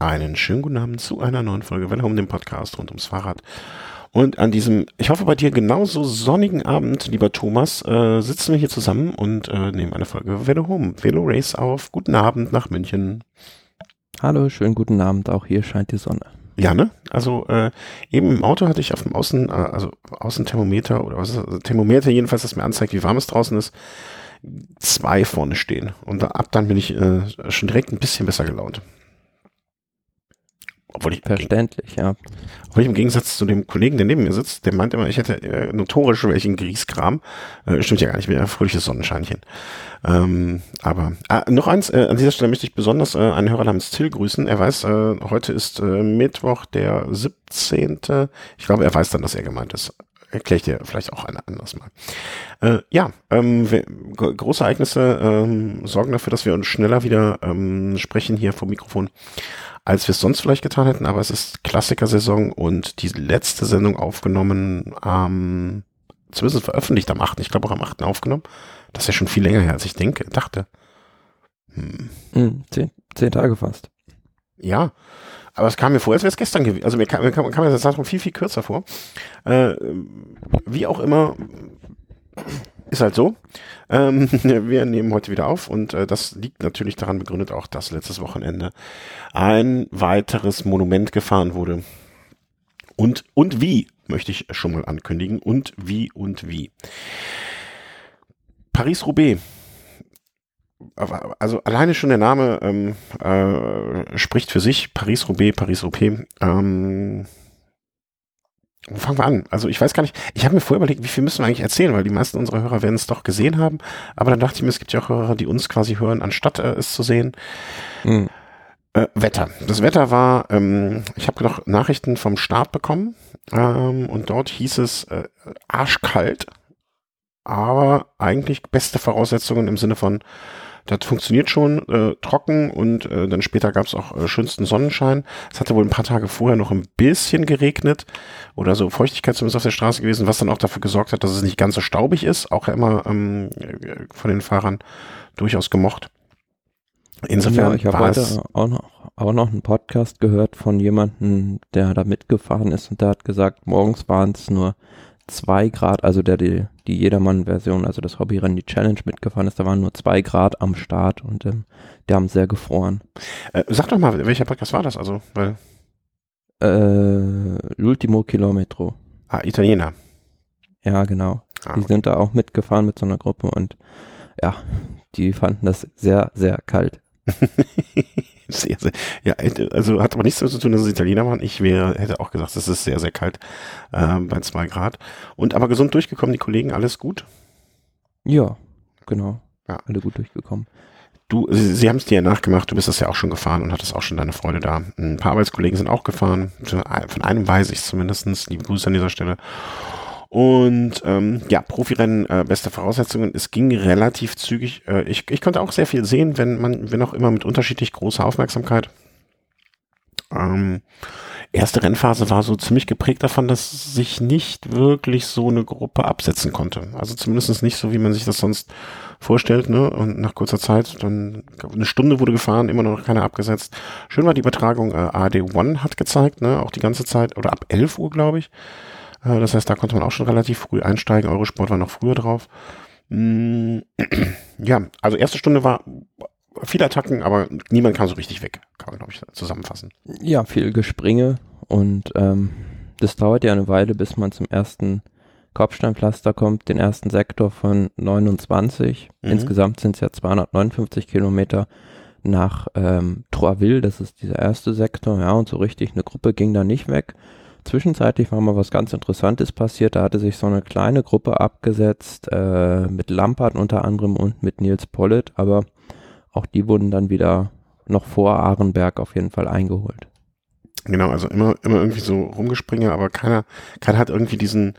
Einen schönen guten Abend zu einer neuen Folge Welle um den Podcast rund ums Fahrrad. Und an diesem, ich hoffe bei dir genauso sonnigen Abend, lieber Thomas, äh, sitzen wir hier zusammen und äh, nehmen eine Folge Velo Home, Velo Race auf. Guten Abend nach München. Hallo, schönen guten Abend. Auch hier scheint die Sonne. Ja, ne? Also äh, eben im Auto hatte ich auf dem Außen, äh, also Außenthermometer oder was ist das? Also Thermometer jedenfalls, das mir anzeigt, wie warm es draußen ist, zwei vorne stehen. Und ab dann bin ich äh, schon direkt ein bisschen besser gelaunt. Obwohl ich, Verständlich, ja. obwohl ich im Gegensatz zu dem Kollegen, der neben mir sitzt, der meint immer, ich hätte äh, notorisch welchen Grieskram. Äh, stimmt ja gar nicht mehr, fröhliches Sonnenscheinchen. Ähm, aber ah, noch eins, äh, an dieser Stelle möchte ich besonders äh, einen Hörer namens Till grüßen. Er weiß, äh, heute ist äh, Mittwoch, der 17. Ich glaube, er weiß dann, dass er gemeint ist erkläre ich dir vielleicht auch ein anderes Mal. Äh, ja, ähm, große Ereignisse ähm, sorgen dafür, dass wir uns schneller wieder ähm, sprechen hier vom Mikrofon als wir es sonst vielleicht getan hätten, aber es ist Klassikersaison und die letzte Sendung aufgenommen am, zumindest veröffentlicht am 8., ich glaube auch am 8. aufgenommen. Das ist ja schon viel länger her, als ich denke, dachte. Hm. Hm, zehn, zehn Tage fast. Ja, aber es kam mir vor, als wäre es gestern gewesen. Also mir kam, mir kam, kam mir das Datum viel, viel kürzer vor. Äh, wie auch immer, ist halt so. Ähm, wir nehmen heute wieder auf und äh, das liegt natürlich daran begründet auch, dass letztes Wochenende ein weiteres Monument gefahren wurde. Und, und wie, möchte ich schon mal ankündigen. Und wie und wie. Paris-Roubaix. Also alleine schon der Name ähm, äh, spricht für sich. Paris-Roubaix, Paris-Roubaix. Ähm, wo fangen wir an? Also ich weiß gar nicht, ich habe mir vorher überlegt, wie viel müssen wir eigentlich erzählen, weil die meisten unserer Hörer werden es doch gesehen haben. Aber dann dachte ich mir, es gibt ja auch Hörer, die uns quasi hören, anstatt äh, es zu sehen. Mhm. Äh, Wetter. Das Wetter war, ähm, ich habe noch Nachrichten vom Start bekommen ähm, und dort hieß es äh, arschkalt, aber eigentlich beste Voraussetzungen im Sinne von das funktioniert schon äh, trocken und äh, dann später gab es auch äh, schönsten Sonnenschein. Es hatte wohl ein paar Tage vorher noch ein bisschen geregnet oder so Feuchtigkeit zumindest auf der Straße gewesen, was dann auch dafür gesorgt hat, dass es nicht ganz so staubig ist. Auch immer ähm, von den Fahrern durchaus gemocht. Insofern ja, ich habe heute auch noch, auch noch einen Podcast gehört von jemandem, der da mitgefahren ist und der hat gesagt, morgens waren es nur zwei Grad, also der die, die Jedermann-Version, also das Hobbyrennen, die Challenge mitgefahren ist, da waren nur zwei Grad am Start und ähm, die haben sehr gefroren. Äh, sag doch mal, welcher Podcast war das also? Weil äh, L'ultimo Kilometro. Ah, Italiener. Ja, genau. Ah, die okay. sind da auch mitgefahren mit so einer Gruppe und ja, die fanden das sehr, sehr kalt. sehr, sehr, ja, also hat aber nichts damit zu tun, dass es Italiener waren. Ich wäre, hätte auch gesagt, es ist sehr, sehr kalt äh, bei zwei Grad. Und aber gesund durchgekommen, die Kollegen, alles gut? Ja, genau. Ja. Alle gut durchgekommen. Du, sie, sie haben es dir ja nachgemacht, du bist das ja auch schon gefahren und hattest auch schon deine Freude da. Ein paar Arbeitskollegen sind auch gefahren, von einem weiß ich zumindestens. Liebe Grüße an dieser Stelle. Und ähm, ja, Profirennen, äh, beste Voraussetzungen. Es ging relativ zügig. Äh, ich, ich konnte auch sehr viel sehen, wenn man, wenn auch immer mit unterschiedlich großer Aufmerksamkeit. Ähm, erste Rennphase war so ziemlich geprägt davon, dass sich nicht wirklich so eine Gruppe absetzen konnte. Also zumindest nicht so, wie man sich das sonst vorstellt, ne? Und nach kurzer Zeit, dann eine Stunde wurde gefahren, immer noch keiner abgesetzt. Schön war die Übertragung, äh, AD One hat gezeigt, ne? Auch die ganze Zeit, oder ab 11 Uhr, glaube ich. Äh, das heißt, da konnte man auch schon relativ früh einsteigen. Eurosport war noch früher drauf. Mm, ja, also erste Stunde war viele Attacken, aber niemand kam so richtig weg, kann man, glaube ich, zusammenfassen. Ja, viel Gespringe und ähm, das dauert ja eine Weile, bis man zum ersten Kopfsteinpflaster kommt, den ersten Sektor von 29. Mhm. Insgesamt sind es ja 259 Kilometer nach ähm, Troisville, das ist dieser erste Sektor, ja, und so richtig eine Gruppe ging da nicht weg. Zwischenzeitlich war mal was ganz Interessantes passiert. Da hatte sich so eine kleine Gruppe abgesetzt, äh, mit Lampard unter anderem und mit Nils Pollitt, aber auch die wurden dann wieder noch vor Ahrenberg auf jeden Fall eingeholt. Genau, also immer, immer irgendwie so rumgespringe, aber keiner, keiner hat irgendwie diesen,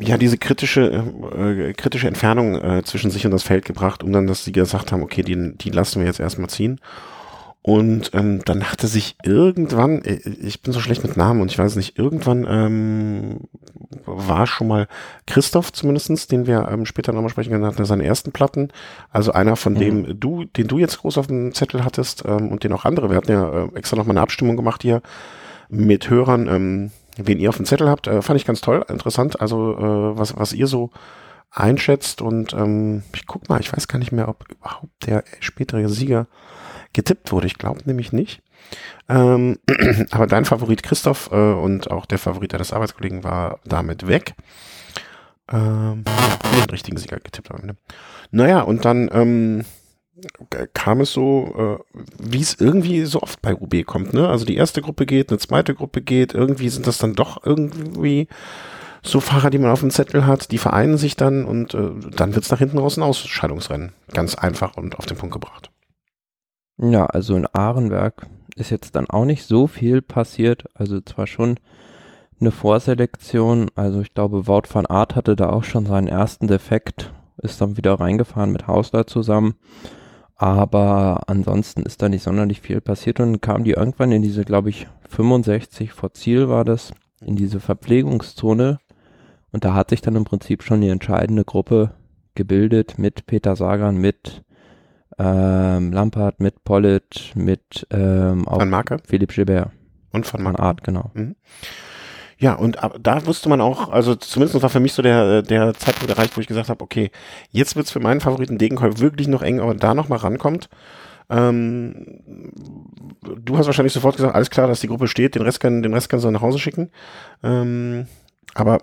ja, diese kritische, äh, kritische Entfernung äh, zwischen sich und das Feld gebracht, um dann, dass sie gesagt haben, okay, die, die lassen wir jetzt erstmal ziehen. Und ähm, dann hatte sich irgendwann, äh, ich bin so schlecht mit Namen und ich weiß nicht, irgendwann ähm, war schon mal Christoph zumindestens, den wir ähm, später nochmal sprechen können, hatte seine ersten Platten. Also einer von mhm. dem du, den du jetzt groß auf dem Zettel hattest ähm, und den auch andere. Wir hatten ja äh, extra nochmal eine Abstimmung gemacht hier mit Hörern, ähm, wen ihr auf dem Zettel habt. Äh, fand ich ganz toll, interessant. Also äh, was, was ihr so einschätzt und ähm, ich guck mal, ich weiß gar nicht mehr, ob überhaupt der spätere Sieger getippt wurde. Ich glaube nämlich nicht. Ähm, aber dein Favorit Christoph äh, und auch der Favorit deines Arbeitskollegen war damit weg. Ähm, den richtigen Sieger getippt haben. Ne? Naja, und dann ähm, kam es so, äh, wie es irgendwie so oft bei UB kommt. Ne? Also die erste Gruppe geht, eine zweite Gruppe geht. Irgendwie sind das dann doch irgendwie so Fahrer, die man auf dem Zettel hat, die vereinen sich dann und äh, dann wird es nach hinten raus ein Ausscheidungsrennen. Ganz einfach und auf den Punkt gebracht. Ja, also in Ahrenberg ist jetzt dann auch nicht so viel passiert. Also zwar schon eine Vorselektion, also ich glaube, Wout van Art hatte da auch schon seinen ersten Defekt, ist dann wieder reingefahren mit Hausler zusammen. Aber ansonsten ist da nicht sonderlich viel passiert und dann kamen die irgendwann in diese, glaube ich, 65 vor Ziel war das, in diese Verpflegungszone. Und da hat sich dann im Prinzip schon die entscheidende Gruppe gebildet mit Peter Sagan, mit ähm, Lampard, mit Pollitt, mit ähm, auch Marke? Philipp Gilbert. Und von Marke. Art, genau. Mhm. Ja, und da wusste man auch, also zumindest war für mich so der, der Zeitpunkt erreicht, wo ich gesagt habe, okay, jetzt wird's für meinen Favoriten Degenkolb wirklich noch eng, aber da noch mal rankommt. Ähm, du hast wahrscheinlich sofort gesagt, alles klar, dass die Gruppe steht, den Rest kann, den Rest kannst du nach Hause schicken. Ähm, aber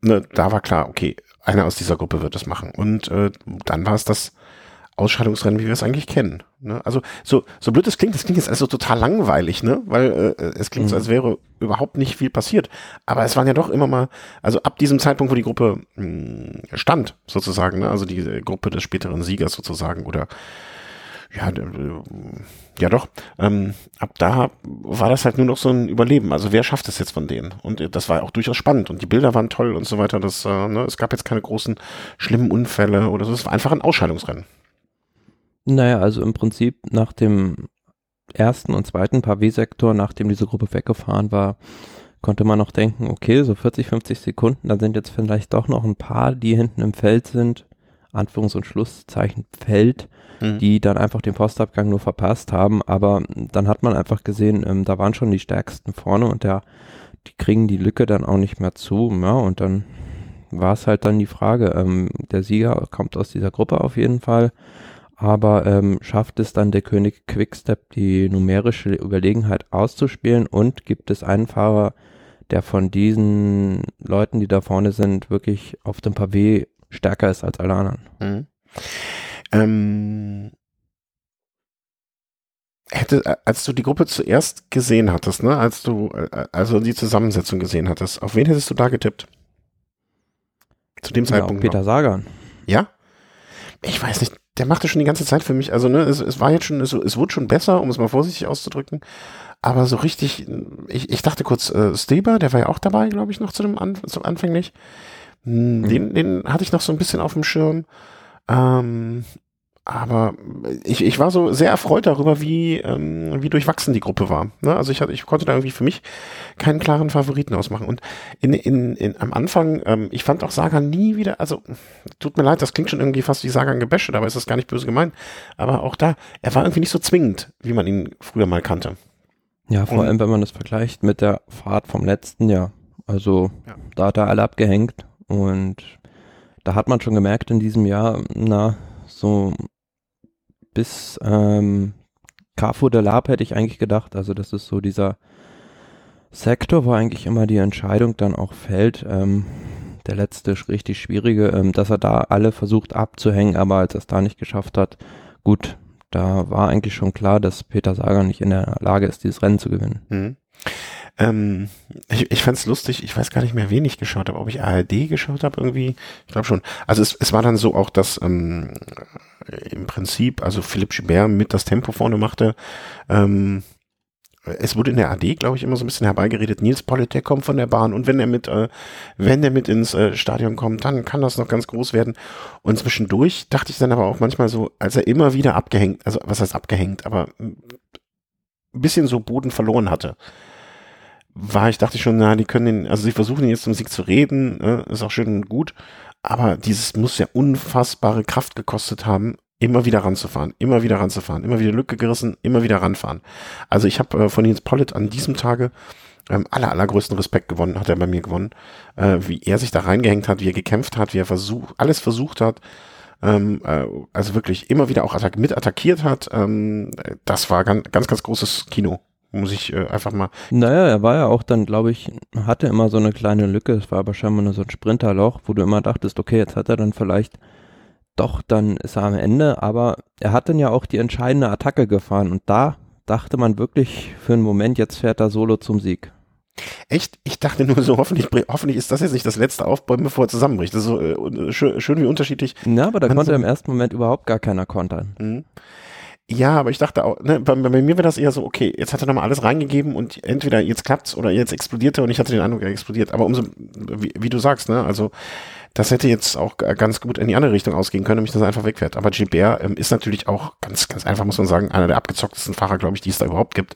ne, da war klar, okay, einer aus dieser Gruppe wird das machen. Und äh, dann war es das Ausscheidungsrennen, wie wir es eigentlich kennen. Ne? Also so, so blöd es klingt, das klingt jetzt also total langweilig, ne? Weil äh, es klingt mhm. so, als wäre überhaupt nicht viel passiert. Aber es waren ja doch immer mal, also ab diesem Zeitpunkt, wo die Gruppe mh, hm, stand, sozusagen, ne? also die Gruppe des späteren Siegers sozusagen, oder ja, ja doch, ähm, ab da war das halt nur noch so ein Überleben. Also wer schafft es jetzt von denen? Und äh, das war auch durchaus spannend und die Bilder waren toll und so weiter. Das, äh, ne, es gab jetzt keine großen schlimmen Unfälle oder so. Es war einfach ein Ausscheidungsrennen. Naja, also im Prinzip nach dem ersten und zweiten Pavé-Sektor, nachdem diese Gruppe weggefahren war, konnte man noch denken, okay, so 40, 50 Sekunden, dann sind jetzt vielleicht doch noch ein paar, die hinten im Feld sind, Anführungs- und Schlusszeichen Feld, mhm. die dann einfach den Postabgang nur verpasst haben, aber dann hat man einfach gesehen, ähm, da waren schon die stärksten vorne und der, die kriegen die Lücke dann auch nicht mehr zu, ja, und dann war es halt dann die Frage, ähm, der Sieger kommt aus dieser Gruppe auf jeden Fall, aber ähm, schafft es dann der König Quickstep die numerische Überlegenheit auszuspielen und gibt es einen Fahrer, der von diesen Leuten, die da vorne sind, wirklich auf dem Pavé stärker ist als alle anderen. Mhm. Ähm, hätte, äh, als du die Gruppe zuerst gesehen hattest, ne, als du äh, also die Zusammensetzung gesehen hattest, auf wen hättest du da getippt? Zu dem Zeitpunkt. Ja, Peter Sagan. Ja? Ich weiß nicht, der machte schon die ganze Zeit für mich, also ne, es, es war jetzt schon, es, es wurde schon besser, um es mal vorsichtig auszudrücken. Aber so richtig, ich, ich dachte kurz, äh, Steber, der war ja auch dabei, glaube ich, noch zu dem An zum anfänglich. Hm, mhm. Den, den hatte ich noch so ein bisschen auf dem Schirm. Ähm, aber ich, ich war so sehr erfreut darüber, wie, ähm, wie durchwachsen die Gruppe war. Ne? Also ich, hatte, ich konnte da irgendwie für mich keinen klaren Favoriten ausmachen. Und in, in, in, am Anfang, ähm, ich fand auch Sagan nie wieder, also tut mir leid, das klingt schon irgendwie fast wie Sagan gebäscht, aber ist das gar nicht böse gemeint. Aber auch da, er war irgendwie nicht so zwingend, wie man ihn früher mal kannte. Ja, vor Und, allem, wenn man das vergleicht mit der Fahrt vom letzten Jahr. Also ja. da hat er alle abgehängt und da hat man schon gemerkt in diesem Jahr, na, so bis ähm, Carrefour de Lab hätte ich eigentlich gedacht. Also das ist so dieser Sektor, wo eigentlich immer die Entscheidung dann auch fällt. Ähm, der letzte richtig schwierige, ähm, dass er da alle versucht abzuhängen, aber als er es da nicht geschafft hat, gut, da war eigentlich schon klar, dass Peter Sager nicht in der Lage ist, dieses Rennen zu gewinnen. Mhm. Ähm, ich ich fand es lustig, ich weiß gar nicht mehr, wen ich geschaut habe, ob ich ARD geschaut habe irgendwie. Ich glaube schon. Also es, es war dann so auch, dass ähm, im Prinzip, also Philipp Schibert mit das Tempo vorne machte. Ähm, es wurde in der AD, glaube ich, immer so ein bisschen herbeigeredet, Nils Politek kommt von der Bahn und wenn er mit, äh, wenn er mit ins äh, Stadion kommt, dann kann das noch ganz groß werden. Und zwischendurch dachte ich dann aber auch manchmal so, als er immer wieder abgehängt, also was heißt abgehängt, aber ein bisschen so Boden verloren hatte war ich, dachte ich schon, na, die können den, also sie versuchen ihn jetzt zum Sieg zu reden, äh, ist auch schön und gut, aber dieses muss ja unfassbare Kraft gekostet haben, immer wieder ranzufahren, immer wieder ranzufahren, immer wieder Lücke gerissen, immer wieder ranfahren. Also ich habe äh, von Nils Pollitt an diesem Tage ähm, aller, allergrößten Respekt gewonnen, hat er bei mir gewonnen, äh, wie er sich da reingehängt hat, wie er gekämpft hat, wie er versucht, alles versucht hat, ähm, äh, also wirklich immer wieder auch attack mit attackiert hat. Ähm, das war ganz, ganz, ganz großes Kino. Muss ich äh, einfach mal. Naja, er war ja auch dann, glaube ich, hatte immer so eine kleine Lücke. Es war aber scheinbar nur so ein Sprinterloch, wo du immer dachtest, okay, jetzt hat er dann vielleicht doch, dann ist er am Ende. Aber er hat dann ja auch die entscheidende Attacke gefahren und da dachte man wirklich für einen Moment, jetzt fährt er solo zum Sieg. Echt? Ich dachte nur so, hoffentlich, hoffentlich ist das jetzt nicht das letzte Aufbäumen, bevor er zusammenbricht. Das ist so äh, schön, schön, wie unterschiedlich. Ja, aber da konnte so im ersten Moment überhaupt gar keiner kontern. Mhm. Ja, aber ich dachte auch, ne, bei, bei mir wäre das eher so, okay, jetzt hat er nochmal alles reingegeben und entweder jetzt klappt's oder jetzt explodiert er und ich hatte den Eindruck, er explodiert. Aber umso, wie, wie du sagst, ne, also das hätte jetzt auch ganz gut in die andere Richtung ausgehen können, nämlich dass er einfach wegfährt. Aber Gilbert ähm, ist natürlich auch ganz, ganz einfach, muss man sagen, einer der abgezocktesten Fahrer, glaube ich, die es da überhaupt gibt.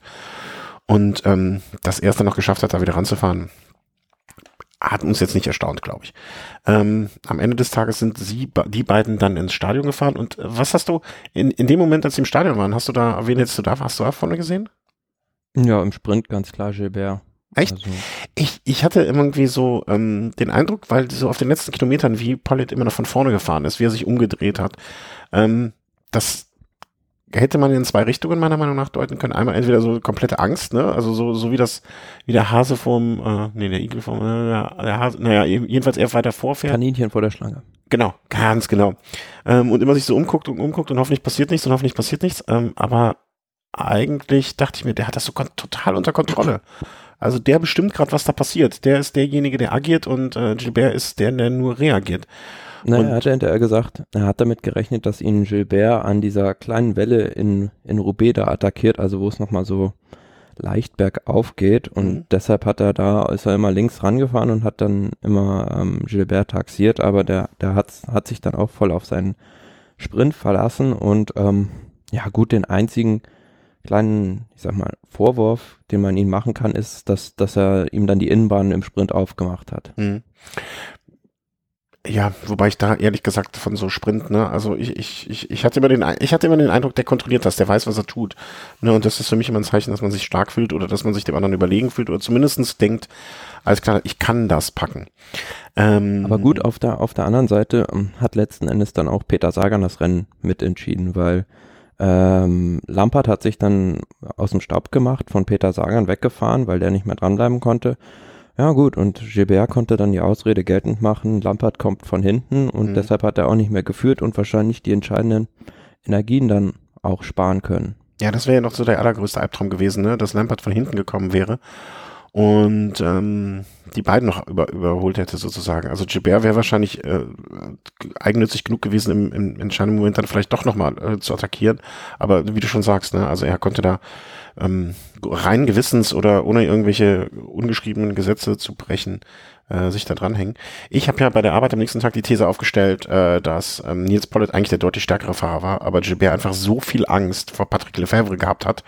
Und ähm, dass er es dann noch geschafft hat, da wieder ranzufahren, hat uns jetzt nicht erstaunt, glaube ich. Ähm, am Ende des Tages sind sie, die beiden dann ins Stadion gefahren. Und äh, was hast du in, in dem Moment, als sie im Stadion waren, hast du da, wen hättest du da, hast du da vorne gesehen? Ja, im Sprint ganz klar Gilbert. Echt? Also. Ich, ich hatte irgendwie so ähm, den Eindruck, weil so auf den letzten Kilometern, wie Pollitt immer noch von vorne gefahren ist, wie er sich umgedreht hat, ähm, das hätte man in zwei Richtungen meiner Meinung nach deuten können. Einmal entweder so komplette Angst, ne, also so, so wie das, wie der Hase vom, äh, nee, der Igel vom, äh, der Hase, naja, jedenfalls eher weiter vorfährt. Kaninchen vor der Schlange. Genau, ganz genau. Ähm, und immer sich so umguckt und umguckt und hoffentlich passiert nichts und hoffentlich passiert nichts. Ähm, aber eigentlich dachte ich mir, der hat das so total unter Kontrolle. Also der bestimmt gerade, was da passiert. Der ist derjenige, der agiert und äh, Gilbert ist der, der nur reagiert. Naja, er hat hinterher gesagt, er hat damit gerechnet, dass ihn Gilbert an dieser kleinen Welle in, in Roubaix da attackiert, also wo es nochmal so leicht bergauf geht und mhm. deshalb hat er da, ist er immer links rangefahren und hat dann immer ähm, Gilbert taxiert, aber der, der hat, hat sich dann auch voll auf seinen Sprint verlassen und ähm, ja gut, den einzigen kleinen, ich sag mal, Vorwurf, den man ihm machen kann, ist, dass, dass er ihm dann die Innenbahn im Sprint aufgemacht hat. Mhm. Ja, wobei ich da ehrlich gesagt von so Sprint, ne, also ich, ich, ich, ich hatte immer den, ich hatte immer den Eindruck, der kontrolliert das, der weiß, was er tut. Ne, und das ist für mich immer ein Zeichen, dass man sich stark fühlt oder dass man sich dem anderen überlegen fühlt oder zumindestens denkt, alles klar, ich kann das packen. Ähm, Aber gut, auf der, auf der anderen Seite ähm, hat letzten Endes dann auch Peter Sagan das Rennen mitentschieden, weil ähm, Lampard hat sich dann aus dem Staub gemacht, von Peter Sagan weggefahren, weil der nicht mehr dranbleiben konnte. Ja gut, und Gilbert konnte dann die Ausrede geltend machen, Lampard kommt von hinten und mhm. deshalb hat er auch nicht mehr geführt und wahrscheinlich die entscheidenden Energien dann auch sparen können. Ja, das wäre ja noch so der allergrößte Albtraum gewesen, ne? dass Lampard von hinten gekommen wäre und ähm, die beiden noch über, überholt hätte sozusagen. Also Gilbert wäre wahrscheinlich äh, eigennützig genug gewesen, im, im entscheidenden Moment dann vielleicht doch nochmal äh, zu attackieren. Aber wie du schon sagst, ne, also er konnte da ähm, rein gewissens oder ohne irgendwelche ungeschriebenen Gesetze zu brechen, äh, sich da dranhängen. Ich habe ja bei der Arbeit am nächsten Tag die These aufgestellt, äh, dass ähm, Nils Pollitt eigentlich der deutlich stärkere Fahrer war, aber Gilbert einfach so viel Angst vor Patrick Lefebvre gehabt hat,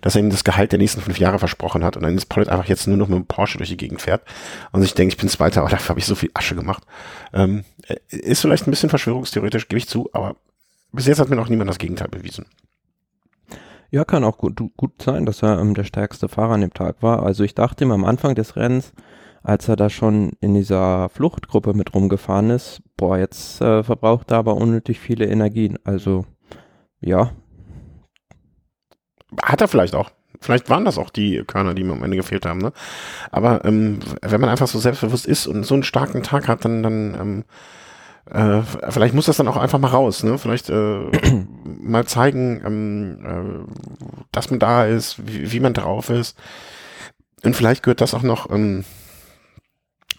dass er ihm das Gehalt der nächsten fünf Jahre versprochen hat und dann Nils Pollitt einfach jetzt nur noch mit dem Porsche durch die Gegend fährt und ich denke, ich bin Zweiter, aber dafür habe ich so viel Asche gemacht. Ähm, äh, ist vielleicht ein bisschen verschwörungstheoretisch, gebe ich zu, aber bis jetzt hat mir noch niemand das Gegenteil bewiesen. Ja, kann auch gut, gut sein, dass er ähm, der stärkste Fahrer an dem Tag war. Also ich dachte ihm am Anfang des Rennens, als er da schon in dieser Fluchtgruppe mit rumgefahren ist, boah, jetzt äh, verbraucht er aber unnötig viele Energien. Also ja. Hat er vielleicht auch. Vielleicht waren das auch die Körner, die mir am Ende gefehlt haben. Ne? Aber ähm, wenn man einfach so selbstbewusst ist und so einen starken Tag hat, dann, dann ähm, äh, vielleicht muss das dann auch einfach mal raus, ne? Vielleicht äh, mal zeigen, ähm, äh, dass man da ist, wie, wie, man drauf ist. Und vielleicht gehört das auch noch ähm,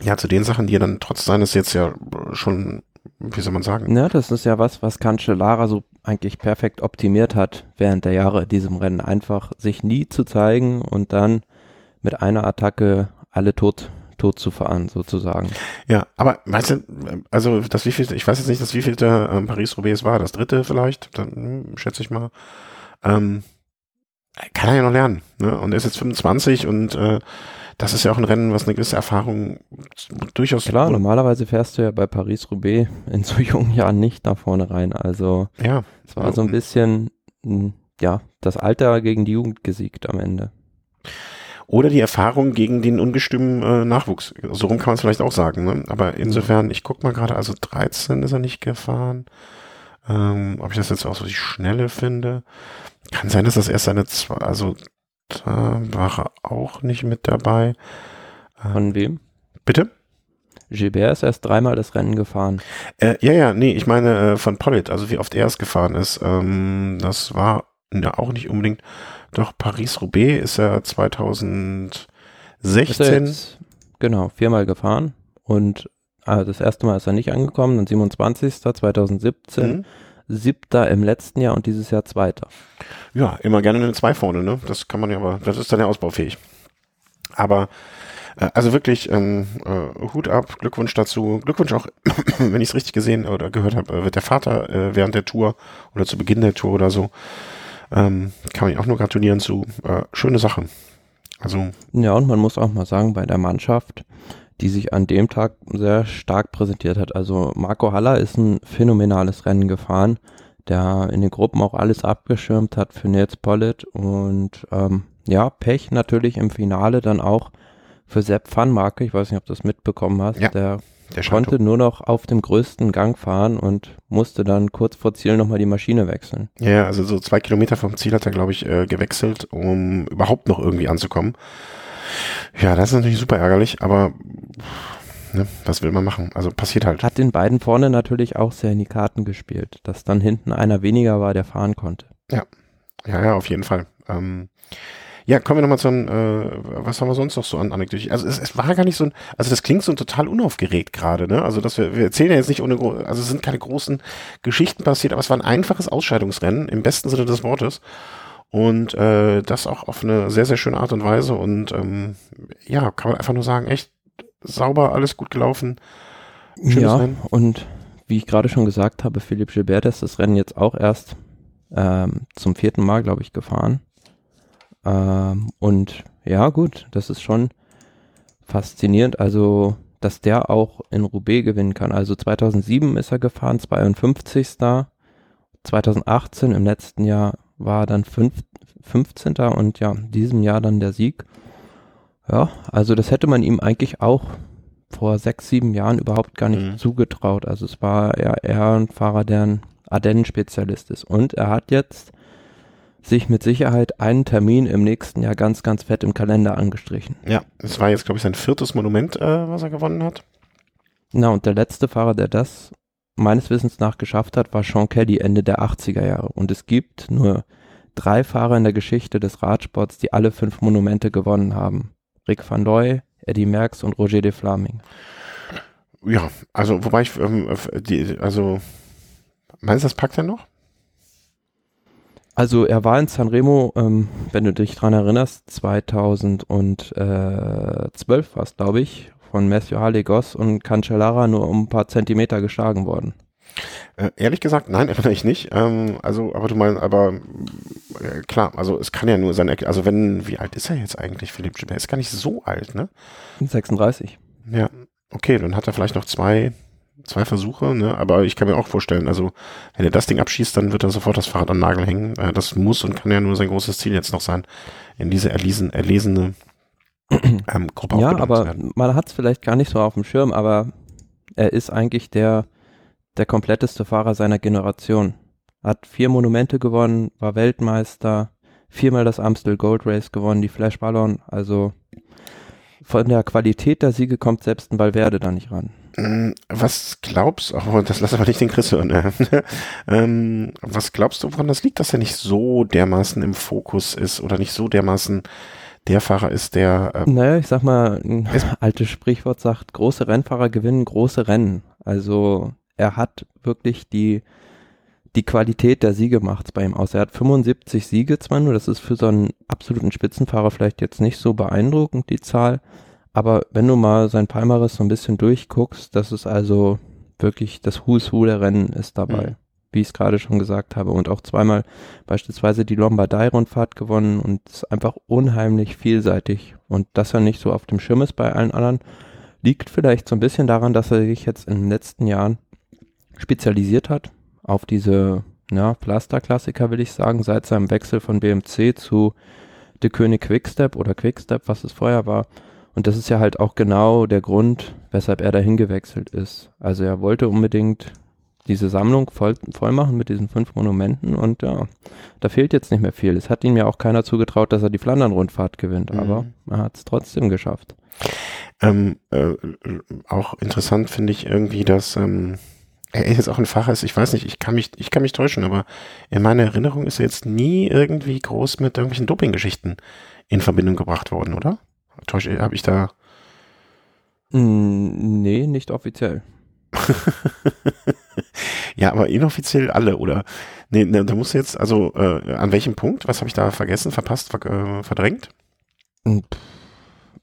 ja zu den Sachen, die er dann trotz seines jetzt ja schon, wie soll man sagen? Ja, das ist ja was, was Cancellara so eigentlich perfekt optimiert hat während der Jahre in diesem Rennen. Einfach sich nie zu zeigen und dann mit einer Attacke alle tot tot zu fahren, sozusagen. Ja, aber weißt du, also das wievielte, ich weiß jetzt nicht, das wievielte ähm, Paris-Roubaix war, das dritte vielleicht, dann hm, schätze ich mal. Ähm, kann er ja noch lernen, ne? Und er ist jetzt 25 und äh, das ist ja auch ein Rennen, was eine gewisse Erfahrung durchaus. Klar, normalerweise fährst du ja bei Paris-Roubaix in so jungen Jahren nicht nach vorne rein. Also ja. es war so ein bisschen, hm, ja, das Alter gegen die Jugend gesiegt am Ende. Oder die Erfahrung gegen den ungestümen äh, Nachwuchs. So rum kann man es vielleicht auch sagen. Ne? Aber insofern, ich guck mal gerade, also 13 ist er nicht gefahren. Ähm, ob ich das jetzt auch so die Schnelle finde. Kann sein, dass das erst seine zwei, also da war er auch nicht mit dabei. Von wem? Bitte? Gilbert ist erst dreimal das Rennen gefahren. Äh, ja, ja, nee, ich meine äh, von Pollitt, also wie oft er es gefahren ist. Ähm, das war ja auch nicht unbedingt. Doch Paris-Roubaix ist er 2016. Ist er jetzt, genau, viermal gefahren und äh, das erste Mal ist er nicht angekommen, dann 27. 2017. Mhm siebter im letzten Jahr und dieses Jahr zweiter. Ja, immer gerne eine zwei vorne, ne? Das kann man ja aber, das ist dann ja ausbaufähig. Aber äh, also wirklich ähm, äh, Hut ab, Glückwunsch dazu. Glückwunsch auch, wenn ich es richtig gesehen oder gehört habe, äh, wird der Vater äh, während der Tour oder zu Beginn der Tour oder so. Ähm, kann man auch nur gratulieren zu. Äh, schöne Sache. Also. Ja, und man muss auch mal sagen, bei der Mannschaft, die sich an dem Tag sehr stark präsentiert hat. Also Marco Haller ist ein phänomenales Rennen gefahren, der in den Gruppen auch alles abgeschirmt hat für Nils Pollitt und ähm, ja, Pech natürlich im Finale dann auch für Sepp Van Marke, ich weiß nicht, ob du das mitbekommen hast, ja, der, der konnte nur noch auf dem größten Gang fahren und musste dann kurz vor Ziel nochmal die Maschine wechseln. Ja, also so zwei Kilometer vom Ziel hat er, glaube ich, äh, gewechselt, um überhaupt noch irgendwie anzukommen. Ja, das ist natürlich super ärgerlich, aber ne, was will man machen? Also passiert halt. Hat den beiden vorne natürlich auch sehr in die Karten gespielt, dass dann hinten einer weniger war, der fahren konnte. Ja, ja, ja, auf jeden Fall. Ähm, ja, kommen wir nochmal zu einem, äh, was haben wir sonst noch so an Anekdoten? Also es, es, war gar nicht so ein, also das klingt so total unaufgeregt gerade, ne? Also dass wir, wir erzählen ja jetzt nicht ohne, also es sind keine großen Geschichten passiert, aber es war ein einfaches Ausscheidungsrennen, im besten Sinne des Wortes. Und äh, das auch auf eine sehr, sehr schöne Art und Weise. Und ähm, ja, kann man einfach nur sagen, echt sauber, alles gut gelaufen. Schönes ja, Rennen. und wie ich gerade schon gesagt habe, Philipp Gilbert ist das Rennen jetzt auch erst ähm, zum vierten Mal, glaube ich, gefahren. Ähm, und ja, gut, das ist schon faszinierend. Also, dass der auch in Roubaix gewinnen kann. Also 2007 ist er gefahren, 52. 2018 im letzten Jahr war dann fünf, 15. und ja, in diesem Jahr dann der Sieg. Ja, also das hätte man ihm eigentlich auch vor sechs, sieben Jahren überhaupt gar nicht mhm. zugetraut. Also es war eher, eher ein Fahrer, der ein Ardennen-Spezialist ist. Und er hat jetzt sich mit Sicherheit einen Termin im nächsten Jahr ganz, ganz fett im Kalender angestrichen. Ja, es war jetzt, glaube ich, sein viertes Monument, äh, was er gewonnen hat. Na, und der letzte Fahrer, der das meines Wissens nach geschafft hat, war Sean Kelly Ende der 80er Jahre. Und es gibt nur drei Fahrer in der Geschichte des Radsports, die alle fünf Monumente gewonnen haben. Rick van Looy, Eddie Merckx und Roger de Flaming. Ja, also wobei ich, ähm, die, also meinst du, das packt er noch? Also er war in Sanremo, ähm, wenn du dich dran erinnerst, 2012 war es, glaube ich, von Matthew Harley Goss und Cancellara nur um ein paar Zentimeter geschlagen worden. Äh, ehrlich gesagt, nein, erinnere ich nicht. Ähm, also, aber du meinst, aber äh, klar, also es kann ja nur sein, also wenn, wie alt ist er jetzt eigentlich, Philipp Gilbert? Ist gar nicht so alt, ne? 36. Ja, okay, dann hat er vielleicht noch zwei, zwei Versuche, ne? Aber ich kann mir auch vorstellen, also wenn er das Ding abschießt, dann wird er sofort das Fahrrad an den Nagel hängen. Äh, das muss und kann ja nur sein großes Ziel jetzt noch sein, in diese erlesen, erlesene ähm, Gruppe Ja, aber man hat es vielleicht gar nicht so auf dem Schirm, aber er ist eigentlich der, der kompletteste Fahrer seiner Generation. Hat vier Monumente gewonnen, war Weltmeister, viermal das Amstel Gold Race gewonnen, die Flash Ballon. Also von der Qualität der Siege kommt selbst ein Valverde da nicht ran. Mm, was glaubst du, oh, das lass aber nicht den Chris hören, ne? ähm, was glaubst du, woran das liegt, dass er nicht so dermaßen im Fokus ist oder nicht so dermaßen der Fahrer ist, der. Ähm, naja, ich sag mal, ein altes Sprichwort sagt, große Rennfahrer gewinnen große Rennen. Also er hat wirklich die, die Qualität der Siege macht bei ihm aus. Er hat 75 Siege zwar nur, das ist für so einen absoluten Spitzenfahrer vielleicht jetzt nicht so beeindruckend, die Zahl. Aber wenn du mal sein Palmares so ein bisschen durchguckst, das ist also wirklich das Who's Who der Rennen ist dabei. wie ich es gerade schon gesagt habe, und auch zweimal beispielsweise die Lombardei-Rundfahrt gewonnen und ist einfach unheimlich vielseitig. Und dass er nicht so auf dem Schirm ist bei allen anderen, liegt vielleicht so ein bisschen daran, dass er sich jetzt in den letzten Jahren spezialisiert hat auf diese ja, Pflasterklassiker, will ich sagen, seit seinem Wechsel von BMC zu De König Quickstep oder Quickstep, was es vorher war. Und das ist ja halt auch genau der Grund, weshalb er dahin gewechselt ist. Also er wollte unbedingt diese Sammlung voll, voll machen mit diesen fünf Monumenten und ja, da fehlt jetzt nicht mehr viel. Es hat ihm ja auch keiner zugetraut, dass er die Flandern-Rundfahrt gewinnt, mhm. aber er hat es trotzdem geschafft. Ähm, äh, auch interessant finde ich irgendwie, dass ähm, er jetzt auch ein ist, ich weiß nicht, ich kann mich, ich kann mich täuschen, aber in meiner Erinnerung ist er jetzt nie irgendwie groß mit irgendwelchen Doping-Geschichten in Verbindung gebracht worden, oder? Täusche, habe ich da. Mm, nee, nicht offiziell. ja, aber inoffiziell alle, oder? Nee, ne, da muss jetzt, also äh, an welchem Punkt? Was habe ich da vergessen, verpasst, ver äh, verdrängt? Mm,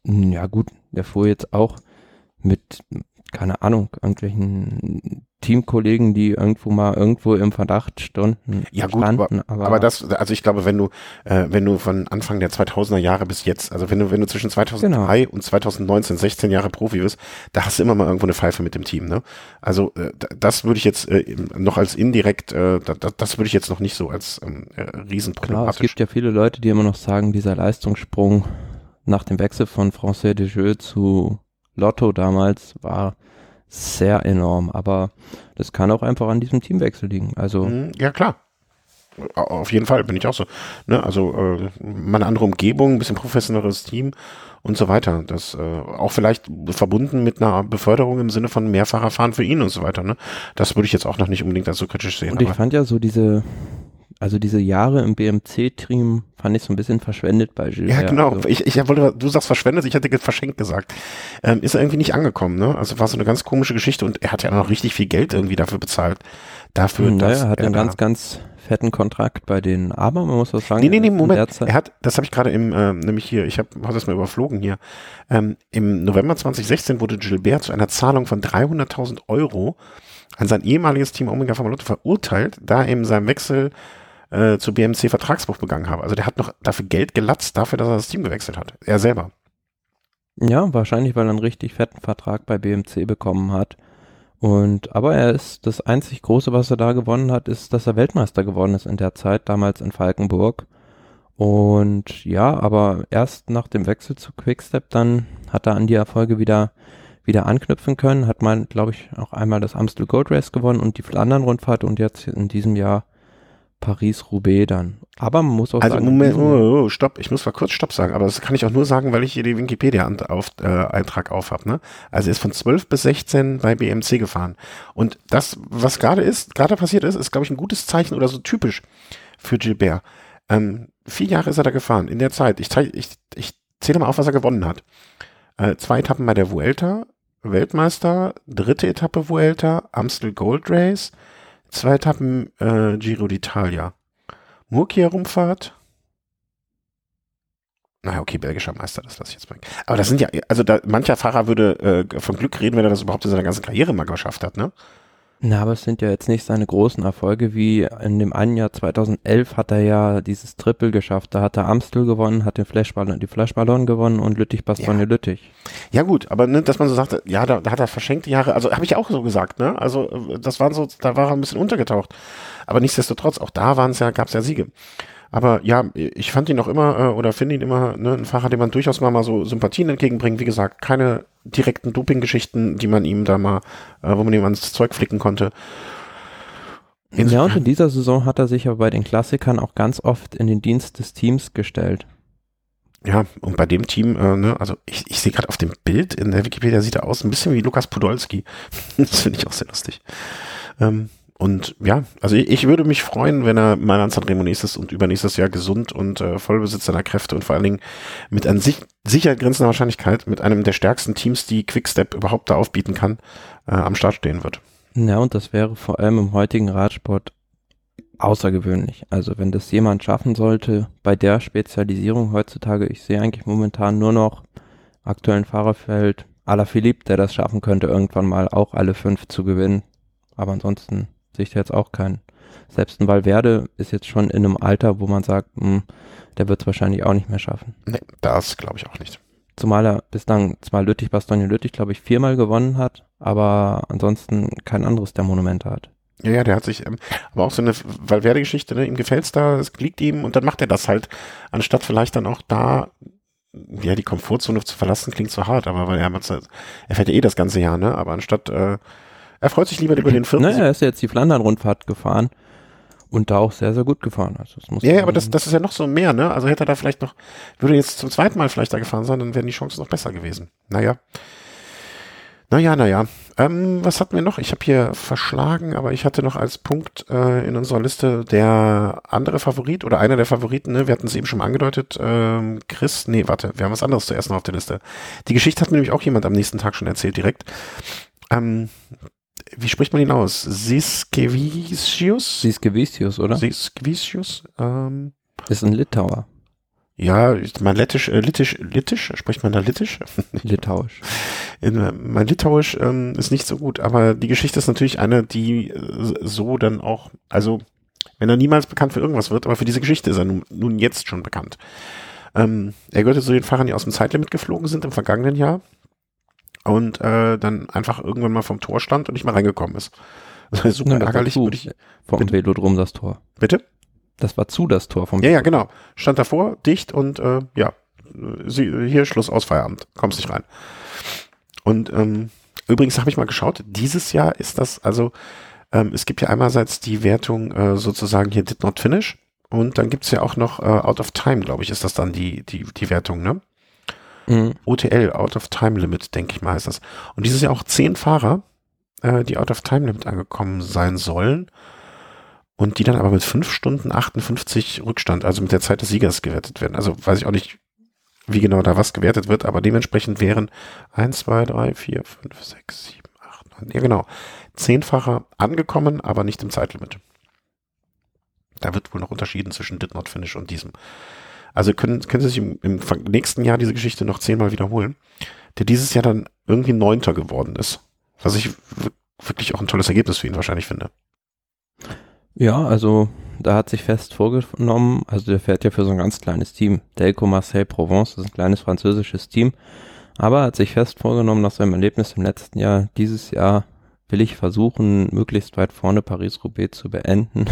ja, gut, der fuhr jetzt auch mit, keine Ahnung, irgendwelchen Teamkollegen, die irgendwo mal irgendwo im Verdacht stunden. Ja gut, standen, aber, aber, aber, das, also ich glaube, wenn du, äh, wenn du von Anfang der 2000er Jahre bis jetzt, also wenn du, wenn du zwischen 2003 genau. und 2019 16 Jahre Profi bist, da hast du immer mal irgendwo eine Pfeife mit dem Team, ne? Also äh, das würde ich jetzt äh, noch als indirekt, äh, das, das würde ich jetzt noch nicht so als ähm, äh, Riesenproblematisch. Klar, es gibt ja viele Leute, die immer noch sagen, dieser Leistungssprung nach dem Wechsel von Français de Jeu zu Lotto damals war sehr enorm, aber das kann auch einfach an diesem Teamwechsel liegen. Also mhm, ja klar, auf jeden Fall bin ich auch so. Ne? Also äh, mal eine andere Umgebung, ein bisschen professionelleres Team und so weiter. Das äh, auch vielleicht verbunden mit einer Beförderung im Sinne von Mehrfacherfahren für ihn und so weiter. Ne? Das würde ich jetzt auch noch nicht unbedingt als so kritisch sehen. Und ich fand ja so diese also diese Jahre im BMC-Team fand ich so ein bisschen verschwendet bei Gilles. Ja, genau. Also. Ich, ich wollte, du sagst verschwendet, ich hätte verschenkt gesagt. Ähm, ist er irgendwie nicht angekommen, ne? Also war so eine ganz komische Geschichte und er hat ja noch richtig viel Geld irgendwie dafür bezahlt. Dafür, hm, dass er hat einen ganz, ganz fetten Kontrakt bei denen, aber man muss was sagen. Nee, nee, nee, Moment. Er hat, das habe ich gerade im, äh, nämlich hier, ich habe hab das mal überflogen hier. Ähm, Im November 2016 wurde Gilbert zu einer Zahlung von 300.000 Euro an sein ehemaliges Team Omega Pharma verurteilt, da er in seinem Wechsel äh, zu BMC Vertragsbruch begangen habe. Also der hat noch dafür Geld gelatzt, dafür, dass er das Team gewechselt hat. Er selber. Ja, wahrscheinlich, weil er einen richtig fetten Vertrag bei BMC bekommen hat. Und, aber er ist, das einzig Große, was er da gewonnen hat, ist, dass er Weltmeister geworden ist in der Zeit, damals in Falkenburg. Und ja, aber erst nach dem Wechsel zu Quickstep, dann hat er an die Erfolge wieder, wieder anknüpfen können, hat man, glaube ich, auch einmal das Amstel Gold Race gewonnen und die Flandern-Rundfahrt und jetzt in diesem Jahr Paris-Roubaix dann. Aber man muss auch also sagen. Moment, oh, oh, stopp, ich muss mal kurz Stopp sagen, aber das kann ich auch nur sagen, weil ich hier den Wikipedia-Eintrag auf, äh, habe. Ne? Also er ist von 12 bis 16 bei BMC gefahren. Und das, was gerade ist, gerade passiert ist, ist, glaube ich, ein gutes Zeichen oder so typisch für Gilbert. Ähm, vier Jahre ist er da gefahren, in der Zeit. Ich, ich, ich zähle mal auf, was er gewonnen hat. Äh, zwei Etappen bei der Vuelta, Weltmeister, dritte Etappe Vuelta, Amstel Gold Race, Zwei Etappen äh, Giro d'Italia. Murkia-Rumfahrt. Naja, okay, belgischer Meister, das lasse ich jetzt mal. Aber das sind ja, also da, mancher Fahrer würde äh, von Glück reden, wenn er das überhaupt in seiner ganzen Karriere mal geschafft hat, ne? Na, aber es sind ja jetzt nicht seine großen Erfolge, wie in dem einen Jahr 2011 hat er ja dieses Triple geschafft. Da hat er Amstel gewonnen, hat den Flashballon, die Flashballon gewonnen und Lüttich-Bastogne ja. Lüttich. Ja gut, aber ne, dass man so sagt, ja, da, da hat er verschenkte Jahre, also habe ich auch so gesagt, ne? Also das waren so, da war er ein bisschen untergetaucht. Aber nichtsdestotrotz, auch da waren es ja, gab es ja Siege. Aber ja, ich fand ihn noch immer äh, oder finde ihn immer ne, ein Fahrer, dem man durchaus mal, mal so Sympathien entgegenbringt. Wie gesagt, keine direkten Doping-Geschichten, die man ihm da mal, äh, wo man ihm ans Zeug flicken konnte. Insofern. Ja, und in dieser Saison hat er sich aber bei den Klassikern auch ganz oft in den Dienst des Teams gestellt. Ja, und bei dem Team, äh, ne, also ich, ich sehe gerade auf dem Bild in der Wikipedia sieht er aus ein bisschen wie Lukas Podolski. das finde ich auch sehr lustig. Ähm, und ja, also ich, ich, würde mich freuen, wenn er mal an Sanremo nächstes und übernächstes Jahr gesund und äh, Vollbesitz seiner Kräfte und vor allen Dingen mit an sich sicher grenzender Wahrscheinlichkeit mit einem der stärksten Teams, die Quickstep überhaupt da aufbieten kann, äh, am Start stehen wird. Ja, und das wäre vor allem im heutigen Radsport außergewöhnlich. Also wenn das jemand schaffen sollte, bei der Spezialisierung heutzutage, ich sehe eigentlich momentan nur noch aktuellen Fahrerfeld Philipp, der das schaffen könnte, irgendwann mal auch alle fünf zu gewinnen. Aber ansonsten sehe ich jetzt auch keinen. selbst ein Valverde ist jetzt schon in einem Alter, wo man sagt, mh, hm, der wird es wahrscheinlich auch nicht mehr schaffen. Nee, das glaube ich auch nicht. Zumal er bislang zwar Lüttich, Bastogne Lüttich, glaube ich, viermal gewonnen hat, aber ansonsten kein anderes der Monumente hat. Ja, ja, der hat sich, ähm, aber auch so eine Valverde-Geschichte, ne? ihm gefällt's da, es liegt ihm und dann macht er das halt, anstatt vielleicht dann auch da, ja, die Komfortzone zu verlassen, klingt so hart, aber weil er, er fährt ja eh das ganze Jahr, ne, aber anstatt, äh, er freut sich lieber über den vierten. Ne, er ist jetzt die Flandern-Rundfahrt gefahren und da auch sehr, sehr gut gefahren. Also das muss ja, ja, aber das, das ist ja noch so mehr, ne? Also hätte er da vielleicht noch, würde jetzt zum zweiten Mal vielleicht da gefahren sein, dann wären die Chancen noch besser gewesen. Naja. Naja, naja. Ähm, was hatten wir noch? Ich habe hier verschlagen, aber ich hatte noch als Punkt äh, in unserer Liste der andere Favorit oder einer der Favoriten, ne? wir hatten es eben schon mal angedeutet, ähm, Chris, nee, warte, wir haben was anderes zuerst noch auf der Liste. Die Geschichte hat mir nämlich auch jemand am nächsten Tag schon erzählt direkt. Ähm, wie spricht man ihn aus? Siskevicius? Siskevicius, oder? Siskevicius? Ähm, ist ein Litauer. Ja, mein Lettisch, äh, Littisch, Littisch, spricht man da Littisch? Litauisch. In, äh, mein Litauisch ähm, ist nicht so gut, aber die Geschichte ist natürlich eine, die äh, so dann auch, also wenn er niemals bekannt für irgendwas wird, aber für diese Geschichte ist er nun, nun jetzt schon bekannt. Ähm, er gehörte zu den Fahrern, die aus dem Zeitlimit geflogen sind im vergangenen Jahr und äh, dann einfach irgendwann mal vom Tor stand und nicht mal reingekommen ist. Das war super ja, ärgerlich. Würde ich, vom Velodrom das Tor. Bitte? Das war zu das Tor vom Ja, ja, genau. Stand davor, dicht und äh, ja, sie, hier Schluss aus Feierabend. Kommst nicht rein. Und ähm, übrigens habe ich mal geschaut, dieses Jahr ist das, also ähm, es gibt ja einerseits die Wertung äh, sozusagen hier Did Not Finish und dann gibt's ja auch noch äh, Out of Time, glaube ich, ist das dann die, die, die Wertung, ne? Mhm. OTL, Out of Time Limit, denke ich mal, ist das. Und dieses Jahr auch zehn Fahrer, äh, die Out of Time Limit angekommen sein sollen und die dann aber mit 5 Stunden 58 Rückstand, also mit der Zeit des Siegers gewertet werden. Also weiß ich auch nicht, wie genau da was gewertet wird, aber dementsprechend wären 1, 2, 3, 4, 5, 6, 7, 8, 9, ja genau, zehnfacher angekommen, aber nicht im Zeitlimit. Da wird wohl noch unterschieden zwischen Did Not Finish und diesem. Also können, können Sie sich im, im nächsten Jahr diese Geschichte noch zehnmal wiederholen, der dieses Jahr dann irgendwie Neunter geworden ist. Was ich wirklich auch ein tolles Ergebnis für ihn wahrscheinlich finde. Ja, also da hat sich fest vorgenommen, also der fährt ja für so ein ganz kleines Team. Delco Marseille Provence, ist ein kleines französisches Team. Aber hat sich fest vorgenommen, nach seinem Erlebnis im letzten Jahr, dieses Jahr will ich versuchen, möglichst weit vorne Paris-Roubaix zu beenden.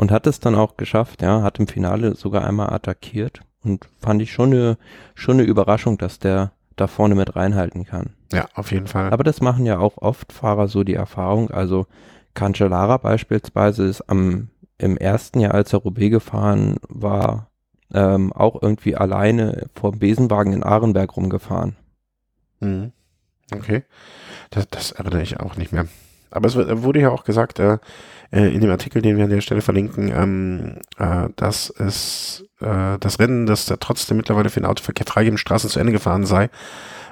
Und hat es dann auch geschafft, ja, hat im Finale sogar einmal attackiert. Und fand ich schon eine, schon eine Überraschung, dass der da vorne mit reinhalten kann. Ja, auf jeden Fall. Aber das machen ja auch oft Fahrer so die Erfahrung. Also Cancellara beispielsweise ist am, im ersten Jahr, als er Roubaix gefahren war, ähm, auch irgendwie alleine vor dem Besenwagen in Ahrenberg rumgefahren. Mhm. Okay. Das, das erinnere ich auch nicht mehr. Aber es wurde ja auch gesagt, äh, äh, in dem Artikel, den wir an der Stelle verlinken, ähm, äh, dass es äh, das Rennen, das da trotzdem mittlerweile für den Autoverkehr freigegeben Straßen zu Ende gefahren sei,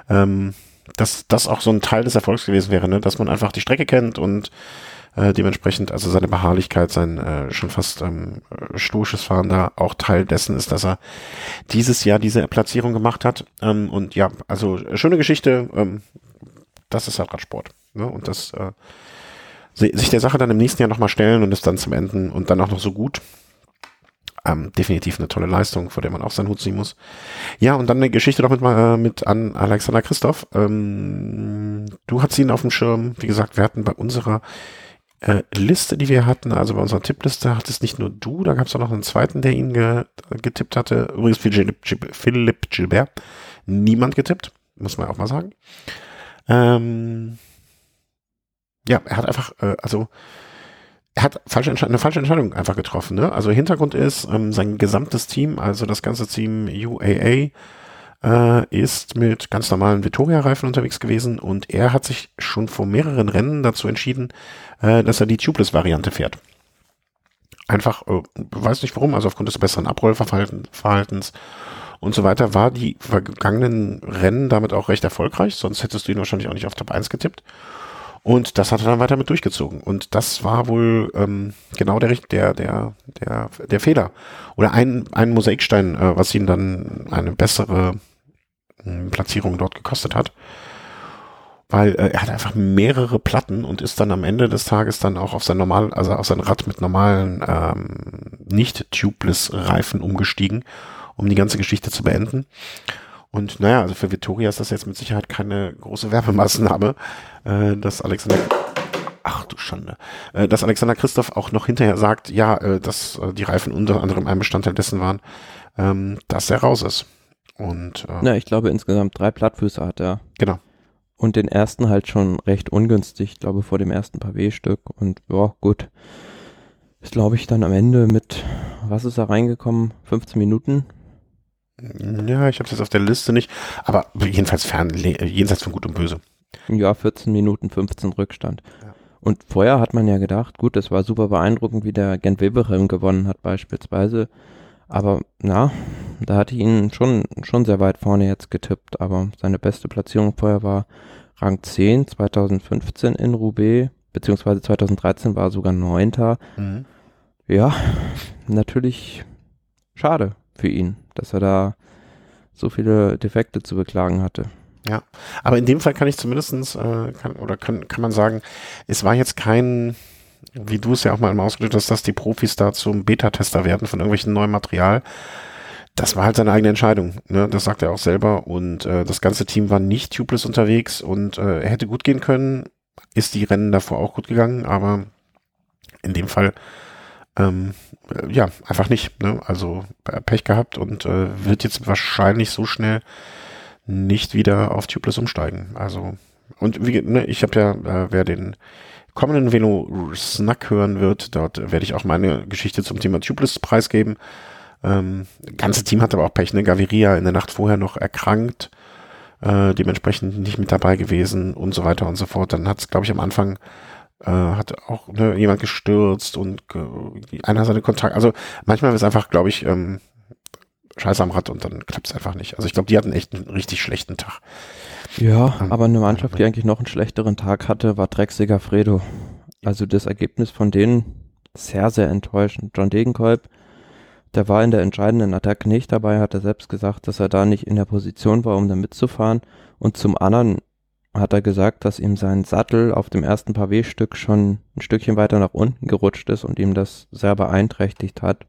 ähm, dass das auch so ein Teil des Erfolgs gewesen wäre, ne? dass man einfach die Strecke kennt und äh, dementsprechend, also seine Beharrlichkeit, sein äh, schon fast ähm, stoisches Fahren da auch Teil dessen ist, dass er dieses Jahr diese Platzierung gemacht hat. Ähm, und ja, also schöne Geschichte. Ähm, das ist halt Radsport. Ne? Und das äh, sich der Sache dann im nächsten Jahr nochmal stellen und es dann zum Enden und dann auch noch so gut. Ähm, definitiv eine tolle Leistung, vor der man auch seinen Hut ziehen muss. Ja, und dann eine Geschichte noch mit, äh, mit an Alexander Christoph. Ähm, du hast ihn auf dem Schirm. Wie gesagt, wir hatten bei unserer äh, Liste, die wir hatten, also bei unserer Tippliste, hattest nicht nur du, da gab es auch noch einen zweiten, der ihn ge getippt hatte. Übrigens Philipp, Philipp Gilbert. Niemand getippt, muss man auch mal sagen. Ähm, ja, er hat einfach, äh, also er hat falsche eine falsche Entscheidung einfach getroffen. Ne? Also Hintergrund ist, ähm, sein gesamtes Team, also das ganze Team UAA, äh, ist mit ganz normalen Vittoria-Reifen unterwegs gewesen und er hat sich schon vor mehreren Rennen dazu entschieden, äh, dass er die Tubeless-Variante fährt. Einfach, äh, weiß nicht warum, also aufgrund des besseren Abrollverhaltens und so weiter, war die vergangenen Rennen damit auch recht erfolgreich, sonst hättest du ihn wahrscheinlich auch nicht auf Top 1 getippt. Und das hat er dann weiter mit durchgezogen. Und das war wohl ähm, genau der, der, der, der, der Fehler. Oder ein, ein Mosaikstein, äh, was ihn dann eine bessere äh, Platzierung dort gekostet hat. weil äh, er hat einfach mehrere Platten und ist dann am Ende des Tages dann auch auf sein normal, also auf sein Rad mit normalen ähm, nicht tubeless Reifen umgestiegen, um die ganze Geschichte zu beenden. Und naja, also für Vittoria ist das jetzt mit Sicherheit keine große Werbemaßnahme, äh, dass Alexander ach du Schande, äh, dass Alexander Christoph auch noch hinterher sagt, ja, äh, dass äh, die Reifen unter anderem ein Bestandteil dessen waren, ähm, dass er raus ist. Und äh, ja, ich glaube insgesamt drei Plattfüße hat er. Genau. Und den ersten halt schon recht ungünstig, ich glaube vor dem ersten Pavé-Stück. Und ja, gut. Ist glaube ich dann am Ende mit, was ist da reingekommen? 15 Minuten? Ja, ich habe es jetzt auf der Liste nicht, aber jedenfalls fern, jenseits von Gut und Böse. Ja, 14 Minuten 15 Rückstand. Ja. Und vorher hat man ja gedacht, gut, das war super beeindruckend, wie der Gent Weberem gewonnen hat beispielsweise. Aber na, da hatte ich ihn schon, schon sehr weit vorne jetzt getippt. Aber seine beste Platzierung vorher war Rang 10 2015 in Roubaix, beziehungsweise 2013 war er sogar Neunter. Mhm. Ja, natürlich schade für ihn, dass er da so viele Defekte zu beklagen hatte. Ja, aber in dem Fall kann ich zumindestens äh, kann, oder kann, kann man sagen, es war jetzt kein, wie du es ja auch mal ausgedrückt hast, dass die Profis da zum Beta-Tester werden von irgendwelchen neuen Material. Das war halt seine eigene Entscheidung, ne? das sagt er auch selber. Und äh, das ganze Team war nicht tubeless unterwegs und äh, hätte gut gehen können, ist die Rennen davor auch gut gegangen, aber in dem Fall ähm, äh, ja, einfach nicht. Ne? Also äh, Pech gehabt und äh, wird jetzt wahrscheinlich so schnell nicht wieder auf Tubeless umsteigen. Also, und wie, ne, ich habe ja, äh, wer den kommenden Velo Snack hören wird, dort werde ich auch meine Geschichte zum Thema Tubeless preisgeben. Ähm, ganze Team hat aber auch Pech, ne? Gaviria in der Nacht vorher noch erkrankt, äh, dementsprechend nicht mit dabei gewesen und so weiter und so fort. Dann hat es, glaube ich, am Anfang äh, hat auch ne, jemand gestürzt und äh, einer seine Kontakt. Also manchmal ist einfach, glaube ich, ähm, Scheiße am Rad und dann klappt es einfach nicht. Also ich glaube, die hatten echt einen richtig schlechten Tag. Ja, ähm, aber eine Mannschaft, die eigentlich noch einen schlechteren Tag hatte, war Drecksiger Fredo. Also das Ergebnis von denen sehr, sehr enttäuschend. John Degenkolb, der war in der entscheidenden Attacke nicht dabei, hat er selbst gesagt, dass er da nicht in der Position war, um da mitzufahren. Und zum anderen hat er gesagt, dass ihm sein Sattel auf dem ersten Pavé-Stück schon ein Stückchen weiter nach unten gerutscht ist und ihm das sehr beeinträchtigt hat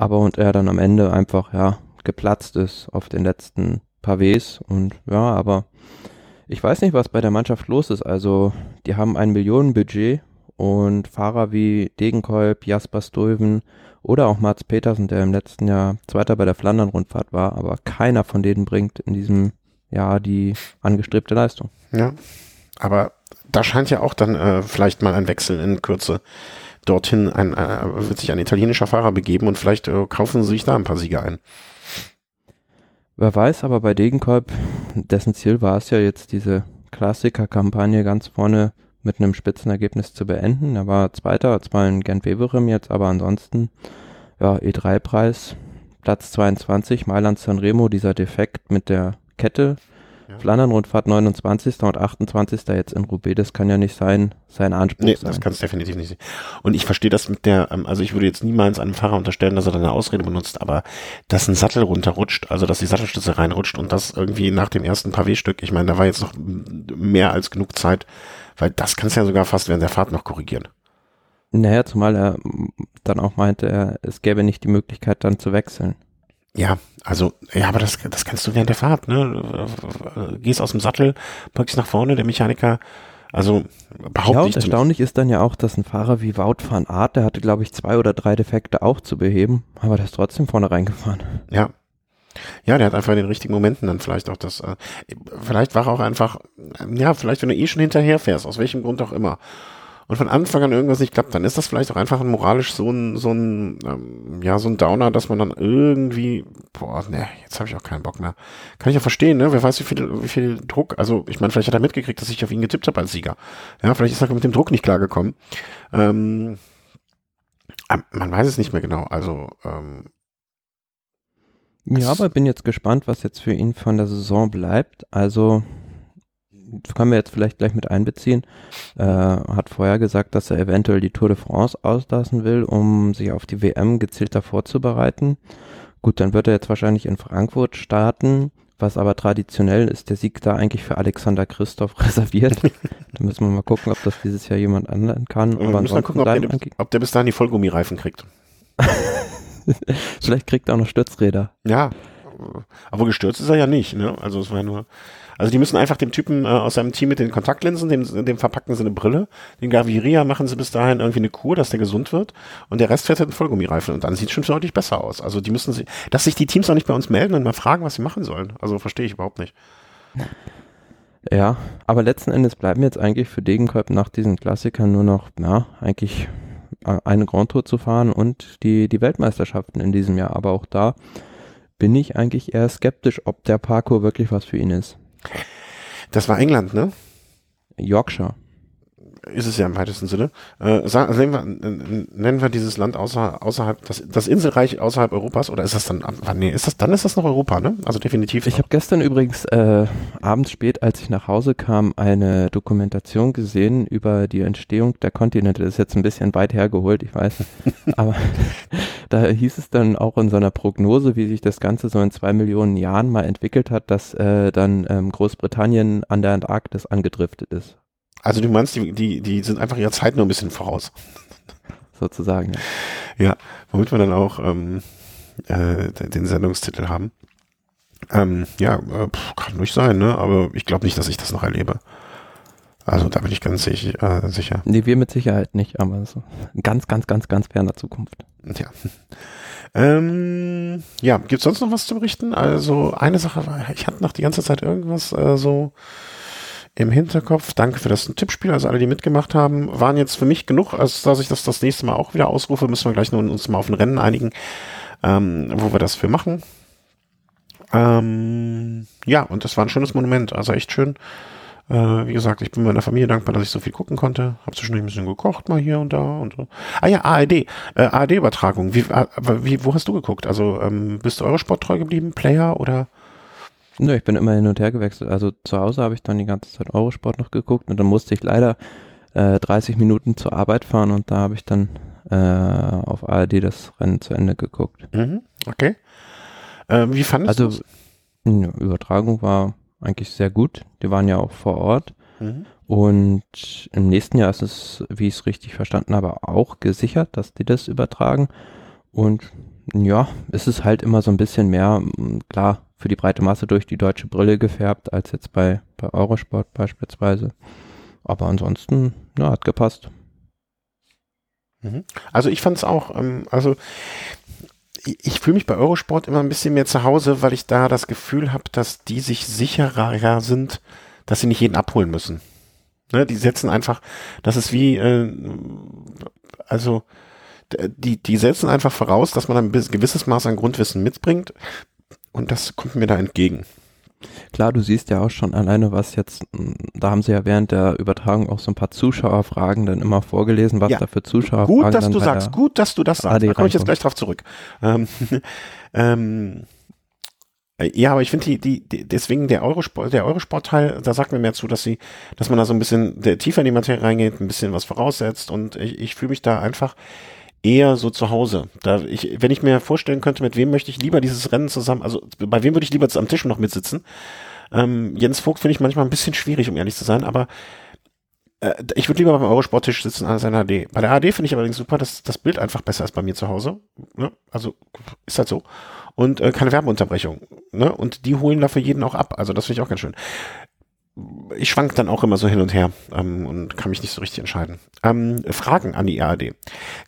aber und er dann am Ende einfach, ja, geplatzt ist auf den letzten Pavés und ja, aber ich weiß nicht, was bei der Mannschaft los ist. Also, die haben ein Millionenbudget und Fahrer wie Degenkolb, Jasper Stuyven oder auch Mats Petersen, der im letzten Jahr Zweiter bei der Flandern-Rundfahrt war, aber keiner von denen bringt in diesem Jahr die angestrebte Leistung. Ja, aber da scheint ja auch dann äh, vielleicht mal ein Wechsel in Kürze dorthin ein, äh, wird sich ein italienischer Fahrer begeben und vielleicht äh, kaufen sie sich da ein paar Siege ein. Wer weiß, aber bei Degenkolb, dessen Ziel war es ja jetzt diese Klassiker-Kampagne ganz vorne mit einem Spitzenergebnis zu beenden. Er war Zweiter, zwar in Gent-Wevelgem jetzt, aber ansonsten, ja, E3-Preis, Platz 22, Mailand Sanremo, dieser Defekt mit der Kette, ja. Flandern-Rundfahrt 29. und 28. jetzt in Roubaix, das kann ja nicht sein, sein Anspruch nee, sein. das kann es definitiv nicht sein. Und ich verstehe das mit der, ähm, also ich würde jetzt niemals einem Fahrer unterstellen, dass er da eine Ausrede benutzt, aber dass ein Sattel runterrutscht, also dass die Sattelstütze reinrutscht und das irgendwie nach dem ersten Pavé-Stück, ich meine, da war jetzt noch mehr als genug Zeit, weil das kannst du ja sogar fast während der Fahrt noch korrigieren. Naja, zumal er dann auch meinte, er, es gäbe nicht die Möglichkeit dann zu wechseln. Ja, also, ja, aber das, das kannst du während der Fahrt, ne? Gehst aus dem Sattel, beugst nach vorne, der Mechaniker, also behaupte ja, und erstaunlich ist dann ja auch, dass ein Fahrer wie Wout van Aert, der hatte, glaube ich, zwei oder drei Defekte auch zu beheben, aber der ist trotzdem vorne reingefahren. Ja. Ja, der hat einfach in den richtigen Momenten dann vielleicht auch das, äh, vielleicht war auch einfach, ja, vielleicht wenn du eh schon hinterher fährst, aus welchem Grund auch immer, und von Anfang an irgendwas nicht klappt, dann ist das vielleicht auch einfach ein moralisch so ein, so ein, ähm, ja, so ein Downer, dass man dann irgendwie, boah, ne, jetzt habe ich auch keinen Bock mehr. Kann ich ja verstehen, ne? Wer weiß, wie viel, wie viel Druck, also ich meine, vielleicht hat er mitgekriegt, dass ich auf ihn getippt habe als Sieger. Ja, vielleicht ist er mit dem Druck nicht klargekommen. Ähm, ah, man weiß es nicht mehr genau, also ähm, ja, aber bin jetzt gespannt, was jetzt für ihn von der Saison bleibt. Also können wir jetzt vielleicht gleich mit einbeziehen, äh, hat vorher gesagt, dass er eventuell die Tour de France auslassen will, um sich auf die WM gezielter vorzubereiten. Gut, dann wird er jetzt wahrscheinlich in Frankfurt starten. was aber traditionell ist, der Sieg da eigentlich für Alexander Christoph reserviert. da müssen wir mal gucken, ob das dieses Jahr jemand anderen kann. Wir aber müssen mal gucken, ob der, ob der bis dahin die Vollgummireifen kriegt. Vielleicht kriegt er auch noch Stützräder. Ja, aber gestürzt ist er ja nicht. Ne? Also es war ja nur. Also die müssen einfach dem Typen äh, aus seinem Team mit den Kontaktlinsen, dem, dem verpacken sie eine Brille, den Gaviria machen sie bis dahin irgendwie eine Kur, dass der gesund wird und der Rest fährt halt einen Vollgummireifen und dann sieht es schon deutlich besser aus. Also die müssen sich, dass sich die Teams auch nicht bei uns melden und mal fragen, was sie machen sollen. Also verstehe ich überhaupt nicht. Ja, aber letzten Endes bleiben jetzt eigentlich für Degenkolb nach diesen Klassikern nur noch, ja, eigentlich eine Grand Tour zu fahren und die, die Weltmeisterschaften in diesem Jahr. Aber auch da bin ich eigentlich eher skeptisch, ob der Parkour wirklich was für ihn ist. Das war England, ne? Yorkshire. Ist es ja im weitesten Sinne. Äh, sagen, nennen, wir, nennen wir dieses Land außer, außerhalb, das, das Inselreich außerhalb Europas oder ist das dann, nee, ist das, dann ist das noch Europa, ne? Also definitiv. Ich habe gestern übrigens äh, abends spät, als ich nach Hause kam, eine Dokumentation gesehen über die Entstehung der Kontinente. Das ist jetzt ein bisschen weit hergeholt, ich weiß. aber da hieß es dann auch in so einer Prognose, wie sich das Ganze so in zwei Millionen Jahren mal entwickelt hat, dass äh, dann ähm, Großbritannien an der Antarktis angedriftet ist. Also du meinst, die, die, die sind einfach ihrer Zeit nur ein bisschen voraus. Sozusagen. Ja, ja womit wir dann auch ähm, äh, den Sendungstitel haben. Ähm, ja, äh, kann ruhig sein, ne? aber ich glaube nicht, dass ich das noch erlebe. Also da bin ich ganz sich, äh, sicher. Nee, wir mit Sicherheit nicht, aber so ganz, ganz, ganz, ganz ferner Zukunft. Ja. Ähm, ja, gibt sonst noch was zu berichten? Also eine Sache war, ich hatte noch die ganze Zeit irgendwas äh, so im Hinterkopf. Danke für das Tippspiel. Also alle, die mitgemacht haben, waren jetzt für mich genug, als dass ich das das nächste Mal auch wieder ausrufe. Müssen wir gleich nur uns mal auf ein Rennen einigen, ähm, wo wir das für machen. Ähm, ja, und das war ein schönes Monument. Also echt schön. Äh, wie gesagt, ich bin meiner Familie dankbar, dass ich so viel gucken konnte. Hab zwischendurch ein bisschen gekocht, mal hier und da und so. Ah ja, ARD. Äh, ARD-Übertragung. Wie, äh, wie, wo hast du geguckt? Also ähm, bist du Eurosport treu geblieben? Player oder? Nö, ich bin immer hin und her gewechselt. Also zu Hause habe ich dann die ganze Zeit Eurosport noch geguckt und dann musste ich leider äh, 30 Minuten zur Arbeit fahren und da habe ich dann äh, auf ARD das Rennen zu Ende geguckt. Mhm, okay. Ähm, wie fandest du Also Übertragung war eigentlich sehr gut. Die waren ja auch vor Ort. Mhm. Und im nächsten Jahr ist es, wie ich es richtig verstanden habe, auch gesichert, dass die das übertragen. Und ja, es ist halt immer so ein bisschen mehr, klar, für die breite Masse durch die deutsche Brille gefärbt, als jetzt bei, bei Eurosport beispielsweise. Aber ansonsten, ja, hat gepasst. Mhm. Also ich fand es auch, ähm, also ich, fühle mich bei Eurosport immer ein bisschen mehr zu Hause, weil ich da das Gefühl habe, dass die sich sicherer sind, dass sie nicht jeden abholen müssen. Ne, die setzen einfach, das ist wie, äh, also die, die setzen einfach voraus, dass man ein gewisses Maß an Grundwissen mitbringt, und das kommt mir da entgegen. Klar, du siehst ja auch schon alleine, was jetzt, da haben sie ja während der Übertragung auch so ein paar Zuschauerfragen dann immer vorgelesen, was ja. da für Zuschauerfragen Gut, dass du sagst, gut, dass du das sagst. Da komme ich jetzt gleich drauf zurück. Ähm, ähm, ja, aber ich finde die, die, die, deswegen der Eurosport, der Eurosport-Teil, da sagt mir mehr zu, dass sie, dass man da so ein bisschen der, tiefer in die Materie reingeht, ein bisschen was voraussetzt und ich, ich fühle mich da einfach eher so zu Hause. Da ich, wenn ich mir vorstellen könnte, mit wem möchte ich lieber dieses Rennen zusammen, also bei wem würde ich lieber am Tisch noch mitsitzen? Ähm, Jens Vogt finde ich manchmal ein bisschen schwierig, um ehrlich zu sein, aber äh, ich würde lieber beim Eurosporttisch sitzen als in der AD. Bei der AD finde ich allerdings super, dass das Bild einfach besser ist bei mir zu Hause. Ne? Also ist halt so. Und äh, keine Werbeunterbrechung. Ne? Und die holen dafür jeden auch ab. Also das finde ich auch ganz schön ich schwank dann auch immer so hin und her ähm, und kann mich nicht so richtig entscheiden. Ähm, Fragen an die EAD.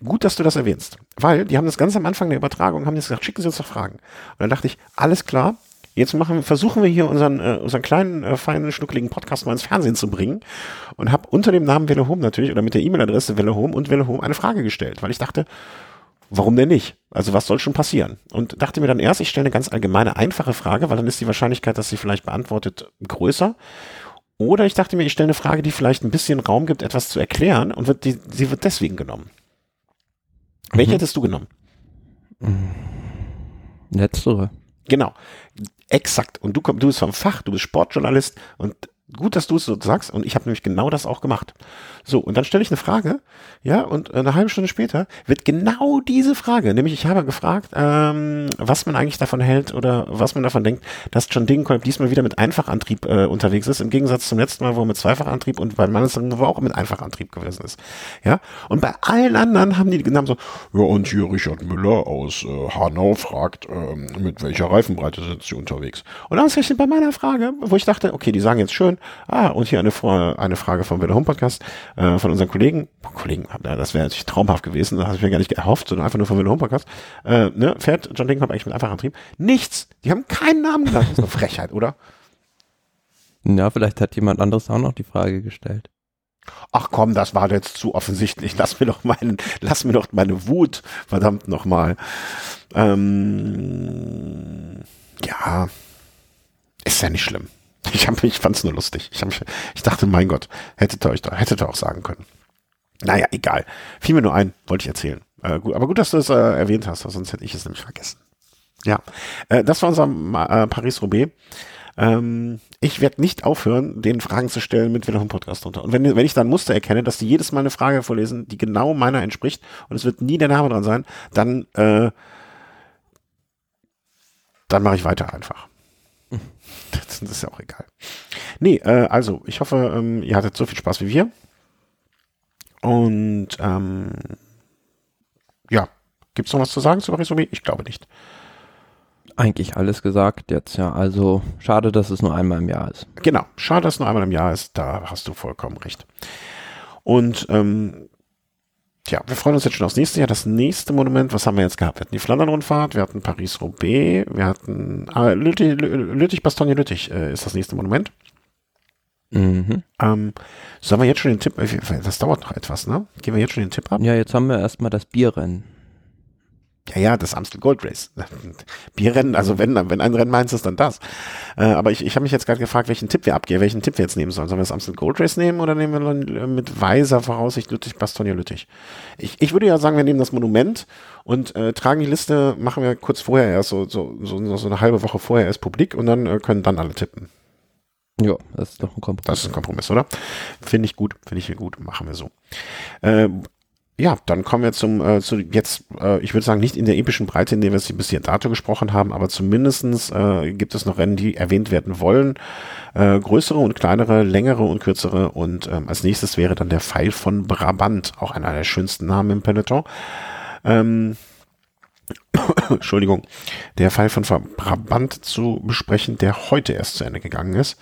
Gut, dass du das erwähnst, weil die haben das ganz am Anfang der Übertragung, haben jetzt gesagt, schicken Sie uns doch Fragen. Und dann dachte ich, alles klar, jetzt machen, versuchen wir hier unseren, äh, unseren kleinen, äh, feinen, schnuckligen Podcast mal ins Fernsehen zu bringen und habe unter dem Namen Welle Home natürlich oder mit der E-Mail-Adresse Welle Home und Welle Home eine Frage gestellt, weil ich dachte, warum denn nicht? Also was soll schon passieren? Und dachte mir dann erst, ich stelle eine ganz allgemeine, einfache Frage, weil dann ist die Wahrscheinlichkeit, dass sie vielleicht beantwortet, größer. Oder ich dachte mir, ich stelle eine Frage, die vielleicht ein bisschen Raum gibt, etwas zu erklären und wird die, sie wird deswegen genommen. Mhm. Welche hättest du genommen? Letztere. Genau. Exakt. Und du kommst, du bist vom Fach, du bist Sportjournalist und gut, dass du es so sagst. Und ich habe nämlich genau das auch gemacht. So, und dann stelle ich eine Frage, ja, und eine halbe Stunde später wird genau diese Frage, nämlich ich habe gefragt, ähm, was man eigentlich davon hält oder was man davon denkt, dass John Degenkolb diesmal wieder mit Einfachantrieb äh, unterwegs ist, im Gegensatz zum letzten Mal, wo er mit Zweifachantrieb und bei Mannes wo er auch mit Einfachantrieb gewesen ist. Ja, und bei allen anderen haben die genommen so, ja, und hier Richard Müller aus äh, Hanau fragt, ähm, mit welcher Reifenbreite sind sie unterwegs? Und ausgerechnet bei meiner Frage, wo ich dachte, okay, die sagen jetzt schön, ah, und hier eine, eine Frage vom Welle Home Podcast, äh, von unseren Kollegen, Kollegen, das wäre natürlich traumhaft gewesen, das habe ich mir gar nicht erhofft, sondern einfach nur von Wille Home Podcast, äh, ne, fährt John Degenkolb eigentlich mit einfachem Antrieb? Nichts. Die haben keinen Namen genannt. Das ist eine Frechheit, oder? Ja, vielleicht hat jemand anderes auch noch die Frage gestellt. Ach komm, das war jetzt zu offensichtlich. Lass mir doch meinen, lass mir doch meine Wut, verdammt nochmal. Ähm, ja, ist ja nicht schlimm. Ich, hab, ich fand's nur lustig. Ich, hab, ich dachte, mein Gott, hättet ihr euch da, hättet ihr auch sagen können. Naja, egal. Fiel mir nur ein, wollte ich erzählen. Äh, gut, aber gut, dass du es äh, erwähnt hast, sonst hätte ich es nämlich vergessen. Ja, äh, das war unser äh, Paris-Roubaix. Ähm, ich werde nicht aufhören, den Fragen zu stellen mit wiederum Podcast drunter. Und wenn, wenn ich dann Muster erkenne, dass die jedes Mal eine Frage vorlesen, die genau meiner entspricht und es wird nie der Name dran sein, dann, äh, dann mache ich weiter einfach. Das ist ja auch egal. Nee, äh, also ich hoffe, ähm, ihr hattet so viel Spaß wie wir. Und ähm, ja, gibt es noch was zu sagen zu Paris-Roubaix? Ich glaube nicht. Eigentlich alles gesagt jetzt, ja. Also schade, dass es nur einmal im Jahr ist. Genau, schade, dass es nur einmal im Jahr ist. Da hast du vollkommen recht. Und ähm, Tja, wir freuen uns jetzt schon aufs nächste Jahr. Das nächste Monument, was haben wir jetzt gehabt? Wir hatten die Flandern-Rundfahrt, wir hatten Paris-Roubaix, wir hatten ah, Lüttich, Lüttich Bastogne Lüttich äh, ist das nächste Monument. Mhm. Ähm, sollen wir jetzt schon den Tipp, äh, das dauert noch etwas, ne? Gehen wir jetzt schon den Tipp ab? Ja, jetzt haben wir erstmal das Bierrennen. Ja, ja, das Amstel Gold Race. Bierrennen, also wenn, wenn ein Rennen meins ist, dann das. Äh, aber ich, ich habe mich jetzt gerade gefragt, welchen Tipp wir abgeben, welchen Tipp wir jetzt nehmen sollen. Sollen wir das Amstel Gold Race nehmen oder nehmen wir dann mit weiser Voraussicht Lüttich, Bastogne Lüttich? Ich, ich würde ja sagen, wir nehmen das Monument und äh, tragen die Liste, machen wir kurz vorher erst, so, so, so, so eine halbe Woche vorher erst publik und dann äh, können dann alle tippen. Ja, das ist doch ein Kompromiss. Das ist ein Kompromiss, oder? Finde ich gut, finde ich gut, machen wir so. Äh, ja, dann kommen wir zum, äh, zu jetzt, äh, ich würde sagen, nicht in der epischen Breite, in der wir es bis hier dato gesprochen haben, aber zumindestens äh, gibt es noch Rennen, die erwähnt werden wollen. Äh, größere und kleinere, längere und kürzere. Und ähm, als nächstes wäre dann der Pfeil von Brabant, auch einer der schönsten Namen im Peloton. Ähm, Entschuldigung, der Pfeil von Brabant zu besprechen, der heute erst zu Ende gegangen ist.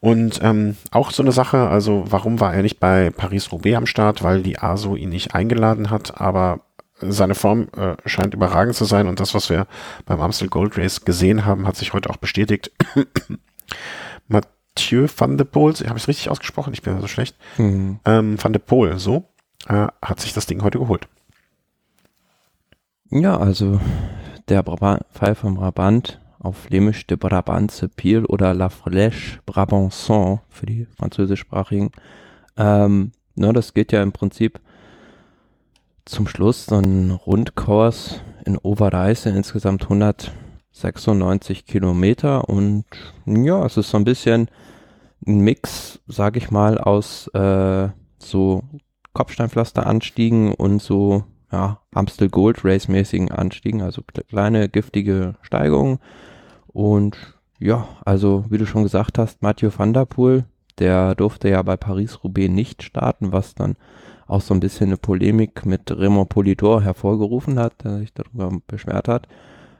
Und ähm, auch so eine Sache, also warum war er nicht bei Paris-Roubaix am Start? Weil die ASO ihn nicht eingeladen hat, aber seine Form äh, scheint überragend zu sein und das, was wir beim Amstel Gold Race gesehen haben, hat sich heute auch bestätigt. Mathieu van de Poel, habe ich es richtig ausgesprochen? Ich bin ja so schlecht. Mhm. Ähm, van de Poel, so, äh, hat sich das Ding heute geholt. Ja, also der Fall von Brabant auf Flämisch de Brabantse Piel oder La Flèche Brabançon für die französischsprachigen. Ähm, ne, das geht ja im Prinzip zum Schluss so ein Rundkurs in Oberreise, insgesamt 196 Kilometer und ja, es ist so ein bisschen ein Mix, sag ich mal, aus äh, so Kopfsteinpflasteranstiegen und so ja, Amstel Gold Race mäßigen Anstiegen, also kleine giftige Steigungen und ja, also wie du schon gesagt hast, Mathieu van der Poel, der durfte ja bei Paris-Roubaix nicht starten, was dann auch so ein bisschen eine Polemik mit Raymond Politor hervorgerufen hat, der sich darüber beschwert hat.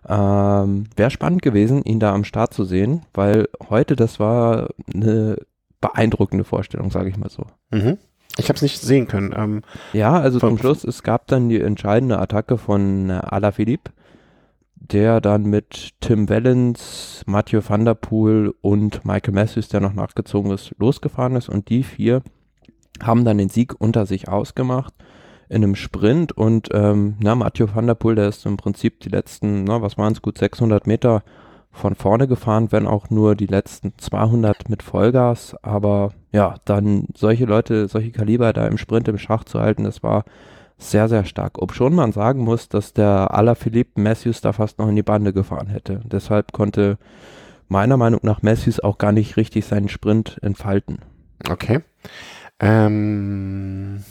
Ähm, Wäre spannend gewesen, ihn da am Start zu sehen, weil heute, das war eine beeindruckende Vorstellung, sage ich mal so. Mhm. Ich habe es nicht sehen können. Ähm, ja, also zum Schluss, es gab dann die entscheidende Attacke von äh, Alaphilippe, der dann mit Tim Wellens, Mathieu van der Poel und Michael Matthews, der noch nachgezogen ist, losgefahren ist. Und die vier haben dann den Sieg unter sich ausgemacht in einem Sprint. Und ähm, na, Mathieu van der Poel, der ist im Prinzip die letzten, na, was waren es, gut 600 Meter von vorne gefahren, wenn auch nur die letzten 200 mit Vollgas. Aber ja, dann solche Leute, solche Kaliber da im Sprint im Schach zu halten, das war sehr, sehr stark. Ob schon man sagen muss, dass der Alaphilippe Matthews da fast noch in die Bande gefahren hätte. Deshalb konnte meiner Meinung nach Matthews auch gar nicht richtig seinen Sprint entfalten. Okay. Ähm,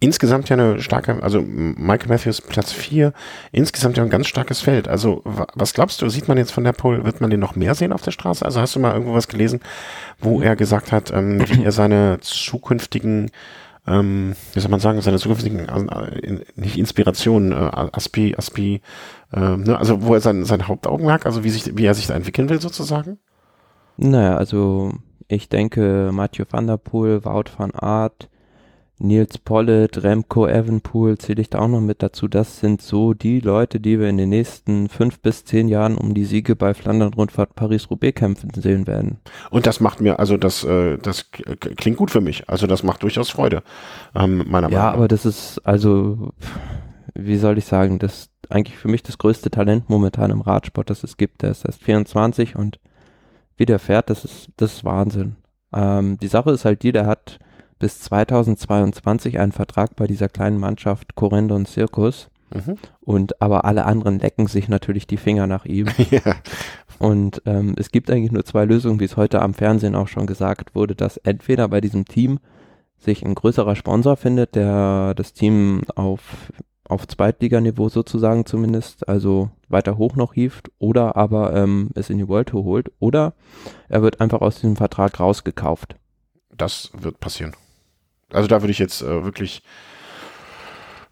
insgesamt ja eine starke, also Michael Matthews Platz 4, insgesamt ja ein ganz starkes Feld. Also was glaubst du, sieht man jetzt von der Pole, wird man den noch mehr sehen auf der Straße? Also hast du mal irgendwo was gelesen, wo er gesagt hat, ähm, wie er seine zukünftigen ähm, wie soll man sagen, seine zukünftigen, nicht Inspirationen, äh, Aspi, Aspi, äh, ne, also wo er sein, sein Hauptaugenmerk, also wie sich, wie er sich da entwickeln will sozusagen? Naja, also ich denke Mathieu van der Poel, Wout van Aert, Nils Pollitt, Remco Evenpool zähle ich da auch noch mit dazu. Das sind so die Leute, die wir in den nächsten fünf bis zehn Jahren um die Siege bei Flandern-Rundfahrt Paris-Roubaix kämpfen sehen werden. Und das macht mir, also das, äh, das klingt gut für mich. Also das macht durchaus Freude, ähm, meiner Meinung nach. Ja, aber das ist, also, wie soll ich sagen, das ist eigentlich für mich das größte Talent momentan im Radsport, das es gibt. Der ist erst 24 und wie der fährt, das ist, das ist Wahnsinn. Ähm, die Sache ist halt die, der hat bis 2022 einen Vertrag bei dieser kleinen Mannschaft Correndon Circus. Mhm. Und aber alle anderen lecken sich natürlich die Finger nach ihm. ja. Und ähm, es gibt eigentlich nur zwei Lösungen, wie es heute am Fernsehen auch schon gesagt wurde, dass entweder bei diesem Team sich ein größerer Sponsor findet, der das Team auf, auf Zweitliganiveau sozusagen zumindest, also weiter hoch noch hieft, oder aber ähm, es in die World Tour holt, oder er wird einfach aus diesem Vertrag rausgekauft. Das wird passieren. Also da würde ich jetzt äh, wirklich,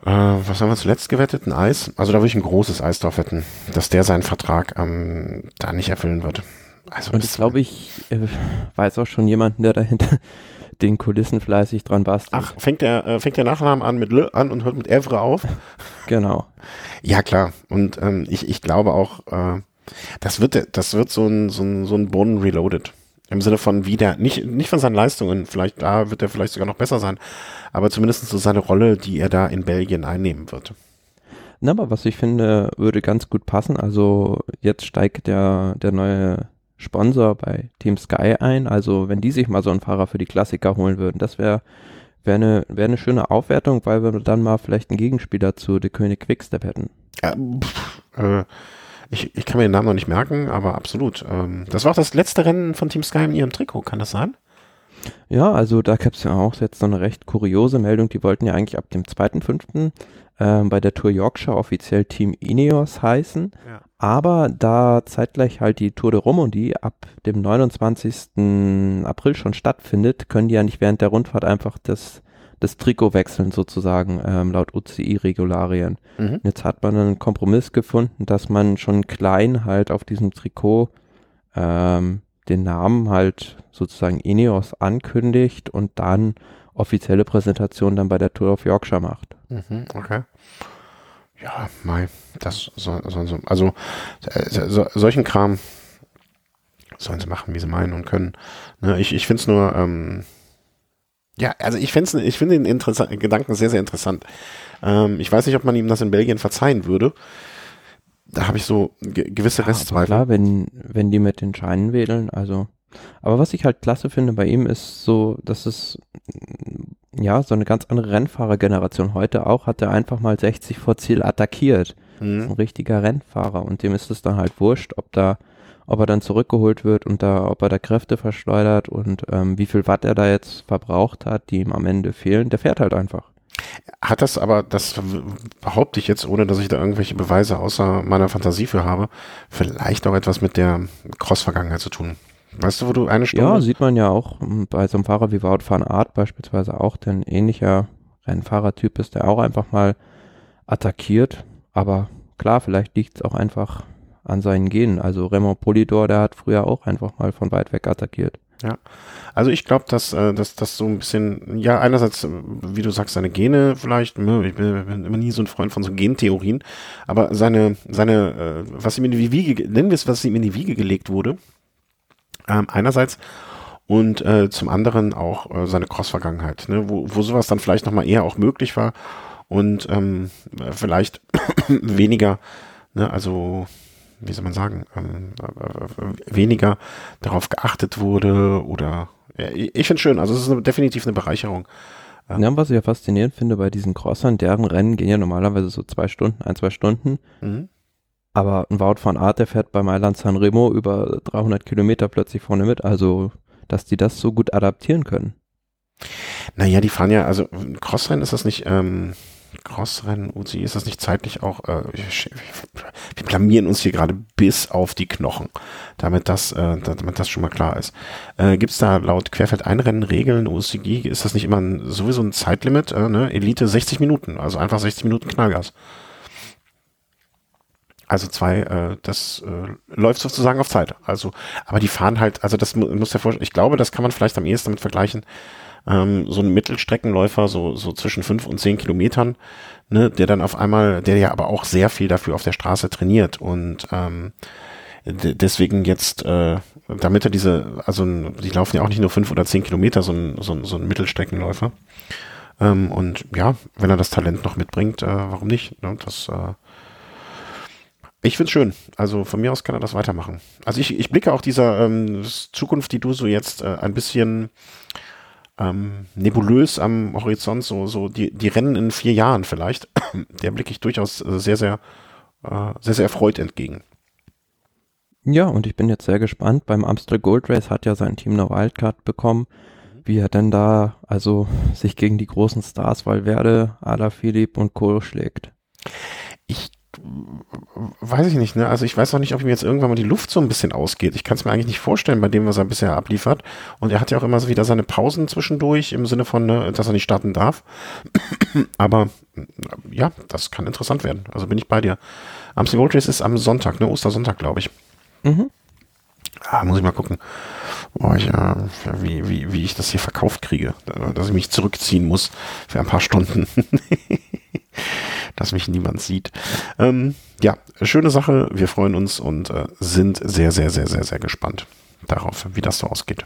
äh, was haben wir zuletzt gewettet? Ein Eis? Also da würde ich ein großes Eis drauf wetten, dass der seinen Vertrag ähm, da nicht erfüllen wird. Also Und ich glaube, ich äh, weiß auch schon jemanden, der dahinter den Kulissen fleißig dran bastelt. Ach, fängt der, äh, fängt der Nachname an mit Le an und hört mit Evre auf? genau. Ja, klar. Und ähm, ich, ich glaube auch, äh, das wird, das wird so ein, so ein, so ein Boden reloaded. Im Sinne von wie der, nicht, nicht von seinen Leistungen, vielleicht da wird er vielleicht sogar noch besser sein, aber zumindest so seine Rolle, die er da in Belgien einnehmen wird. Na, aber was ich finde, würde ganz gut passen. Also jetzt steigt der, der neue Sponsor bei Team Sky ein. Also wenn die sich mal so einen Fahrer für die Klassiker holen würden, das wäre wär eine, wär eine schöne Aufwertung, weil wir dann mal vielleicht einen Gegenspieler zu De König Quickstep hätten. Ja, pff, äh, ich, ich kann mir den Namen noch nicht merken, aber absolut. Ähm, das war auch das letzte Rennen von Team Sky in ihrem Trikot, kann das sein? Ja, also da gab es ja auch jetzt so eine recht kuriose Meldung. Die wollten ja eigentlich ab dem 2.5. Ähm, bei der Tour Yorkshire offiziell Team Ineos heißen. Ja. Aber da zeitgleich halt die Tour de Romandie ab dem 29. April schon stattfindet, können die ja nicht während der Rundfahrt einfach das das Trikot wechseln sozusagen ähm, laut UCI-Regularien. Mhm. Jetzt hat man einen Kompromiss gefunden, dass man schon klein halt auf diesem Trikot ähm, den Namen halt sozusagen Ineos ankündigt und dann offizielle Präsentation dann bei der Tour of Yorkshire macht. Mhm, okay. Ja, mei, das soll, soll so, also äh, so, solchen Kram sollen sie machen, wie sie meinen und können. Ne, ich ich finde es nur, ähm, ja, also ich finde ich finde den Gedanken sehr, sehr interessant. Ähm, ich weiß nicht, ob man ihm das in Belgien verzeihen würde. Da habe ich so ge gewisse ja, Restzweifel. Klar, wenn, wenn die mit den Scheinen wählen, also. Aber was ich halt klasse finde bei ihm ist so, dass es ja so eine ganz andere Rennfahrergeneration heute auch hat er einfach mal 60 vor Ziel attackiert. Mhm. ein richtiger Rennfahrer und dem ist es dann halt wurscht, ob da ob er dann zurückgeholt wird und da, ob er da Kräfte verschleudert und ähm, wie viel Watt er da jetzt verbraucht hat, die ihm am Ende fehlen, der fährt halt einfach. Hat das aber, das behaupte ich jetzt, ohne dass ich da irgendwelche Beweise außer meiner Fantasie für habe, vielleicht auch etwas mit der Cross-Vergangenheit zu tun. Weißt du, wo du eine Stunde... Ja, sieht man ja auch bei so einem Fahrer wie Wout van Art beispielsweise auch, der ein ähnlicher Rennfahrertyp ist, der auch einfach mal attackiert. Aber klar, vielleicht liegt es auch einfach an seinen Genen. Also Raymond Polidor, der hat früher auch einfach mal von weit weg attackiert. Ja, also ich glaube, dass, äh, dass das so ein bisschen, ja, einerseits, wie du sagst, seine Gene vielleicht, ne, ich bin, immer nie so ein Freund von so Gentheorien, aber seine, seine, äh, was ihm in die Wiege, nennen wir es, was ihm in die Wiege gelegt wurde, ähm, einerseits und äh, zum anderen auch äh, seine Cross-Vergangenheit, ne, wo, wo sowas dann vielleicht nochmal eher auch möglich war und ähm, vielleicht weniger, ne, also wie soll man sagen, ähm, äh, weniger darauf geachtet wurde oder ja, ich finde schön, also es ist eine, definitiv eine Bereicherung. Ähm, ja, was ich ja faszinierend finde bei diesen Crossern, deren Rennen gehen ja normalerweise so zwei Stunden, ein, zwei Stunden. Mhm. Aber ein Wout van Aert, der fährt bei Mailand San Remo über 300 Kilometer plötzlich vorne mit. Also, dass die das so gut adaptieren können. Naja, die fahren ja, also Crossrennen ist das nicht, ähm, Crossrennen, UCI, ist das nicht zeitlich auch, äh, wir blamieren uns hier gerade bis auf die Knochen, damit das, äh, damit das schon mal klar ist. Äh, Gibt es da laut Querfeld-Einrennen-Regeln, UCI, ist das nicht immer ein, sowieso ein Zeitlimit, äh, ne? Elite 60 Minuten, also einfach 60 Minuten Knallgas. Also zwei, äh, das äh, läuft sozusagen auf Zeit. Also, aber die fahren halt, also das muss ja vorstellen, ich glaube, das kann man vielleicht am ehesten damit vergleichen, ähm, so ein Mittelstreckenläufer, so, so zwischen fünf und zehn Kilometern, ne, der dann auf einmal, der ja aber auch sehr viel dafür auf der Straße trainiert und ähm, deswegen jetzt, äh, damit er diese, also die laufen ja auch nicht nur fünf oder zehn Kilometer, so ein, so so ein Mittelstreckenläufer. Ähm, und ja, wenn er das Talent noch mitbringt, äh, warum nicht? Ne? Das, äh, ich find's schön. Also von mir aus kann er das weitermachen. Also ich, ich blicke auch dieser ähm, Zukunft, die du so jetzt äh, ein bisschen ähm, nebulös am Horizont, so, so die, die Rennen in vier Jahren vielleicht, der blicke ich durchaus äh, sehr, sehr, äh, sehr, sehr erfreut entgegen. Ja, und ich bin jetzt sehr gespannt. Beim Amstel Gold Race hat ja sein Team eine Wildcard bekommen, wie er denn da also sich gegen die großen Stars Valverde, Ada Philipp und Kohl schlägt. Ich weiß ich nicht, ne? Also ich weiß auch nicht, ob ihm jetzt irgendwann mal die Luft so ein bisschen ausgeht. Ich kann es mir eigentlich nicht vorstellen bei dem, was er bisher abliefert. Und er hat ja auch immer so wieder seine Pausen zwischendurch im Sinne von, ne, dass er nicht starten darf. Aber ja, das kann interessant werden. Also bin ich bei dir. Amstel Gold Race ist am Sonntag, ne? Ostersonntag, glaube ich. Mhm. Ah, muss ich mal gucken. Oh, ich, äh, wie, wie, wie ich das hier verkauft kriege, dass ich mich zurückziehen muss für ein paar Stunden. dass mich niemand sieht. Ähm, ja, schöne Sache. Wir freuen uns und äh, sind sehr, sehr, sehr, sehr, sehr gespannt darauf, wie das so ausgeht.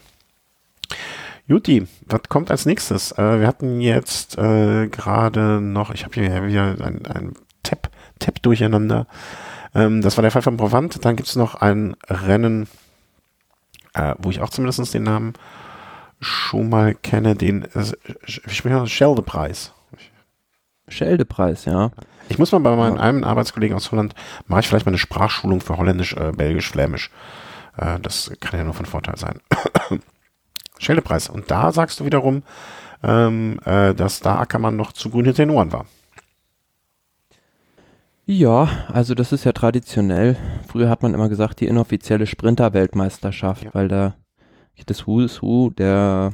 Juti, was kommt als nächstes? Äh, wir hatten jetzt äh, gerade noch, ich habe hier wieder ein, ein Tab, Tab durcheinander. Ähm, das war der Fall von Provant. Dann gibt es noch ein Rennen, äh, wo ich auch zumindest den Namen schon mal kenne, den äh, Schelde-Preis. Schelde-Preis, ja. Ich muss mal bei meinem ja. einem Arbeitskollegen aus Holland, mache ich vielleicht mal eine Sprachschulung für Holländisch, äh, Belgisch, Flämisch. Äh, das kann ja nur von Vorteil sein. Schelde-Preis. Und da sagst du wiederum, ähm, äh, dass da Ackermann noch zu grün hinter den Ohren war. Ja, also das ist ja traditionell. Früher hat man immer gesagt, die inoffizielle Sprinter-Weltmeisterschaft, ja. weil da das Who is Who der,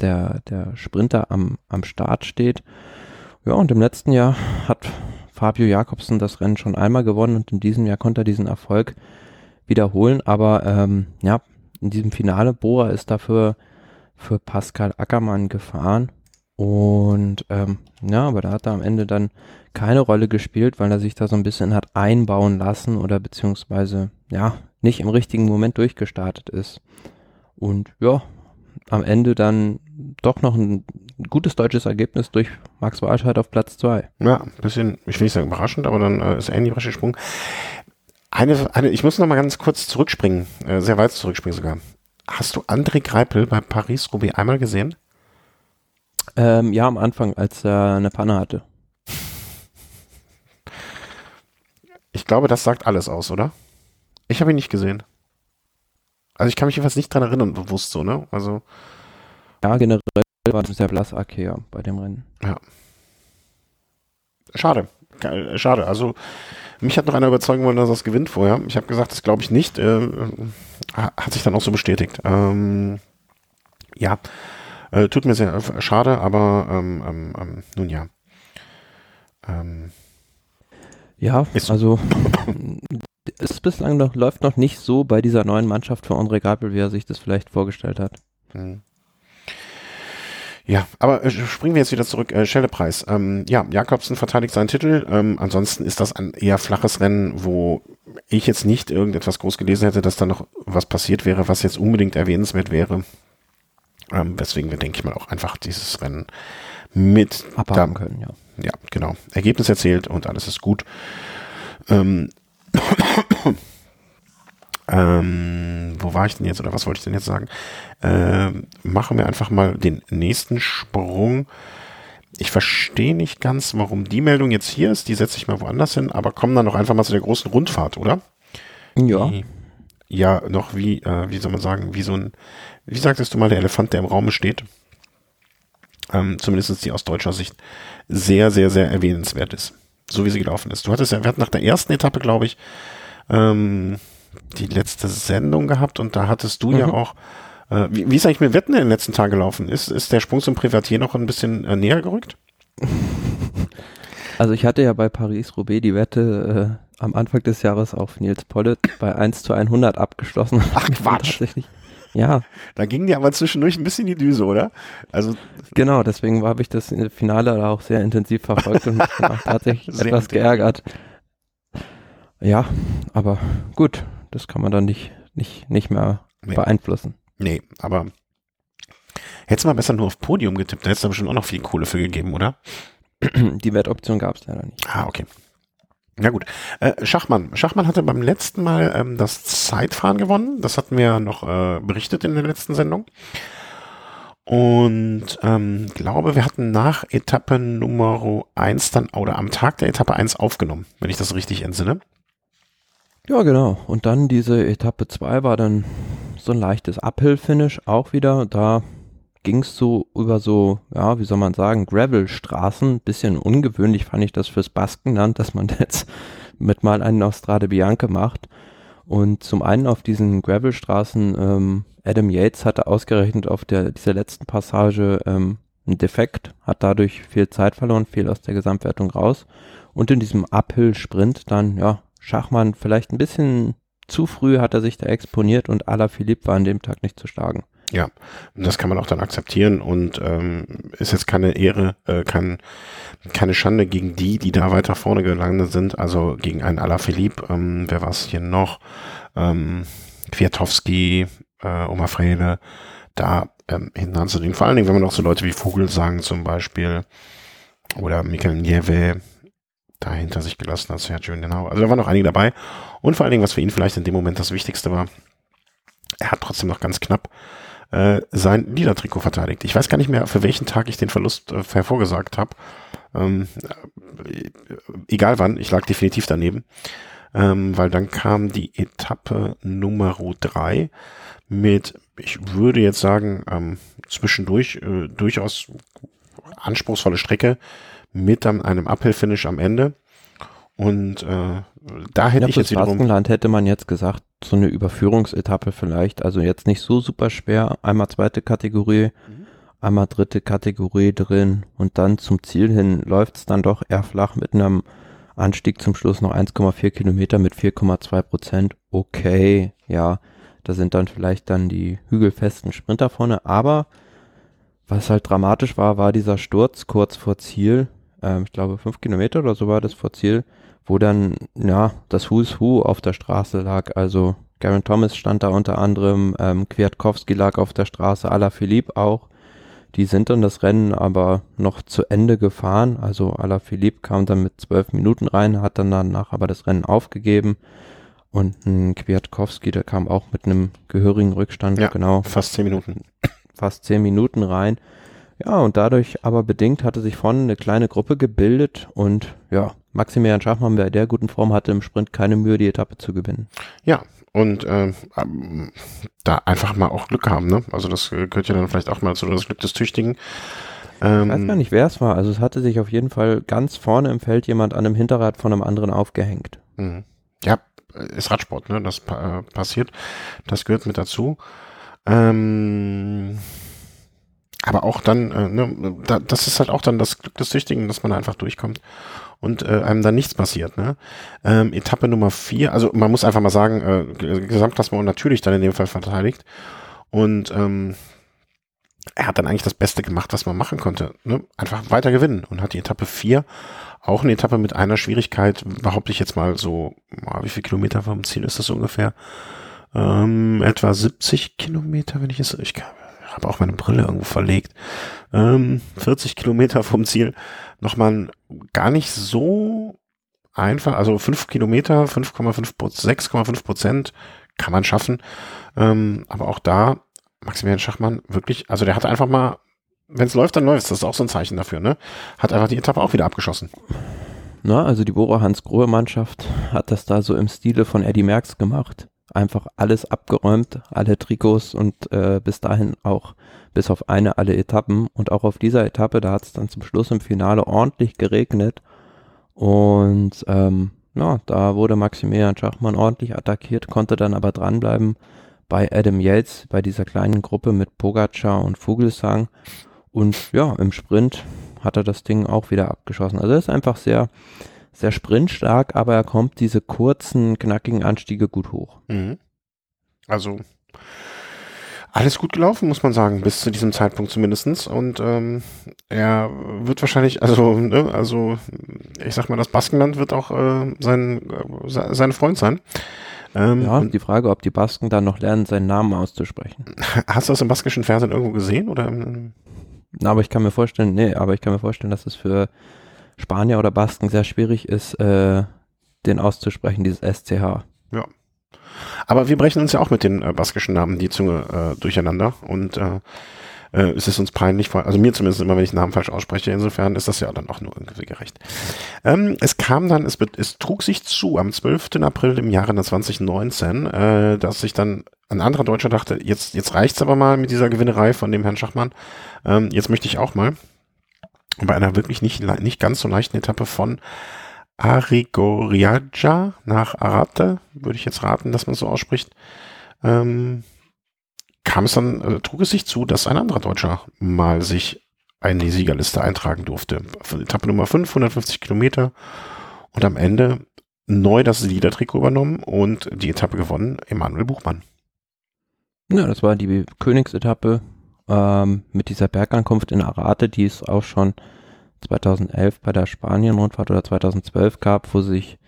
der, der Sprinter am, am Start steht. Ja, und im letzten Jahr hat Fabio Jakobsen das Rennen schon einmal gewonnen und in diesem Jahr konnte er diesen Erfolg wiederholen. Aber ähm, ja, in diesem Finale, Bora ist dafür für Pascal Ackermann gefahren. Und ähm, ja, aber da hat er am Ende dann keine Rolle gespielt, weil er sich da so ein bisschen hat einbauen lassen oder beziehungsweise ja, nicht im richtigen Moment durchgestartet ist. Und ja, am Ende dann doch noch ein gutes deutsches Ergebnis durch Max Walscheid auf Platz 2. Ja, ein bisschen, ich will nicht sagen überraschend, aber dann äh, ist er in die Rasche gesprungen. Eine, eine, ich muss noch mal ganz kurz zurückspringen, äh, sehr weit zurückspringen sogar. Hast du André Greipel bei Paris-Roubaix einmal gesehen? Ähm, ja, am Anfang, als er eine Panne hatte. Ich glaube, das sagt alles aus, oder? Ich habe ihn nicht gesehen. Also ich kann mich jedenfalls nicht dran erinnern, bewusst so, ne? Also. Ja, generell war sehr blass Akea bei dem Rennen. Ja. Schade. Schade. Also mich hat noch einer überzeugen wollen, dass er es gewinnt vorher. Ich habe gesagt, das glaube ich nicht. Äh, hat sich dann auch so bestätigt. Ähm, ja, äh, tut mir sehr äh, schade, aber ähm, ähm, ähm nun ja. Ähm, ja, also es bislang noch, läuft noch nicht so bei dieser neuen Mannschaft für André Gabel, wie er sich das vielleicht vorgestellt hat. Hm. Ja, aber äh, springen wir jetzt wieder zurück. Äh, Schellepreis. Ähm, ja, Jakobsen verteidigt seinen Titel. Ähm, ansonsten ist das ein eher flaches Rennen, wo ich jetzt nicht irgendetwas groß gelesen hätte, dass da noch was passiert wäre, was jetzt unbedingt erwähnenswert wäre. Ähm, weswegen wir, denke ich mal, auch einfach dieses Rennen mit abhaben können, ja. Ja, genau. Ergebnis erzählt und alles ist gut. Ähm, ähm, wo war ich denn jetzt oder was wollte ich denn jetzt sagen? Ähm, machen wir einfach mal den nächsten Sprung. ich verstehe nicht ganz, warum die Meldung jetzt hier ist. Die setze ich mal woanders hin, aber kommen dann noch einfach mal zu der großen Rundfahrt, oder? Ja. Die, ja, noch wie, äh, wie soll man sagen, wie so ein, wie sagtest du mal, der Elefant, der im Raum steht. Ähm, zumindest die aus deutscher Sicht sehr, sehr, sehr erwähnenswert ist. So wie sie gelaufen ist. Du hattest ja, wir hatten nach der ersten Etappe, glaube ich, ähm, die letzte Sendung gehabt und da hattest du mhm. ja auch äh, wie, wie ist eigentlich mit Wetten in den letzten Tagen gelaufen? Ist, ist der Sprung zum Privatier noch ein bisschen äh, näher gerückt? Also ich hatte ja bei Paris-Roubaix die Wette äh, am Anfang des Jahres auf Nils Pollitt bei 1 zu 100 abgeschlossen. Ach Quatsch. Ja. Da ging die aber zwischendurch ein bisschen die Düse, oder? Also genau, deswegen habe ich das Finale auch sehr intensiv verfolgt und mich dann auch tatsächlich etwas geärgert. Ja, aber gut, das kann man dann nicht, nicht, nicht mehr nee. beeinflussen. Nee, aber hättest du mal besser nur auf Podium getippt, da hättest du bestimmt auch noch viel Kohle für gegeben, oder? Die Wettoption gab es leider nicht. Ah, okay. Na gut. Äh, Schachmann. Schachmann hatte beim letzten Mal ähm, das Zeitfahren gewonnen. Das hatten wir ja noch äh, berichtet in der letzten Sendung. Und ähm, glaube, wir hatten nach Etappe Nummer 1 dann oder am Tag der Etappe 1 aufgenommen, wenn ich das richtig entsinne. Ja, genau. Und dann diese Etappe 2 war dann so ein leichtes Uphill-Finish auch wieder. Da ging es so über so, ja, wie soll man sagen, Gravel-Straßen. Bisschen ungewöhnlich fand ich das fürs Baskenland, dass man jetzt mit mal einen auf Strade Bianca macht. Und zum einen auf diesen Gravel-Straßen, ähm, Adam Yates hatte ausgerechnet auf der, dieser letzten Passage ähm, einen Defekt, hat dadurch viel Zeit verloren, viel aus der Gesamtwertung raus. Und in diesem Uphill-Sprint dann, ja, Schachmann vielleicht ein bisschen zu früh hat er sich da exponiert und Alaphilippe war an dem Tag nicht zu schlagen. Ja, das kann man auch dann akzeptieren und ähm, ist jetzt keine Ehre, äh, kein, keine Schande gegen die, die da weiter vorne gelandet sind, also gegen einen Alaphilippe, ähm, wer war es hier noch, ähm, Kwiatowski, äh, Oma Frede, da ähm, hinten anzulegen. Vor allen Dingen, wenn man auch so Leute wie Vogel sagen zum Beispiel oder Michael Nieve, da hinter sich gelassen hat, Sergio genau. Also da waren noch einige dabei. Und vor allen Dingen, was für ihn vielleicht in dem Moment das Wichtigste war, er hat trotzdem noch ganz knapp äh, sein Liedertrikot verteidigt. Ich weiß gar nicht mehr, für welchen Tag ich den Verlust äh, hervorgesagt habe. Ähm, äh, egal wann, ich lag definitiv daneben. Ähm, weil dann kam die Etappe Nummer drei mit, ich würde jetzt sagen, ähm, zwischendurch äh, durchaus anspruchsvolle Strecke mit dann einem Uphill-Finish am Ende. Und äh, da hätte ja, ich jetzt wiederum... Hätte man jetzt gesagt, so eine Überführungsetappe vielleicht, also jetzt nicht so super schwer, einmal zweite Kategorie, mhm. einmal dritte Kategorie drin und dann zum Ziel hin läuft es dann doch eher flach mit einem Anstieg zum Schluss noch 1,4 Kilometer mit 4,2 Prozent. Okay, ja, da sind dann vielleicht dann die hügelfesten Sprinter vorne, aber was halt dramatisch war, war dieser Sturz kurz vor Ziel, ähm, ich glaube fünf Kilometer oder so war das vor Ziel, wo dann, ja, das Who's Who auf der Straße lag. Also Garen Thomas stand da unter anderem, ähm, Kwiatkowski lag auf der Straße, Ala Philippe auch. Die sind dann das Rennen aber noch zu Ende gefahren. Also Ala Philippe kam dann mit zwölf Minuten rein, hat dann danach aber das Rennen aufgegeben. Und ein Kwiatkowski, der kam auch mit einem gehörigen Rückstand, ja, genau. Fast zehn Minuten. Fast zehn Minuten rein. Ja, und dadurch aber bedingt hatte sich vorne eine kleine Gruppe gebildet und ja, Maximilian Schachmann bei der guten Form hatte im Sprint keine Mühe, die Etappe zu gewinnen. Ja, und äh, da einfach mal auch Glück haben, ne? Also das gehört ja dann vielleicht auch mal zu das Glück des Tüchtigen. Ähm, ich weiß gar nicht, wer es war. Also es hatte sich auf jeden Fall ganz vorne im Feld jemand an einem Hinterrad von einem anderen aufgehängt. Mhm. Ja, ist Radsport, ne? Das äh, passiert. Das gehört mit dazu. Ähm, aber auch dann, äh, ne, da, das ist halt auch dann das Glück des Süchtigen, dass man einfach durchkommt und äh, einem dann nichts passiert. Ne? Ähm, Etappe Nummer vier, also man muss einfach mal sagen, äh, Gesamtklassement natürlich dann in dem Fall verteidigt und ähm, er hat dann eigentlich das Beste gemacht, was man machen konnte. Ne? Einfach weiter gewinnen und hat die Etappe vier auch eine Etappe mit einer Schwierigkeit, behaupte ich jetzt mal so, wie viel Kilometer vom Ziel ist das ungefähr? Ähm, etwa 70 Kilometer, wenn ich es, ich habe auch meine Brille irgendwo verlegt. Ähm, 40 Kilometer vom Ziel. Nochmal gar nicht so einfach, also 5 Kilometer, 5,5, 6,5 Prozent kann man schaffen. Ähm, aber auch da, Maximilian Schachmann, wirklich, also der hat einfach mal wenn es läuft, dann läuft Das ist auch so ein Zeichen dafür, ne? Hat einfach die Etappe auch wieder abgeschossen. Na, also die Bora Hans Grohe Mannschaft hat das da so im Stile von Eddie Merckx gemacht. Einfach alles abgeräumt, alle Trikots und äh, bis dahin auch bis auf eine alle Etappen. Und auch auf dieser Etappe, da hat es dann zum Schluss im Finale ordentlich geregnet. Und ähm, ja, da wurde Maximilian Schachmann ordentlich attackiert, konnte dann aber dranbleiben bei Adam Yates, bei dieser kleinen Gruppe mit Pogacar und Vogelsang. Und ja, im Sprint hat er das Ding auch wieder abgeschossen. Also er ist einfach sehr, sehr sprintstark, aber er kommt diese kurzen, knackigen Anstiege gut hoch. Mhm. Also alles gut gelaufen, muss man sagen, bis zu diesem Zeitpunkt zumindestens. Und ähm, er wird wahrscheinlich, also, ne, also ich sag mal, das Baskenland wird auch äh, sein, äh, sein Freund sein. Ähm, ja, die Frage, ob die Basken dann noch lernen, seinen Namen auszusprechen. Hast du das im baskischen Fernsehen irgendwo gesehen? Oder Na, aber ich kann mir vorstellen, nee, aber ich kann mir vorstellen, dass es für Spanier oder Basken sehr schwierig ist, äh, den auszusprechen, dieses SCH. Ja. Aber wir brechen uns ja auch mit den äh, baskischen Namen die Zunge äh, durcheinander und äh, äh, ist es uns peinlich, also mir zumindest immer, wenn ich Namen falsch ausspreche, insofern ist das ja dann auch nur irgendwie gerecht. Ähm, es kam dann, es, es trug sich zu am 12. April im Jahre 2019, äh, dass sich dann ein anderer Deutscher dachte, jetzt, jetzt reicht's aber mal mit dieser Gewinnerei von dem Herrn Schachmann, ähm, jetzt möchte ich auch mal. Bei einer wirklich nicht, nicht ganz so leichten Etappe von Arigoriaja nach Arate, würde ich jetzt raten, dass man so ausspricht, ähm, kam es dann, äh, trug es sich zu, dass ein anderer Deutscher mal sich in die Siegerliste eintragen durfte. Etappe Nummer 5, 150 Kilometer und am Ende neu das Liedertrikot übernommen und die Etappe gewonnen, Emanuel Buchmann. Ja, das war die Königsetappe ähm, mit dieser Bergankunft in Arate, die es auch schon 2011 bei der Spanien-Rundfahrt oder 2012 gab, wo sich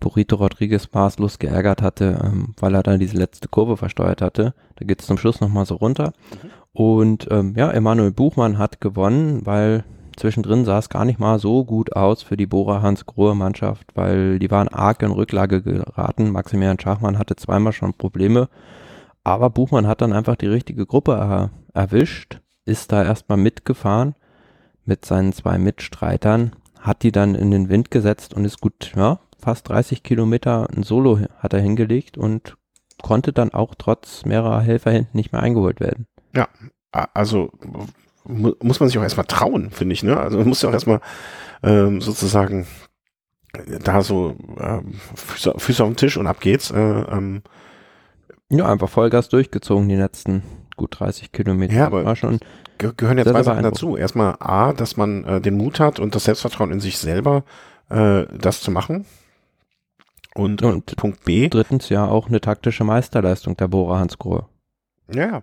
Burrito Rodriguez maßlos geärgert hatte, ähm, weil er dann diese letzte Kurve versteuert hatte. Da geht es zum Schluss nochmal so runter. Mhm. Und ähm, ja, Emanuel Buchmann hat gewonnen, weil zwischendrin sah es gar nicht mal so gut aus für die Bora Hans Grohe Mannschaft, weil die waren arg in Rücklage geraten. Maximilian Schachmann hatte zweimal schon Probleme. Aber Buchmann hat dann einfach die richtige Gruppe er erwischt, ist da erstmal mitgefahren mit seinen zwei Mitstreitern, hat die dann in den Wind gesetzt und ist gut, ja, fast 30 Kilometer ein Solo hat er hingelegt und konnte dann auch trotz mehrerer Helfer hinten nicht mehr eingeholt werden. Ja, also muss man sich auch erstmal trauen, finde ich, ne? Also man muss ja auch erstmal ähm, sozusagen da so ähm, Füße, Füße, auf den Tisch und ab geht's. Äh, ähm. Ja, einfach Vollgas durchgezogen die letzten gut 30 Kilometer. Ja, aber war schon ge gehören ja zwei Sachen dazu. Erstmal A, dass man äh, den Mut hat und das Selbstvertrauen in sich selber, äh, das zu machen. Und, und Punkt B. Drittens ja auch eine taktische Meisterleistung der Bohrer Hans Grohe. Ja.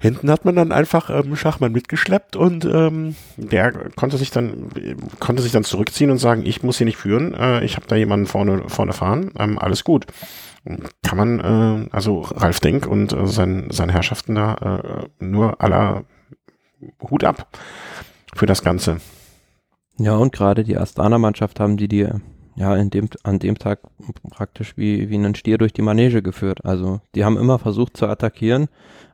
Hinten hat man dann einfach ähm, Schachmann mitgeschleppt und ähm, der konnte sich dann konnte sich dann zurückziehen und sagen, ich muss hier nicht führen, äh, ich habe da jemanden vorne vorne fahren, ähm, alles gut. Kann man äh, also Ralf Denk und äh, sein, seine Herrschaften da äh, nur aller Hut ab für das Ganze. Ja und gerade die Astana-Mannschaft haben die die ja, in dem, an dem Tag praktisch wie, wie einen Stier durch die Manege geführt. Also die haben immer versucht zu attackieren,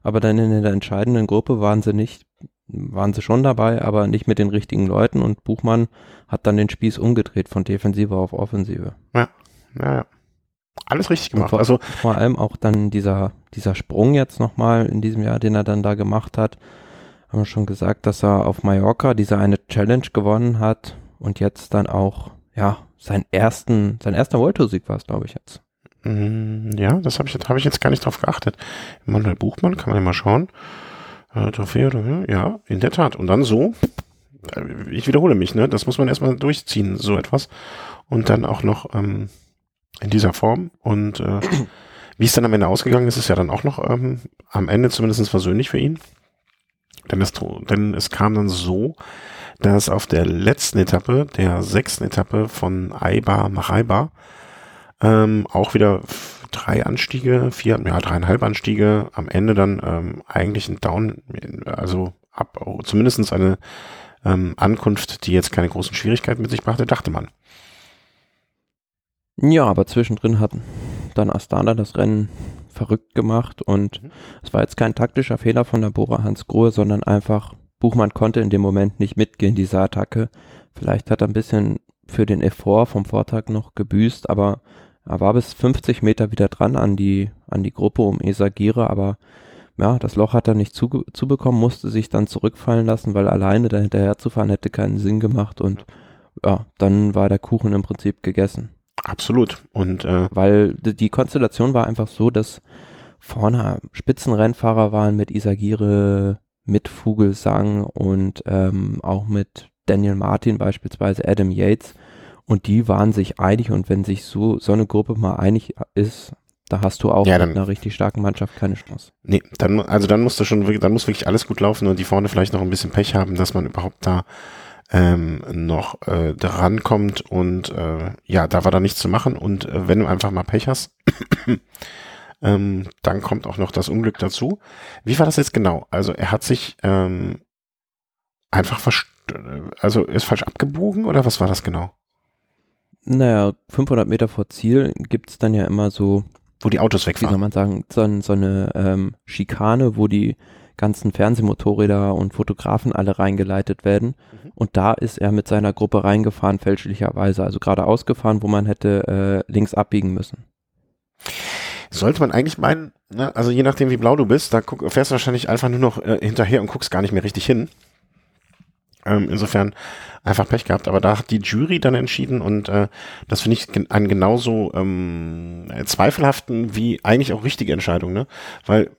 aber dann in der entscheidenden Gruppe waren sie nicht, waren sie schon dabei, aber nicht mit den richtigen Leuten und Buchmann hat dann den Spieß umgedreht von Defensive auf Offensive. Ja, ja, ja. Alles richtig gemacht. Vor, also vor allem auch dann dieser, dieser Sprung jetzt nochmal in diesem Jahr, den er dann da gemacht hat. Haben wir schon gesagt, dass er auf Mallorca diese eine Challenge gewonnen hat und jetzt dann auch, ja, seinen ersten, sein erster World Tour Sieg war es, glaube ich jetzt. Mm, ja, das habe ich, hab ich jetzt gar nicht drauf geachtet. Manuel Buchmann, kann man ja mal schauen. Äh, Trophäe oder ja, in der Tat. Und dann so, äh, ich wiederhole mich, ne? Das muss man erstmal durchziehen, so etwas. Und dann auch noch ähm, in dieser Form. Und äh, wie es dann am Ende ausgegangen ist, ist ja dann auch noch ähm, am Ende zumindest versöhnlich für ihn. Denn es, denn es kam dann so, dass auf der letzten Etappe, der sechsten Etappe von Aiba nach Aiba, ähm, auch wieder drei Anstiege, vier, ja, dreieinhalb Anstiege, am Ende dann ähm, eigentlich ein Down, also ab, zumindestens eine ähm, Ankunft, die jetzt keine großen Schwierigkeiten mit sich brachte, dachte man. Ja, aber zwischendrin hat dann Astana das Rennen verrückt gemacht und mhm. es war jetzt kein taktischer Fehler von der Bora Hans Grohe, sondern einfach Buchmann konnte in dem Moment nicht mitgehen, diese Attacke. Vielleicht hat er ein bisschen für den Effort vom Vortag noch gebüßt, aber er war bis 50 Meter wieder dran an die, an die Gruppe um Esagire, aber ja, das Loch hat er nicht zu, zubekommen, musste sich dann zurückfallen lassen, weil alleine da hinterher zu fahren hätte keinen Sinn gemacht und ja, dann war der Kuchen im Prinzip gegessen. Absolut. Und äh, weil die Konstellation war einfach so, dass vorne Spitzenrennfahrer waren mit Isagire, mit Vogelsang und ähm, auch mit Daniel Martin beispielsweise, Adam Yates. Und die waren sich einig und wenn sich so, so eine Gruppe mal einig ist, da hast du auch Ja, mit dann- einer richtig starken Mannschaft keine Chance. Nee, dann, also dann musst du schon, dann muss wirklich alles gut laufen und die vorne vielleicht noch ein bisschen Pech haben, dass man überhaupt da ähm, noch äh, dran kommt und äh, ja, da war da nichts zu machen und äh, wenn du einfach mal Pech hast, ähm, dann kommt auch noch das Unglück dazu. Wie war das jetzt genau? Also er hat sich ähm, einfach also ist falsch abgebogen oder was war das genau? Naja, 500 Meter vor Ziel gibt's dann ja immer so, Wo die Autos wie soll wegfahren. man sagen, so, so eine ähm, Schikane, wo die ganzen Fernsehmotorräder und Fotografen alle reingeleitet werden. Mhm. Und da ist er mit seiner Gruppe reingefahren, fälschlicherweise. Also geradeaus gefahren, wo man hätte äh, links abbiegen müssen. Sollte man eigentlich meinen, ne? also je nachdem wie blau du bist, da guck, fährst du wahrscheinlich einfach nur noch äh, hinterher und guckst gar nicht mehr richtig hin. Ähm, insofern einfach Pech gehabt, aber da hat die Jury dann entschieden und äh, das finde ich gen einen genauso ähm, zweifelhaften wie eigentlich auch richtige Entscheidung, ne? Weil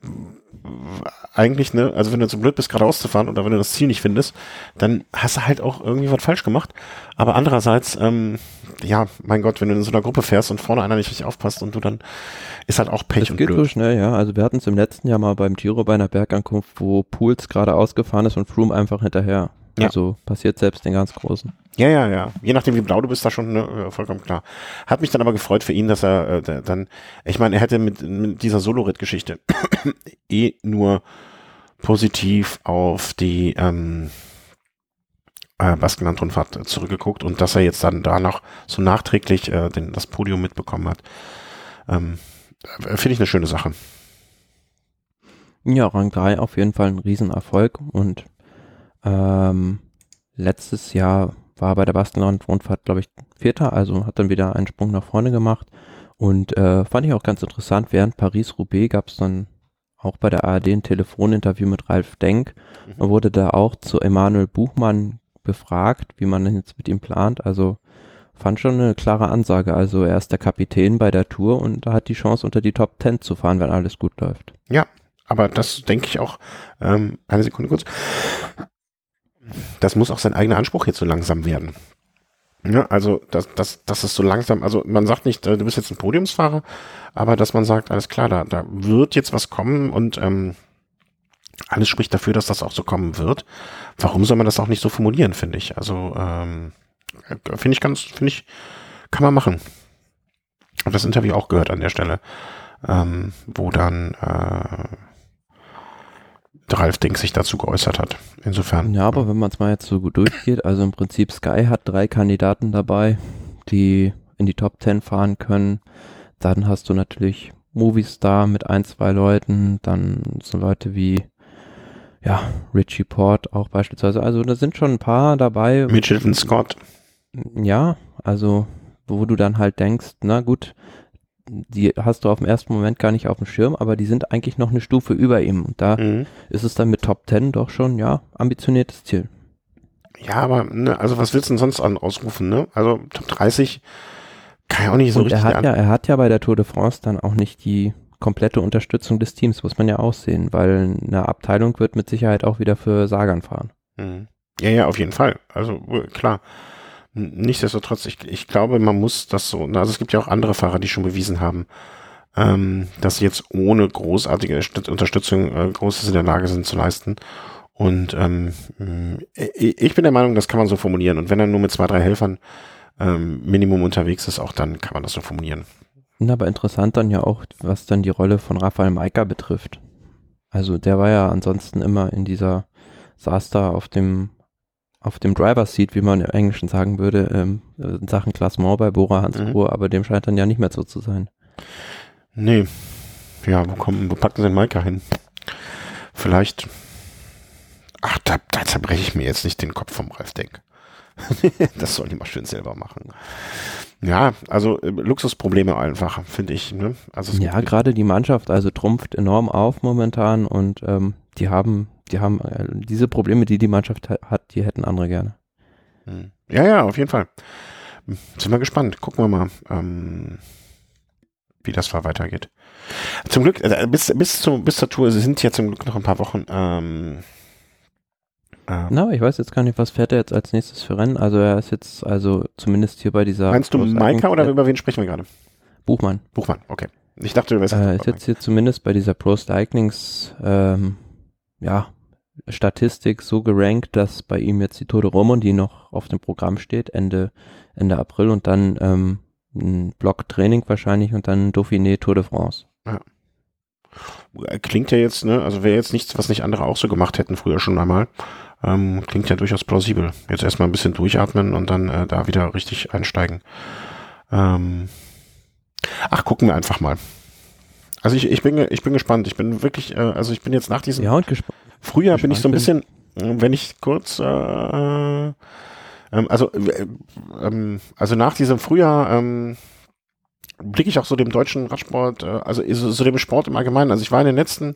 eigentlich, ne, also wenn du so blöd bist, geradeaus zu fahren oder wenn du das Ziel nicht findest, dann hast du halt auch irgendwie was falsch gemacht. Aber andererseits, ähm, ja, mein Gott, wenn du in so einer Gruppe fährst und vorne einer nicht richtig aufpasst und du dann, ist halt auch Pech Das und geht so blöd. schnell, ja. Also wir hatten es im letzten Jahr mal beim Giro bei einer Bergankunft, wo Pools gerade ausgefahren ist und Froome einfach hinterher. Ja. Also passiert selbst den ganz Großen. Ja, ja, ja. Je nachdem, wie blau du bist, da schon ne, äh, vollkommen klar. Hat mich dann aber gefreut für ihn, dass er äh, dann, ich meine, er hätte mit, mit dieser Solo-Ritt-Geschichte eh nur positiv auf die ähm, äh, Baskenland-Rundfahrt zurückgeguckt und dass er jetzt dann da noch so nachträglich äh, den, das Podium mitbekommen hat, ähm, äh, finde ich eine schöne Sache. Ja, Rang 3 auf jeden Fall ein Riesenerfolg und ähm, letztes Jahr war bei der Baskenland-Rundfahrt, glaube ich, Vierter, also hat dann wieder einen Sprung nach vorne gemacht und äh, fand ich auch ganz interessant, während Paris-Roubaix gab es dann auch bei der ARD ein Telefoninterview mit Ralf Denk, Mhm. wurde da auch zu Emanuel Buchmann befragt, wie man denn jetzt mit ihm plant, also fand schon eine klare Ansage, also er ist der Kapitän bei der Tour und hat die Chance unter die Top 10 zu fahren, wenn alles gut läuft. Aber das denke ich auch, ähm, eine Sekunde kurz. Das muss auch sein eigener Anspruch jetzt so langsam werden. Ja, also, das, das, das ist so langsam, also man sagt nicht, äh, du bist jetzt ein Podiumsfahrer, aber dass man sagt, alles klar, da, da wird jetzt was kommen und ähm, alles spricht dafür, dass das auch so kommen wird. Warum soll man das auch nicht so formulieren, finde ich? Also, ähm, äh, finde ich ganz, finde ich, kann man machen. Hab das Interview auch gehört an der Stelle, ähm, wo dann äh, Ralf Dink sich dazu geäußert hat. Insofern. Ja, aber wenn man es mal jetzt so gut durchgeht, also im Prinzip Sky hat drei Kandidaten dabei, die in die Top 10 fahren können. Dann hast du natürlich Movistar mit ein, zwei Leuten, dann so Leute wie ja, Richie Port auch beispielsweise. Also da sind schon ein paar dabei. Mitchelton Scott. Ja, also wo du dann halt denkst, na gut, die hast du auf den ersten Moment gar nicht auf dem Schirm, aber die sind eigentlich noch eine Stufe über ihm. Und da Mhm. ist es dann mit Top 10 doch schon, ja, ambitioniertes Ziel. Ja, aber, ne, also was willst du denn sonst an ausrufen, ne? Also Top 30 kann ja auch nicht so und er richtig hat ja, er hat ja bei der Tour de France dann auch nicht die komplette Unterstützung des Teams, muss man ja auch sehen, weil eine Abteilung wird mit Sicherheit auch wieder für Sagan fahren. Mhm. Ja, ja, auf jeden Fall. Also äh, klar. Nichtsdestotrotz, ich, ich glaube, man muss das so, also es gibt ja auch andere Fahrer, die schon bewiesen haben, ähm, dass sie jetzt ohne großartige St- Unterstützung äh, Großes in der Lage sind zu leisten. Und ähm, mh, ich bin der Meinung, das kann man so formulieren. Und wenn er nur mit zwei, drei Helfern ähm, Minimum unterwegs ist, auch dann kann man das so formulieren. Aber interessant dann ja auch, was dann die Rolle von Rafael Maika betrifft. Also der war ja ansonsten immer in dieser, saß da auf dem, auf dem Driver's Seat, wie man im Englischen sagen würde, ähm, in Sachen Klassement bei Bora Hansgrohe, aber dem scheint dann ja nicht mehr so zu sein. Nee. Ja, wo kommen, wo packen sie den Maika hin? Vielleicht Ach, da, da zerbreche ich mir jetzt nicht den Kopf vom Ralf Denk. das soll die mal schön selber machen. Ja, also äh, Luxusprobleme einfach, finde ich. Ne? Also ja, gerade die Mannschaft also trumpft enorm auf momentan und ähm, die haben, die haben äh, diese Probleme, die die Mannschaft hat, die hätten andere gerne. Hm. Ja, ja, auf jeden Fall. Hm, sind wir gespannt. Gucken wir mal, ähm, wie das da weitergeht. Zum Glück, äh, bis, bis, zu, bis zur Tour sind ja zum Glück noch ein paar Wochen. Ähm, ähm, Na, ich weiß jetzt gar nicht, was fährt er jetzt als nächstes für Rennen. Also er ist jetzt, also zumindest hier bei dieser. Meinst du Maika oder über wen sprechen wir gerade? Buchmann. Buchmann, okay. Ich dachte, du wärst. Äh, ist jetzt hier zumindest bei dieser Pro Cyclings, ähm, ja, Statistik so gerankt, dass bei ihm jetzt die Tour de Romandie noch auf dem Programm steht, Ende, Ende April und dann ähm, ein Block Training wahrscheinlich und dann Dauphiné Tour de France. Ja. Klingt ja jetzt, ne, also wäre jetzt nichts, was nicht andere auch so gemacht hätten früher schon einmal. Ähm, klingt ja durchaus plausibel. Jetzt erstmal ein bisschen durchatmen und dann äh, da wieder richtig einsteigen. Ähm, ach, gucken wir einfach mal. Also ich, ich bin ich bin gespannt. Ich bin wirklich, äh, also ich bin jetzt nach diesem ja, und gespannt. Frühjahr bin ich so ein bisschen, äh, wenn ich kurz, äh, ähm, also äh, also nach diesem Frühjahr ähm, blicke ich auch so dem deutschen Radsport, äh, also so, dem Sport im Allgemeinen. Also ich war in den letzten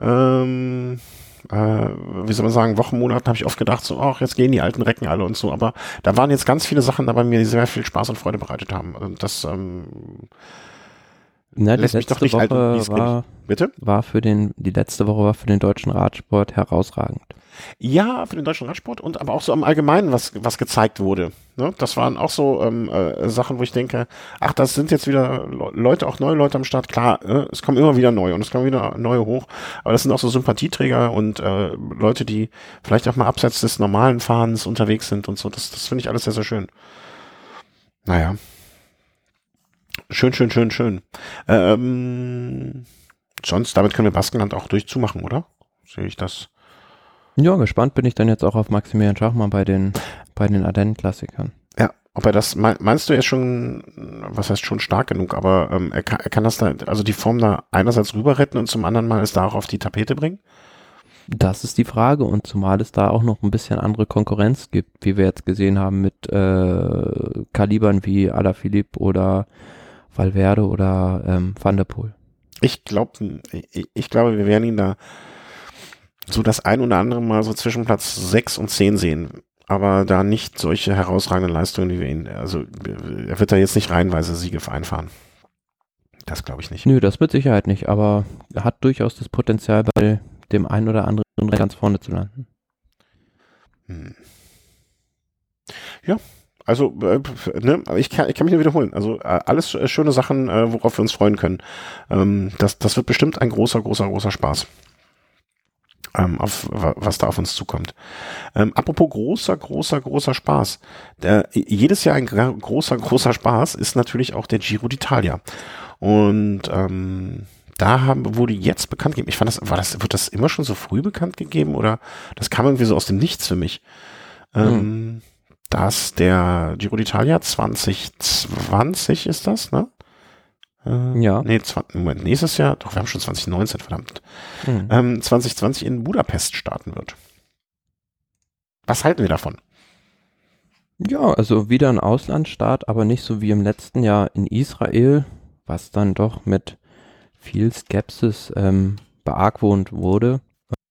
ähm, äh, wie soll man sagen, Wochenmonaten habe ich oft gedacht, so, ach, jetzt gehen die alten Recken alle und so, aber da waren jetzt ganz viele Sachen dabei, mir sehr viel Spaß und Freude bereitet haben. Und das ähm, na, lässt mich doch nicht Woche alt war, Bitte? War für den, die letzte Woche war für den deutschen Radsport herausragend. Ja, für den deutschen Radsport und aber auch so im Allgemeinen, was, was gezeigt wurde. Ne? Das waren auch so ähm, äh, Sachen, wo ich denke, ach, das sind jetzt wieder Leute, auch neue Leute am Start. Klar, äh, es kommen immer wieder neue und es kommen wieder neue hoch, aber das sind auch so Sympathieträger und äh, Leute, die vielleicht auch mal abseits des normalen Fahrens unterwegs sind und so. Das, das finde ich alles sehr, sehr schön. Naja. Schön, schön, schön, schön. Ähm, sonst, damit können wir Baskenland auch durchzumachen, oder? Sehe ich das? Ja, gespannt bin ich dann jetzt auch auf Maximilian Schachmann bei den, bei den Ardennen-Klassikern. Ja, ob er das, meinst du, er ist schon, was heißt schon stark genug, aber ähm, er, kann, er kann das da, also die Form da einerseits rüber retten und zum anderen mal es da auch auf die Tapete bringen? Das ist die Frage und zumal es da auch noch ein bisschen andere Konkurrenz gibt, wie wir jetzt gesehen haben mit äh, Kalibern wie Alaphilippe oder Valverde oder ähm, Van der Poel. Ich glaube, ich, ich glaube, wir werden ihn da so das ein oder andere Mal so zwischen Platz 6 und 10 sehen. Aber da nicht solche herausragenden Leistungen, wie wir ihn, also er wird da jetzt nicht reihenweise Siege einfahren. Das glaube ich nicht. Nö, das mit Sicherheit nicht, aber er hat durchaus das Potenzial, bei dem einen oder anderen ganz vorne zu landen. Hm. Ja, also, äh, ne, ich kann, ich kann mich nur wiederholen. Also äh, alles schöne Sachen, äh, worauf wir uns freuen können. Ähm, das, das wird bestimmt ein großer, großer, großer Spaß ähm, auf was da auf uns zukommt. Ähm, apropos großer, großer, großer Spaß. Der, jedes Jahr ein großer, großer Spaß ist natürlich auch der Giro d'Italia. Und ähm, da haben, wurde jetzt bekannt gegeben. Ich fand das, war das, wird das immer schon so früh bekannt gegeben oder das kam irgendwie so aus dem Nichts für mich. Ähm, hm. Dass der Giro d'Italia 2020 ist das, ne? Äh, ja. Nee, Moment, nächstes Jahr, doch, wir haben schon 2019, verdammt. Mhm. Ähm, 2020 in Budapest starten wird. Was halten wir davon? Ja, also wieder ein Auslandsstart, aber nicht so wie im letzten Jahr in Israel, was dann doch mit viel Skepsis ähm, beargwohnt wurde.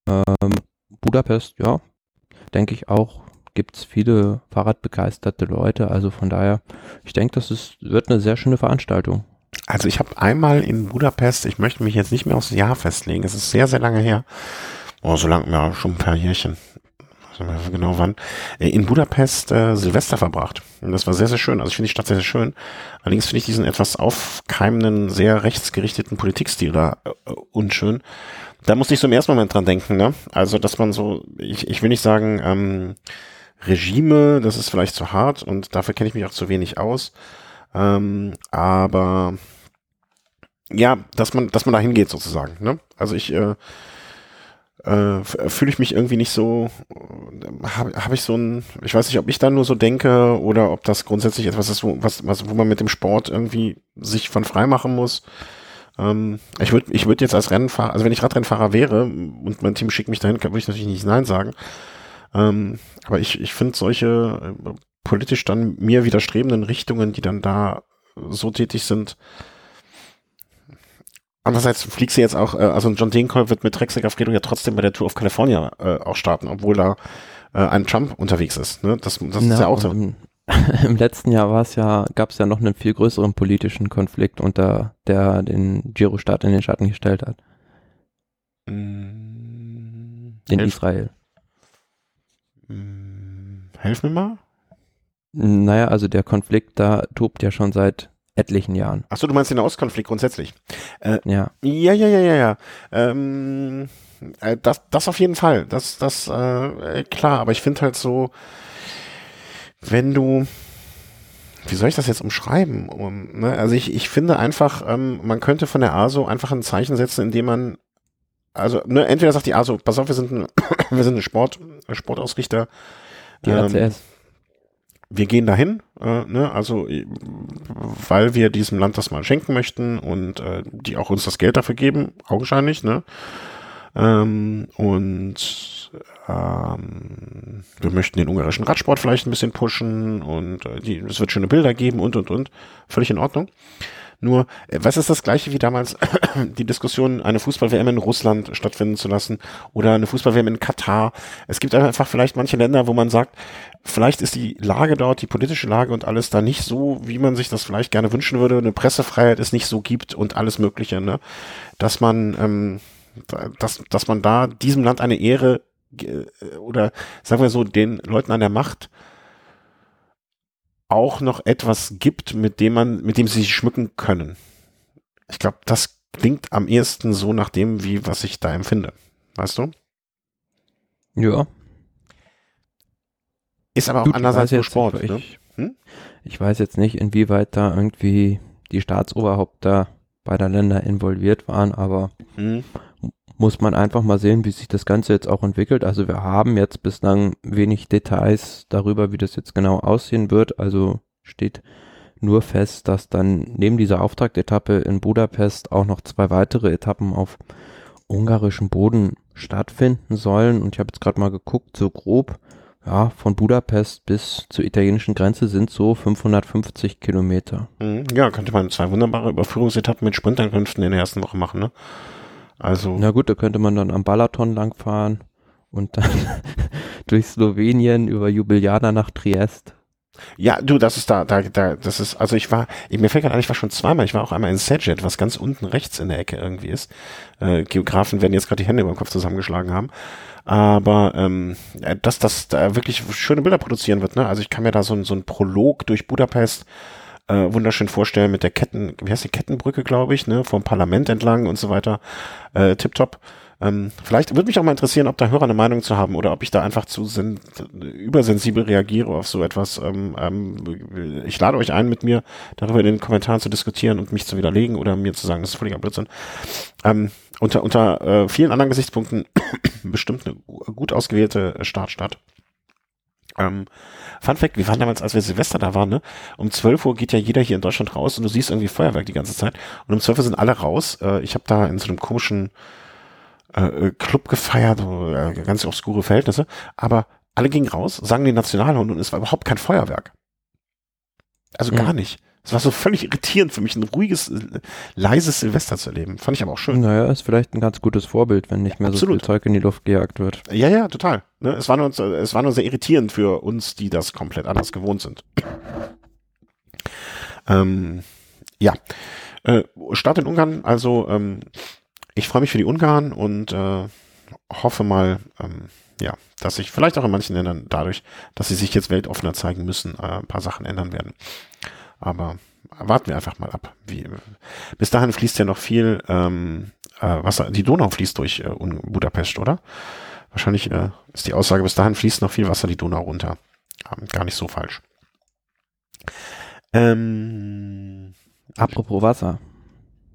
Ähm, Budapest, ja, denke ich auch, gibt es viele Fahrradbegeisterte Leute. Also von daher, ich denke, das ist, wird eine sehr schöne Veranstaltung. Also ich habe einmal in Budapest, ich möchte mich jetzt nicht mehr aufs Jahr festlegen, es ist sehr, sehr lange her. Oh, so lange, ja, schon ein paar Jährchen. Genau wann. Äh, in Budapest äh, Silvester verbracht. Und das war sehr, sehr schön. Also ich finde die Stadt sehr, sehr schön. Allerdings finde ich diesen etwas aufkeimenden, sehr rechtsgerichteten Politikstil da äh, unschön. Da musste ich so im ersten Moment dran denken, ne? Also, dass man so, ich, ich will nicht sagen, ähm, Regime, das ist vielleicht zu hart und dafür kenne ich mich auch zu wenig aus. Ähm, aber ja, dass man, dass man da hingeht sozusagen. Ne? Also ich äh, äh, fühle ich mich irgendwie nicht so, habe hab ich so ein, ich weiß nicht, ob ich da nur so denke oder ob das grundsätzlich etwas ist, wo, was, was, wo man mit dem Sport irgendwie sich von frei machen muss. Ähm, ich würde ich würd jetzt als Rennfahrer, also wenn ich Radrennfahrer wäre und mein Team schickt mich dahin, würde ich natürlich nicht Nein sagen. Ähm, aber ich, ich finde solche äh, politisch dann mir widerstrebenden Richtungen, die dann da so tätig sind, Andererseits fliegst du jetzt auch, äh, also John Degenkolb wird mit Trexecker Fredo ja trotzdem bei der Tour of California äh, auch starten, obwohl da äh, ein Trump unterwegs ist. Ne? Das, das Na, ist ja auch so. Im, Im letzten Jahr war es ja, gab es ja noch einen viel größeren politischen Konflikt unter der den Giro-Staat in den Schatten gestellt hat. Mm, In helf, Israel. Mm, helf mir mal. Naja, also der Konflikt da tobt ja schon seit etlichen Jahren. Achso, du meinst den Ostkonflikt grundsätzlich. Ja. Ja, ja, ja, ja, ja. Ähm, äh, das, das auf jeden Fall. Das, das, äh, klar, aber ich finde halt so, wenn du, wie soll ich das jetzt umschreiben? Um, ne? Also ich, ich finde einfach, ähm, man könnte von der ASO einfach ein Zeichen setzen, indem man, also ne, entweder sagt die ASO, pass auf, wir sind ein, wir sind ein Sport, Sportausrichter. Die ähm, wir gehen dahin, äh, ne, also äh, weil wir diesem Land das mal schenken möchten und äh, die auch uns das Geld dafür geben, augenscheinlich, ne? Ähm, und ähm, wir möchten den ungarischen Radsport vielleicht ein bisschen pushen und äh, die, es wird schöne Bilder geben und und und. Völlig in Ordnung. Nur, äh, was ist das gleiche wie damals die Diskussion, eine Fußball-WM in Russland stattfinden zu lassen oder eine Fußball-WM in Katar? Es gibt einfach vielleicht manche Länder, wo man sagt, vielleicht ist die Lage dort, die politische Lage und alles da nicht so, wie man sich das vielleicht gerne wünschen würde, eine Pressefreiheit es nicht so gibt und alles Mögliche, ne? Dass man, ähm, da- dass, dass man da diesem Land eine Ehre äh, oder sagen wir so, den Leuten an der Macht auch noch etwas gibt, mit dem man, mit dem sie sich schmücken können. Ich glaube, das klingt am ehesten so nach dem, wie was ich da empfinde. Weißt du? Ja. Ist aber auch Gut, andererseits nur Sport. Ich, Ne? Hm? ich weiß jetzt nicht, inwieweit da irgendwie die Staatsoberhaupter beider Länder involviert waren, aber Hm. Muss man einfach mal sehen, wie sich das Ganze jetzt auch entwickelt. Also wir haben jetzt bislang wenig Details darüber, wie das jetzt genau aussehen wird. Also steht nur fest, dass dann neben dieser Auftaktetappe in Budapest auch noch zwei weitere Etappen auf ungarischem Boden stattfinden sollen. Und ich habe jetzt gerade mal geguckt, so grob, ja, von Budapest bis zur italienischen Grenze sind so 550 Kilometer. Hm. Ja, könnte man zwei wunderbare Überführungsetappen mit Sprintankünften in der ersten Woche machen, ne? Also, Na gut, da könnte man dann am Balaton langfahren und dann durch Slowenien über Ljubljana nach Triest. ja, du, das ist da, da, da, das ist, also ich war, ich, mir fällt gerade an, ich war schon zweimal, ich war auch einmal in Sajet, was ganz unten rechts in der Ecke irgendwie ist. Äh, Geografen werden jetzt gerade die Hände über den Kopf zusammengeschlagen haben. Aber ähm, äh, dass das da wirklich schöne Bilder produzieren wird, ne? Also ich kann mir da so, so ein Prolog durch Budapest äh, wunderschön vorstellen mit der Ketten, wie heißt die Kettenbrücke, glaube ich, ne, vom Parlament entlang und so weiter. Äh, tipptopp. Ähm, vielleicht würde mich auch mal interessieren, ob da Hörer eine Meinung zu haben oder ob ich da einfach zu sen übersensibel reagiere auf so etwas. Ähm, ähm, ich lade euch ein, mit mir darüber in den Kommentaren zu diskutieren und mich zu widerlegen oder mir zu sagen, das ist völliger Blödsinn. Ähm, unter unter äh, vielen anderen Gesichtspunkten bestimmt eine gu- gut ausgewählte Startstadt. Ähm, Fun Fact, wir waren damals, als wir Silvester da waren, ne? Um 12 Uhr geht ja jeder hier in Deutschland raus und du siehst irgendwie Feuerwerk die ganze Zeit. Und um 12 Uhr sind alle raus. Äh, ich habe da in so einem komischen äh, äh, Club gefeiert, äh, ganz obskure Verhältnisse. Aber alle gingen raus, sangen den Nationalhymn und es war überhaupt kein Feuerwerk. Also gar Mhm. nicht. Es war so völlig irritierend für mich, ein ruhiges, äh, leises Silvester zu erleben. Fand ich aber auch schön. Naja, ist vielleicht ein ganz gutes Vorbild, wenn nicht mehr so Absolut. viel Zeug in die Luft gejagt wird. Ja, ja, total. Ne, es, war nur, es war nur sehr irritierend für uns, die das komplett anders gewohnt sind. Ähm, ja. Äh, Start in Ungarn, also ähm, ich freue mich für die Ungarn und äh, hoffe mal, ähm, ja, dass sich vielleicht auch in manchen Ländern dadurch, dass sie sich jetzt weltoffener zeigen müssen, äh, ein paar Sachen ändern werden. Aber warten wir einfach mal ab. Wie, bis dahin fließt ja noch viel ähm, äh, Wasser. Die Donau fließt durch äh, Budapest, oder? Wahrscheinlich äh, ist die Aussage, bis dahin fließt noch viel Wasser die Donau runter. Ähm, gar nicht so falsch. Ähm, Apropos Wasser.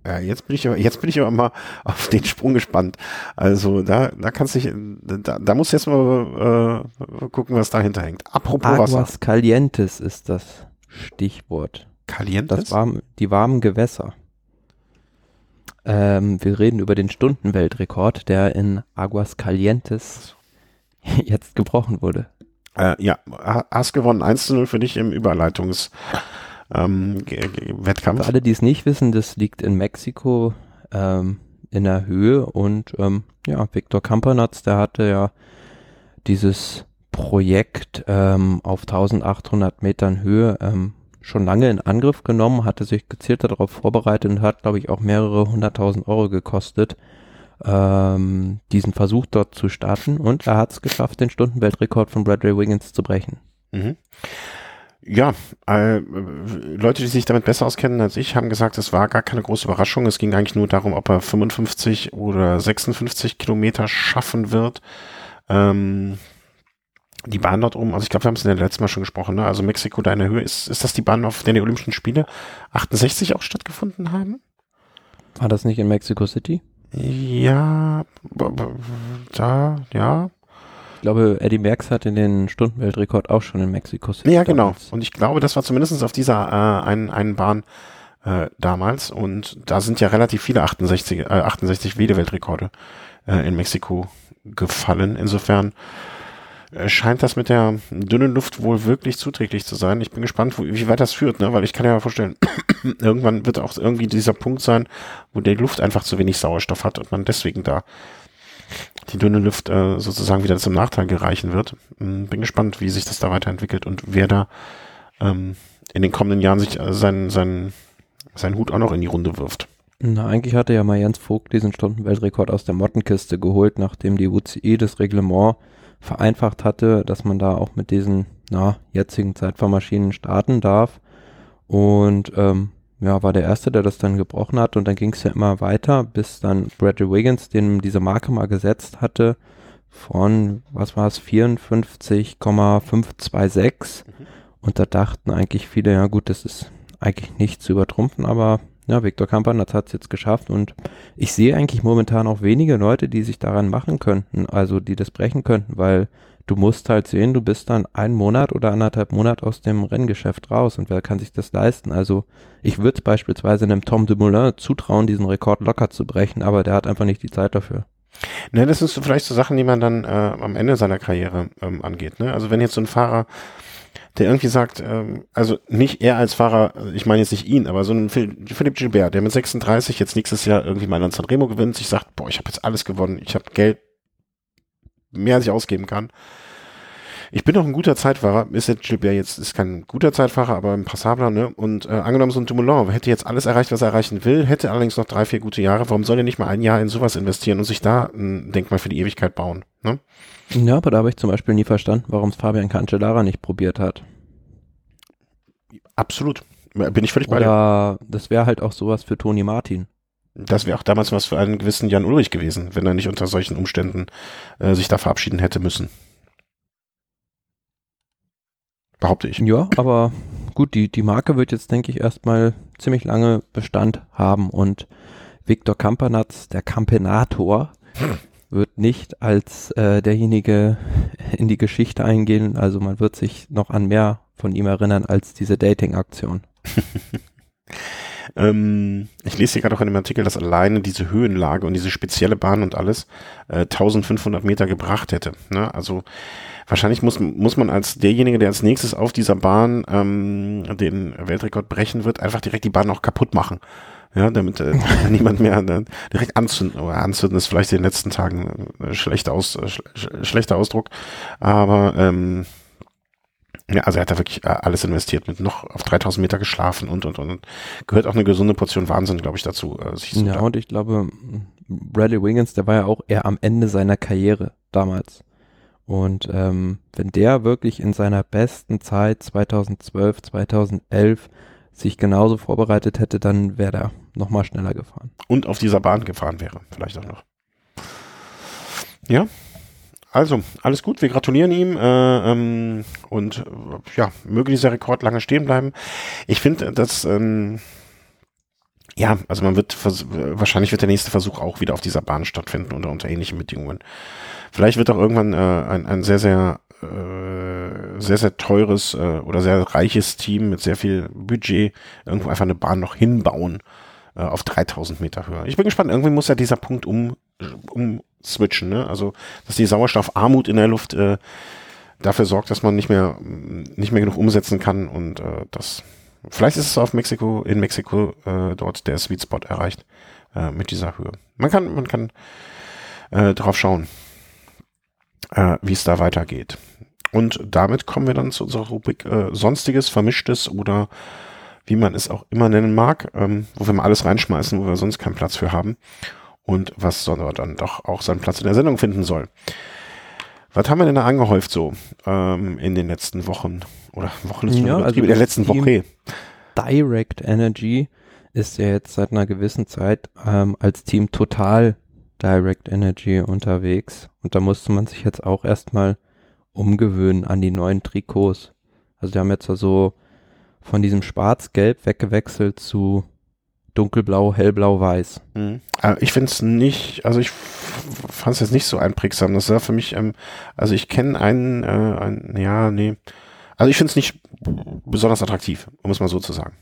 Ja, jetzt bin ich aber, jetzt bin ich aber mal auf den Sprung gespannt. Also da, da kannst du da, da musst du jetzt mal äh, gucken, was dahinter hängt. Apropos Wasser. Aguas Calientes ist das Stichwort. Calientes? Das warm, die warmen Gewässer. Ähm, wir reden über den Stundenweltrekord, der in Aguascalientes jetzt gebrochen wurde. Äh, ja, hast gewonnen. 1 zu 0 für dich im Überleitungs ähm, Wettkampf. Für alle, die es nicht wissen, das liegt in Mexiko ähm, in der Höhe und ähm, ja, Viktor Kampernatz, der hatte ja dieses Projekt ähm, auf 1800 Metern Höhe ähm, schon lange in Angriff genommen, hatte sich gezielt darauf vorbereitet und hat, glaube ich, auch mehrere hunderttausend Euro gekostet, ähm, diesen Versuch dort zu starten. Und er hat es geschafft, den Stundenweltrekord von Bradley Wiggins zu brechen. Mhm. Ja, äh, Leute, die sich damit besser auskennen als ich, haben gesagt, es war gar keine große Überraschung. Es ging eigentlich nur darum, ob er 55 oder 56 Kilometer schaffen wird. Ähm, die Bahn dort oben, also ich glaube, wir haben es in der letzten Mal schon gesprochen, ne? Also Mexiko da in der Höhe, ist, ist das die Bahn, auf der die Olympischen Spiele 68 auch stattgefunden haben? War das nicht in Mexico City? Ja, da, ja. Glaube, Eddie Merckx hatte den Stundenweltrekord auch schon in Mexico City. Ja, genau. damals. genau. Und ich glaube, das war zumindest auf dieser äh, einen, einen Bahn äh, damals. Und da sind ja relativ viele 68, äh, 68 Wedeweltrekorde äh, in Mexiko gefallen. Insofern äh, scheint das mit der dünnen Luft wohl wirklich zuträglich zu sein. Ich bin gespannt, wie weit das führt, ne? weil ich kann ja vorstellen, irgendwann wird auch irgendwie dieser Punkt sein, wo die Luft einfach zu wenig Sauerstoff hat und man deswegen da die dünne Luft äh, sozusagen wieder zum Nachteil gereichen wird. Hm, bin gespannt, wie sich das da weiterentwickelt und wer da ähm, in den kommenden Jahren sich äh, seinen, seinen, seinen Hut auch noch in die Runde wirft. Na, eigentlich hatte ja mal Jens Vogt diesen Stundenweltrekord aus der Mottenkiste geholt, nachdem die UCI das Reglement vereinfacht hatte, dass man da auch mit diesen na, jetzigen Zeitfahrmaschinen starten darf. Und ähm, ja, war der Erste, der das dann gebrochen hat. Und dann ging es ja immer weiter, bis dann Bradley Wiggins, den diese Marke mal gesetzt hatte, von, was war es, 54,526. Mhm. Und da dachten eigentlich viele, ja gut, das ist eigentlich nicht zu übertrumpfen, aber ja, Viktor Kampanatz hat es jetzt geschafft und ich sehe eigentlich momentan auch wenige Leute, die sich daran machen könnten, also die das brechen könnten, weil du musst halt sehen, du bist dann einen Monat oder anderthalb Monat aus dem Renngeschäft raus und wer kann sich das leisten? Also ich würde beispielsweise einem Tom Dumoulin zutrauen, diesen Rekord locker zu brechen, aber der hat einfach nicht die Zeit dafür. Ne, das sind so vielleicht so Sachen, die man dann äh, am Ende seiner Karriere ähm, angeht. Ne? Also wenn jetzt so ein Fahrer der irgendwie sagt, ähm, also nicht er als Fahrer, ich meine jetzt nicht ihn, aber so ein Philipp Gilbert, der mit 36 jetzt nächstes Jahr irgendwie mal an Sanremo gewinnt, sich sagt, boah, ich habe jetzt alles gewonnen, ich habe Geld mehr als ich ausgeben kann. Ich bin doch ein guter Zeitfahrer, ist jetzt Gilbert jetzt, ist kein guter Zeitfahrer, aber ein passabler, ne? Und äh, angenommen, so ein Dumoulin hätte jetzt alles erreicht, was er erreichen will, hätte allerdings noch drei, vier gute Jahre, warum soll er nicht mal ein Jahr in sowas investieren und sich da ein Denkmal für die Ewigkeit bauen, ne? Ja, aber da habe ich zum Beispiel nie verstanden, warum es Fabian Cancellara nicht probiert hat. Absolut. Bin ich völlig bei dir. das wäre halt auch sowas für Toni Martin. Das wäre auch damals was für einen gewissen Jan Ulrich gewesen, wenn er nicht unter solchen Umständen äh, sich da verabschieden hätte müssen. Behaupte ich. Ja, aber gut, die, die Marke wird jetzt, denke ich, erstmal ziemlich lange Bestand haben und Viktor Kampanatz, der Kampenator, wird nicht als äh, derjenige in die Geschichte eingehen. Also man wird sich noch an mehr von ihm erinnern als diese Dating-Aktion. ähm, ich lese hier gerade auch in dem Artikel, dass alleine diese Höhenlage und diese spezielle Bahn und alles äh, 1500 Meter gebracht hätte. Ne? Also wahrscheinlich muss, muss man als derjenige, der als nächstes auf dieser Bahn ähm, den Weltrekord brechen wird, einfach direkt die Bahn auch kaputt machen ja, damit äh, niemand mehr äh, direkt anzünden, oder anzünden ist vielleicht in den letzten Tagen äh, schlechter, Aus, äh, sch schlechter Ausdruck, aber ähm, ja, also er hat da wirklich äh, alles investiert, mit noch auf 3000 Meter geschlafen und, und, und, gehört auch eine gesunde Portion Wahnsinn, glaube ich, dazu. Äh, sich so ja, und ich glaube, Bradley Wiggins, der war ja auch eher am Ende seiner Karriere damals. Und ähm, wenn der wirklich in seiner besten Zeit 2012, 2011 sich genauso vorbereitet hätte, dann wäre er nochmal schneller gefahren. Und auf dieser Bahn gefahren wäre, vielleicht auch noch. Ja, also, alles gut, wir gratulieren ihm äh, ähm, und äh, ja, möge dieser Rekord lange stehen bleiben. Ich finde, dass ähm, ja, also man wird wahrscheinlich wird der nächste Versuch auch wieder auf dieser Bahn stattfinden oder unter ähnlichen Bedingungen. Vielleicht wird auch irgendwann äh, ein, ein sehr, sehr äh, sehr, sehr teures äh, oder sehr reiches Team mit sehr viel Budget irgendwo einfach eine Bahn noch hinbauen, äh, auf 3000 Meter Höhe. Ich bin gespannt, irgendwie muss ja dieser Punkt um, um switchen, ne? Also, dass die Sauerstoffarmut in der Luft äh, dafür sorgt, dass man nicht mehr, nicht mehr genug umsetzen kann und äh, das, vielleicht ist es auf Mexiko, in Mexiko äh, dort der Sweet Spot erreicht äh, mit dieser Höhe. Man kann, man kann äh, drauf schauen, äh, wie es da weitergeht. Und damit kommen wir dann zu unserer Rubrik äh, Sonstiges, Vermischtes oder wie man es auch immer nennen mag, ähm, wo wir mal alles reinschmeißen, wo wir sonst keinen Platz für haben und was dann doch auch seinen Platz in der Sendung finden soll. Was haben wir denn da angehäuft so ähm, in den letzten Wochen oder Wochen ist ja, also in der letzten Woche? Direct Energy ist ja jetzt seit einer gewissen Zeit ähm, als Team total Direct Energy unterwegs und da musste man sich jetzt auch erstmal umgewöhnen an die neuen Trikots. Also die haben jetzt also von diesem Schwarz-Gelb weggewechselt zu dunkelblau, hellblau, weiß. Mhm. Ich finde es nicht, also ich fand es jetzt nicht so einprägsam. Das war für mich, ähm, also ich kenne einen, äh, einen, ja, nee. Also ich finde es nicht besonders attraktiv, um es mal so zu sagen.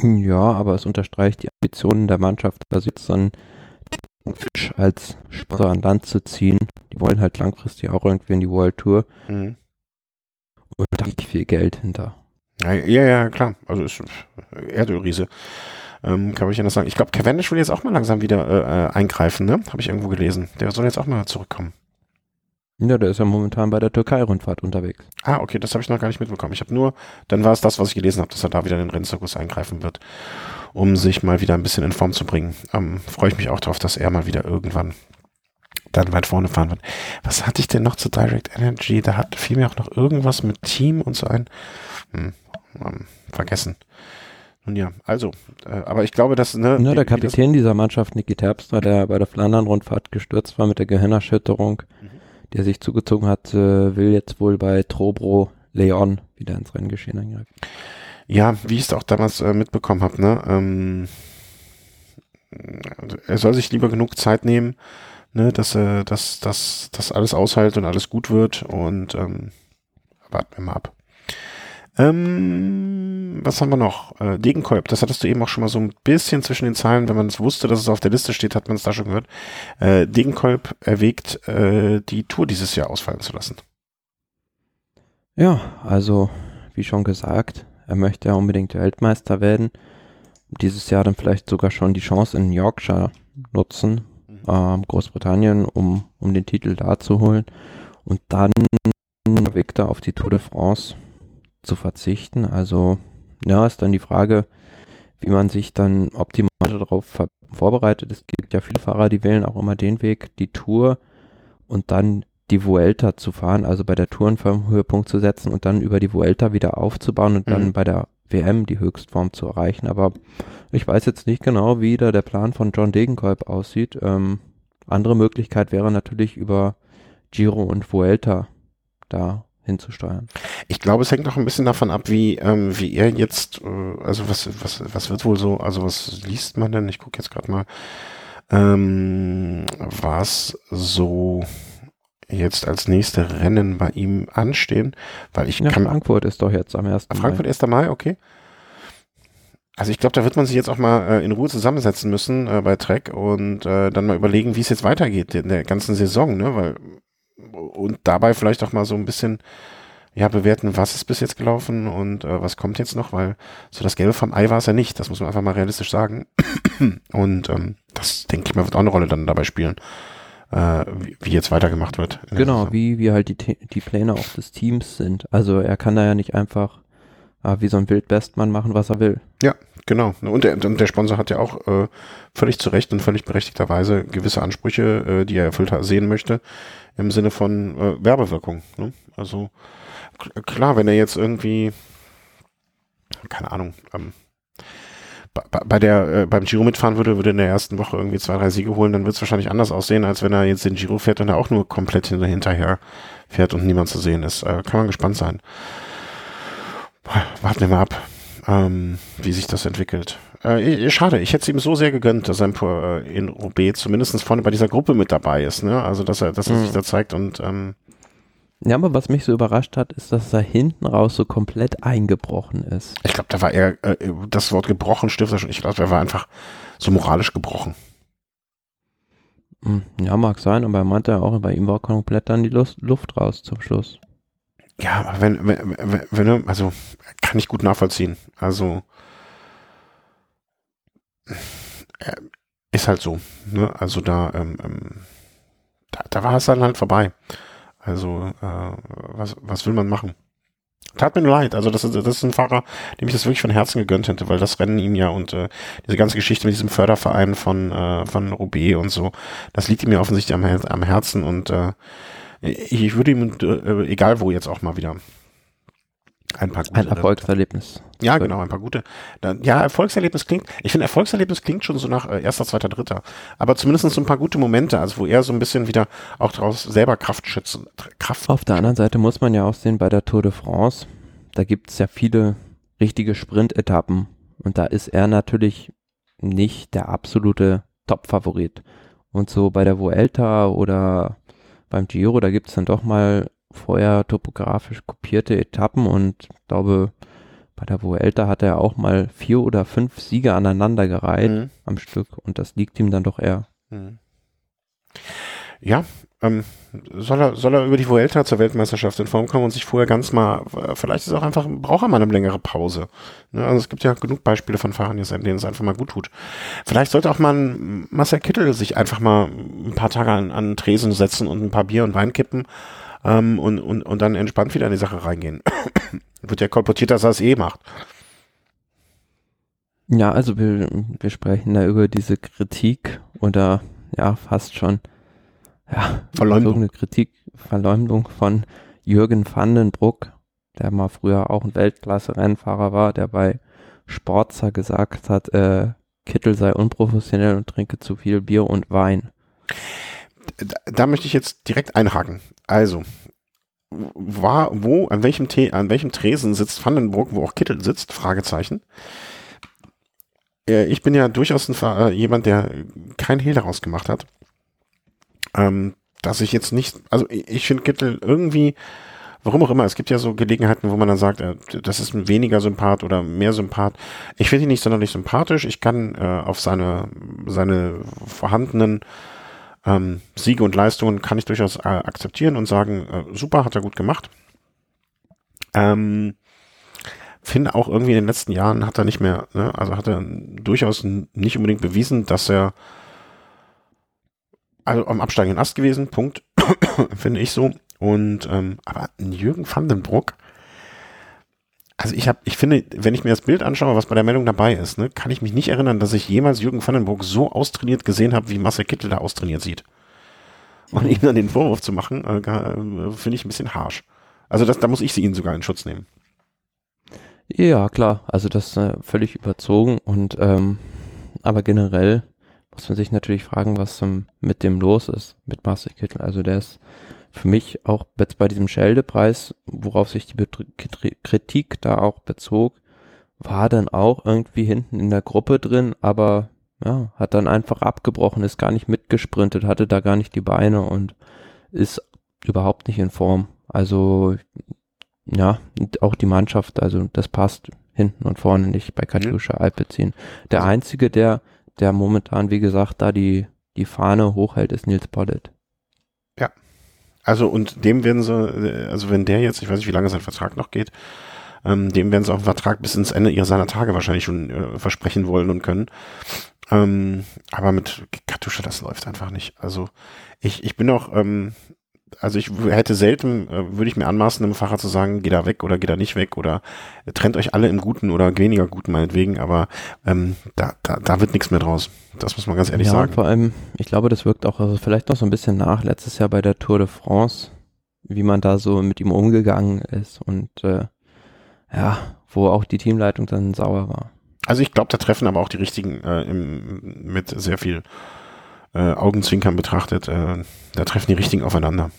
Ja, aber es unterstreicht die Ambitionen der Mannschaft, also jetzt dann Fisch als Sponsor an Land zu ziehen. Die wollen halt langfristig auch irgendwie in die World Tour. Mhm. Und da viel Geld hinter. Ja, ja, ja, klar. Also ist Erdölriese. Ähm, kann ich ja das sagen. Ich glaube, Cavendish will jetzt auch mal langsam wieder äh, äh, eingreifen, ne? Habe ich irgendwo gelesen. Der soll jetzt auch mal zurückkommen. Ja, der ist ja momentan bei der Türkei-Rundfahrt unterwegs. Ah, okay, das habe ich noch gar nicht mitbekommen. Ich habe nur, dann war es das, was ich gelesen habe, dass er da wieder in den Rennzirkus eingreifen wird, um sich mal wieder ein bisschen in Form zu bringen. Ähm, Freue ich mich auch darauf, dass er mal wieder irgendwann dann weit vorne fahren wird. Was hatte ich denn noch zu Direct Energy? Da hat fiel mir auch noch irgendwas mit Team und so ein. Hm, ähm, vergessen. Nun ja, also, äh, aber ich glaube, dass. Ne, ja, der Kapitän dieser Mannschaft, Niki Terpstra, der bei der Flandern-Rundfahrt gestürzt war mit der Gehirnerschütterung, mhm. die er sich zugezogen hat, äh, will jetzt wohl bei Trobro Leon wieder ins Renngeschehen eingreifen. Ja, wie ich es auch damals äh, mitbekommen habe, ne, ähm, er soll sich lieber genug Zeit nehmen, ne, dass er, dass, dass, dass alles aushält und alles gut wird und ähm, warten wir mal ab. Ähm, was haben wir noch? Äh, Degenkolb, das hattest du eben auch schon mal so ein bisschen zwischen den Zeilen, wenn man es wusste, dass es auf der Liste steht, hat man es da schon gehört. Äh, Degenkolb erwägt, äh, die Tour dieses Jahr ausfallen zu lassen. Ja, also wie schon gesagt, er möchte ja unbedingt Weltmeister werden. Dieses Jahr dann vielleicht sogar schon die Chance in Yorkshire nutzen, mhm. ähm, Großbritannien, um, um den Titel da zu holen. Und dann Victor auf die Tour de France zu verzichten. Also ja, ist dann die Frage, wie man sich dann optimal darauf vorbereitet. Es gibt ja viele Fahrer, die wählen auch immer den Weg, die Tour und dann die Vuelta zu fahren, also bei der Tour einen Höhepunkt zu setzen und dann über die Vuelta wieder aufzubauen und mhm. dann bei der WM die Höchstform zu erreichen. Aber ich weiß jetzt nicht genau, wie da der Plan von John Degenkolb aussieht. Ähm, andere Möglichkeit wäre natürlich über Giro und Vuelta da hinzusteuern. Ich glaube, es hängt auch ein bisschen davon ab, wie, ähm, wie er jetzt, äh, also was, was, was wird wohl so, also was liest man denn? Ich gucke jetzt gerade mal, ähm, was so jetzt als nächste Rennen bei ihm anstehen, weil ich ja, kann. Frankfurt ist doch jetzt am 1. Frankfurt 1. Mai, okay. Also ich glaube, da wird man sich jetzt auch mal äh, in Ruhe zusammensetzen müssen äh, bei Trek und äh, dann mal überlegen, wie es jetzt weitergeht in der ganzen Saison, ne? Weil und dabei vielleicht auch mal so ein bisschen ja, bewerten, was ist bis jetzt gelaufen und äh, was kommt jetzt noch, weil so das Gelbe vom Ei war es ja nicht, das muss man einfach mal realistisch sagen. und ähm, das, denke ich mal, wird auch eine Rolle dann dabei spielen, äh, wie, wie jetzt weitergemacht wird. Genau, wie, wie halt die, die Pläne auch des Teams sind. Also er kann da ja nicht einfach äh, wie so ein Wildbestmann machen, was er will. Ja, genau. Und der, und der Sponsor hat ja auch äh, völlig zu Recht und völlig berechtigterweise gewisse Ansprüche, äh, die er erfüllt sehen möchte im Sinne von äh, Werbewirkung. Ne? Also klar, wenn er jetzt irgendwie, keine Ahnung, ähm, bei, der äh, beim Giro mitfahren würde, würde in der ersten Woche irgendwie zwei, drei Siege holen, dann wird es wahrscheinlich anders aussehen, als wenn er jetzt den Giro fährt und er auch nur komplett hinterher fährt und niemand zu sehen ist. Äh, kann man gespannt sein. Warten wir mal ab, ähm, wie sich das entwickelt. Äh, schade, ich hätte es ihm so sehr gegönnt, dass er äh, in Roubaix zumindest vorne bei dieser Gruppe mit dabei ist. Ne? Also, dass er, dass er mhm. sich da zeigt und ähm, Ja, aber was mich so überrascht hat, ist, dass er hinten raus so komplett eingebrochen ist. Ich glaube, da war eher, äh, das Wort gebrochen stiftet schon. Ich glaube, er war einfach so moralisch gebrochen. Hm, Ja, mag sein, aber er meinte ja auch, bei ihm war komplett dann die Lust, Luft raus zum Schluss. Ja, wenn, wenn, wenn, wenn er- also kann ich gut nachvollziehen. Also äh, ist halt so. Ne? Also da, ähm, ähm, da, da war es dann halt vorbei. Also äh, was, was will man machen? Tat mir nur leid. Also das ist, das ist ein Fahrer, dem ich das wirklich von Herzen gegönnt hätte, weil das Rennen ihm ja und äh, diese ganze Geschichte mit diesem Förderverein von äh, von Roubaix und so, das liegt ihm ja offensichtlich am, am Herzen und äh, ich, würde ihm, äh, egal wo jetzt auch mal wieder, ein paar gute Ein Erfolgserlebnis. ja, genau, ein paar gute. Dann, ja, Erfolgserlebnis klingt, ich finde, Erfolgserlebnis klingt schon so nach äh, erster, zweiter, dritter. Aber zumindest so ein paar gute Momente, also wo er so ein bisschen wieder auch daraus selber Kraft schützen, Kraft. Auf der anderen Seite muss man ja auch sehen, bei der Tour de France, da gibt es ja viele richtige Sprint-Etappen. Und da ist er natürlich nicht der absolute Top-Favorit. Und so bei der Vuelta oder beim Giro, da gibt es dann doch mal vorher topografisch kopierte Etappen und ich glaube, bei der Vuelta hat er auch mal vier oder fünf Siege aneinandergereiht Mhm. am Stück und das liegt ihm dann doch eher. Mhm. Ja, ähm, soll er, soll er über die Vuelta zur Weltmeisterschaft in Form kommen und sich vorher ganz mal, äh, vielleicht ist auch einfach, braucht er mal eine längere Pause. Ne? Also es gibt ja genug Beispiele von Fahrern, denen es einfach mal gut tut. Vielleicht sollte auch mal ein Marcel Kittel sich einfach mal ein paar Tage an, an Tresen setzen und ein paar Bier und Wein kippen ähm, und, und, und dann entspannt wieder in die Sache reingehen. Wird ja kolportiert, dass er es eh macht. Ja, also wir, wir sprechen da über diese Kritik oder ja, fast schon ja, Verleumdung. Kritik, Verleumdung von Jürgen van den Broek, der mal früher auch ein Weltklasse-Rennfahrer war, der bei Sportzer gesagt hat, äh, Kittel sei unprofessionell und trinke zu viel Bier und Wein. da, da möchte ich jetzt direkt einhaken. Also, war, wo, an welchem, Te an welchem Tresen sitzt Vandenbroek, wo auch Kittel sitzt? Fragezeichen. Äh, Ich bin ja durchaus ein, äh, jemand, der kein Hehl daraus gemacht hat. Ähm, dass ich jetzt nicht, also ich, ich finde Kittel irgendwie, warum auch immer, es gibt ja so Gelegenheiten, wo man dann sagt, äh, das ist ein weniger Sympath oder mehr Sympath. Ich finde ihn nicht sonderlich sympathisch. Ich kann äh, auf seine, seine vorhandenen ähm, Siege und Leistungen kann ich durchaus äh, akzeptieren und sagen, äh, super, hat er gut gemacht. Ähm, finde auch irgendwie in den letzten Jahren hat er nicht mehr, ne, also hat er durchaus nicht unbedingt bewiesen, dass er also am absteigenden Ast gewesen, Punkt, finde ich so. Und ähm, aber Jürgen van den Broek, also ich habe, ich finde, wenn ich mir das Bild anschaue, was bei der Meldung dabei ist, ne, kann ich mich nicht erinnern, dass ich jemals Jürgen van den Broek so austrainiert gesehen habe, wie Marcel Kittel da austrainiert sieht. Und ihm dann den Vorwurf zu machen, äh, äh, finde ich ein bisschen harsch. Also das, da muss ich sie ihn sogar in Schutz nehmen. Ja, klar, also das ist äh, völlig überzogen und ähm, aber generell muss man sich natürlich fragen, was mit dem los ist, mit Marcel Kittel. Also der ist für mich auch jetzt bei diesem Schelde-Preis, worauf sich die Kritik da auch bezog, war dann auch irgendwie hinten in der Gruppe drin, aber ja, hat dann einfach abgebrochen, ist gar nicht mitgesprintet, hatte da gar nicht die Beine und ist überhaupt nicht in Form. Also ja, auch die Mannschaft, also das passt hinten und vorne nicht bei Katjuscha Alpecin. Der Also- einzige, der, der momentan, wie gesagt, da die, die Fahne hochhält, ist Nils Pollitt. Also und dem werden sie, äh, also wenn der jetzt, ich weiß nicht, wie lange sein Vertrag noch geht, ähm, dem werden sie auch einen Vertrag bis ins Ende ihrer seiner Tage wahrscheinlich schon äh, versprechen wollen und können. Ähm, aber mit Katusha, das läuft einfach nicht. Also ich, ich bin auch, ähm, also ich hätte selten, äh, würde ich mir anmaßen, einem Fahrer zu sagen, geh da weg oder geh da nicht weg oder trennt euch alle im Guten oder weniger Guten meinetwegen, aber ähm, da, da, da wird nichts mehr draus. Das muss man ganz ehrlich ja, sagen. vor allem, ich glaube, das wirkt auch also vielleicht noch so ein bisschen nach letztes Jahr bei der Tour de France, wie man da so mit ihm umgegangen ist und äh, ja, wo auch die Teamleitung dann sauer war. Also ich glaube, da treffen aber auch die richtigen äh, im, mit sehr viel äh, Augenzwinkern betrachtet, äh, da treffen die richtigen aufeinander.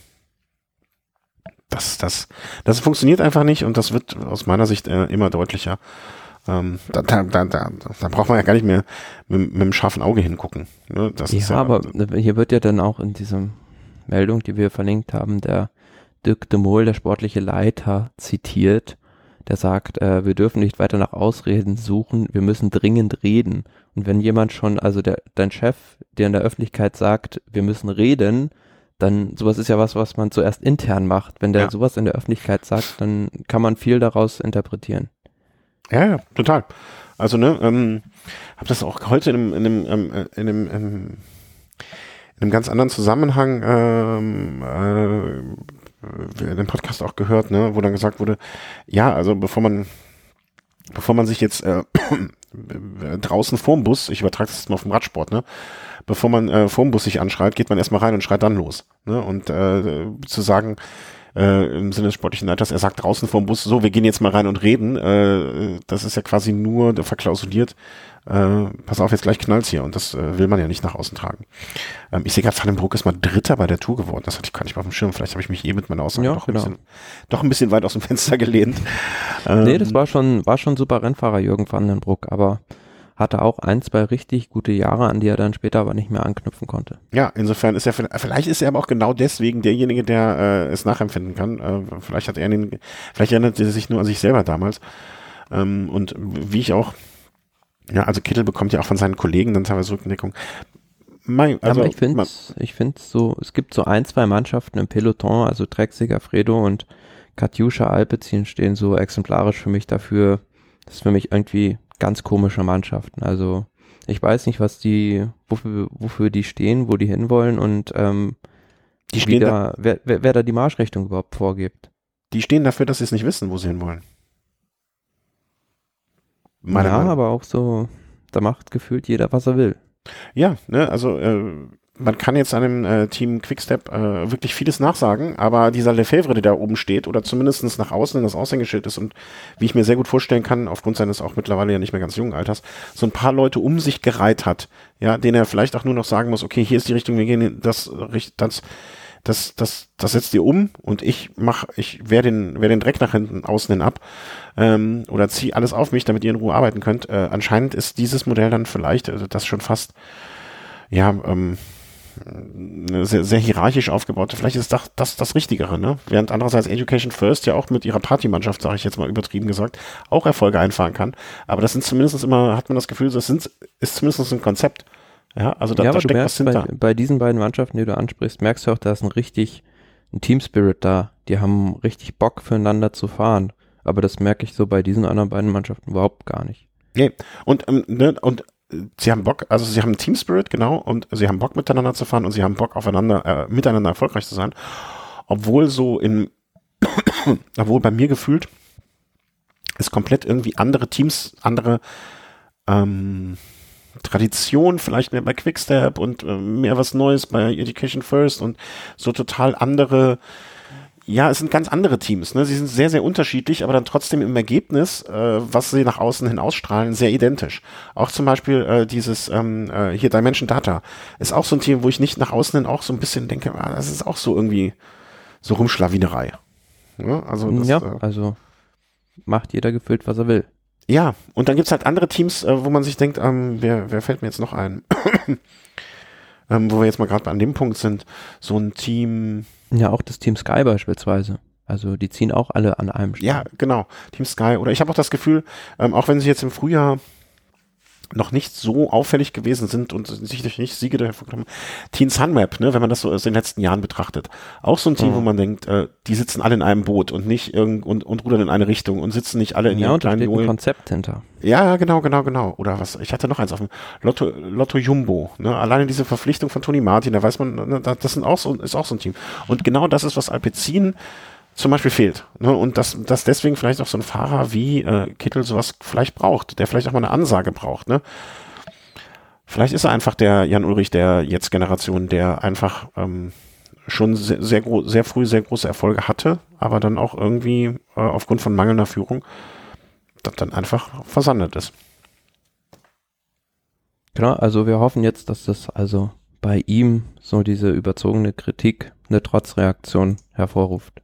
Das, das, das funktioniert einfach nicht und das wird aus meiner Sicht äh, immer deutlicher. Ähm, da, da, da, da, da braucht man ja gar nicht mehr mit, mit einem scharfen Auge hingucken. Ne? Das Ja, ist ja, aber hier wird ja dann auch in dieser Meldung, die wir verlinkt haben, der, Dirk de Mol, der sportliche Leiter, zitiert, der sagt, äh, wir dürfen nicht weiter nach Ausreden suchen, wir müssen dringend reden. Und wenn jemand schon, also der, dein Chef, der in der Öffentlichkeit sagt, wir müssen reden, dann sowas ist ja was, was man zuerst intern macht. Wenn der ja. sowas in der Öffentlichkeit sagt, dann kann man viel daraus interpretieren. Ja, ja, total. Also, ne, ähm, habe das auch heute in einem, in einem, ähm, in einem, ähm, in einem ganz anderen Zusammenhang ähm, äh, in dem Podcast auch gehört, ne, wo dann gesagt wurde, ja, also bevor man bevor man sich jetzt äh, draußen vorm Bus, ich übertrage das jetzt mal auf dem Radsport, ne, bevor man äh, vorm Bus sich anschreit, geht man erstmal rein und schreit dann los. Ne? Und äh, zu sagen, äh, im Sinne des sportlichen Leiters, er sagt draußen vorm Bus, so, wir gehen jetzt mal rein und reden, äh, das ist ja quasi nur verklausuliert, äh, pass auf, jetzt gleich knallt's hier und das äh, will man ja nicht nach außen tragen. Ähm, ich sehe gerade, Vandenbroek ist mal Dritter bei der Tour geworden, das hatte ich gar nicht mal auf dem Schirm, vielleicht habe ich mich eh mit meiner Aussage ja, doch, genau. ein bisschen, doch ein bisschen weit aus dem Fenster gelehnt. Ähm, nee, das war schon, war schon super Rennfahrer Jürgen Vandenbroek, aber hatte auch ein, zwei richtig gute Jahre, an die er dann später aber nicht mehr anknüpfen konnte. Ja, insofern ist er, vielleicht ist er aber auch genau deswegen derjenige, der äh, es nachempfinden kann. Äh, vielleicht hat er den, vielleicht erinnert er sich nur an sich selber damals. Ähm, und wie ich auch, ja, also Kittel bekommt ja auch von seinen Kollegen dann teilweise Rückendeckung. Mein, also, aber ich finde ich finde so, es gibt so ein, zwei Mannschaften im Peloton, also Trek Segafredo und Katjuscha Alpecin stehen so exemplarisch für mich dafür, das ist für mich irgendwie ganz komische Mannschaften. Also ich weiß nicht, was die, wofür, wofür die stehen, wo die hinwollen und ähm, die stehen da, wer, wer, wer da die Marschrichtung überhaupt vorgibt. Die stehen dafür, dass sie es nicht wissen, wo sie hinwollen. Meine ja, Meinung. aber auch so, da macht gefühlt jeder, was er will. Ja, ne, also äh, man kann jetzt einem äh, Team Quickstep äh, wirklich vieles nachsagen, aber dieser Lefebvre, der da oben steht, oder zumindestens nach außen in das Aushängeschild ist und wie ich mir sehr gut vorstellen kann, aufgrund seines auch mittlerweile ja nicht mehr ganz jungen Alters, so ein paar Leute um sich gereiht hat, ja, denen er vielleicht auch nur noch sagen muss, okay, hier ist die Richtung, wir gehen das, das, das, das, das setzt ihr um und ich mach, ich wehr den, wehr den Dreck nach hinten außen hin ab ähm, oder zieh alles auf mich, damit ihr in Ruhe arbeiten könnt. Äh, anscheinend ist dieses Modell dann vielleicht, also das schon fast, ja, ähm, sehr, sehr hierarchisch aufgebaute. Vielleicht ist das, das das Richtigere, ne? Während andererseits Education First ja auch mit ihrer Partymannschaft, sage ich jetzt mal übertrieben gesagt, auch Erfolge einfahren kann. Aber das sind zumindest immer, hat man das Gefühl, das sind, ist zumindest ein Konzept. Ja, also da, ja, da steckt merkst, was hinter. Bei, bei diesen beiden Mannschaften, die du ansprichst, merkst du auch, da ist ein richtig ein Team Spirit da. Die haben richtig Bock füreinander zu fahren. Aber das merke ich so bei diesen anderen beiden Mannschaften überhaupt gar nicht. Nee, und, ähm, ne, und sie haben Bock, also sie haben Team Spirit, genau, und sie haben Bock miteinander zu fahren und sie haben Bock aufeinander, äh, miteinander erfolgreich zu sein. Obwohl so in, obwohl bei mir gefühlt es komplett irgendwie andere Teams, andere ähm, Tradition, vielleicht mehr bei Quickstep und äh, mehr was Neues bei Education First und so total andere ja, es sind ganz andere Teams. Ne? Sie sind sehr, sehr unterschiedlich, aber dann trotzdem im Ergebnis, äh, was sie nach außen hin ausstrahlen, sehr identisch. Auch zum Beispiel äh, dieses ähm, äh, hier Dimension Data ist auch so ein Team, wo ich nicht nach außen hin auch so ein bisschen denke, ah, das ist auch so irgendwie so Rumschlawinerei. Ne? Also das, ja, äh, also macht jeder gefühlt, was er will. Ja, und dann gibt's halt andere Teams, äh, wo man sich denkt, ähm, wer, wer fällt mir jetzt noch ein? Ähm, wo wir jetzt mal gerade an dem Punkt sind, so ein Team, ja, auch das Team Sky beispielsweise. Also die ziehen auch alle an einem Strang. Ja, genau. Team Sky. Oder ich habe auch das Gefühl, ähm, auch wenn sie jetzt im Frühjahr noch nicht so auffällig gewesen sind und sich nicht Siege dafür genommen. Team Sunmap, ne, wenn man das so aus den letzten Jahren betrachtet. Auch so ein Team, mhm. wo man denkt, äh, die sitzen alle in einem Boot und nicht irgend und, und rudern in eine Richtung und sitzen nicht alle in ja, ihren kleinen Ja, ein Konzept hinter. Ja, genau, genau, genau. Oder was? Ich hatte noch eins auf dem Lotto, Lotto Jumbo. Ne? Alleine diese Verpflichtung von Toni Martin, da weiß man, ne, das sind auch so, ist auch so ein Team. Und genau das ist, was Alpecin zum Beispiel fehlt. Ne? Und dass, dass deswegen vielleicht auch so ein Fahrer wie äh, Kittel sowas vielleicht braucht, der vielleicht auch mal eine Ansage braucht. Ne? Vielleicht ist er einfach der Jan Ulrich der jetzt Generation, der einfach ähm, schon sehr, sehr, sehr früh sehr große Erfolge hatte, aber dann auch irgendwie äh, aufgrund von mangelnder Führung dann einfach versandet ist. Genau, also wir hoffen jetzt, dass das also bei ihm so diese überzogene Kritik eine Trotzreaktion hervorruft.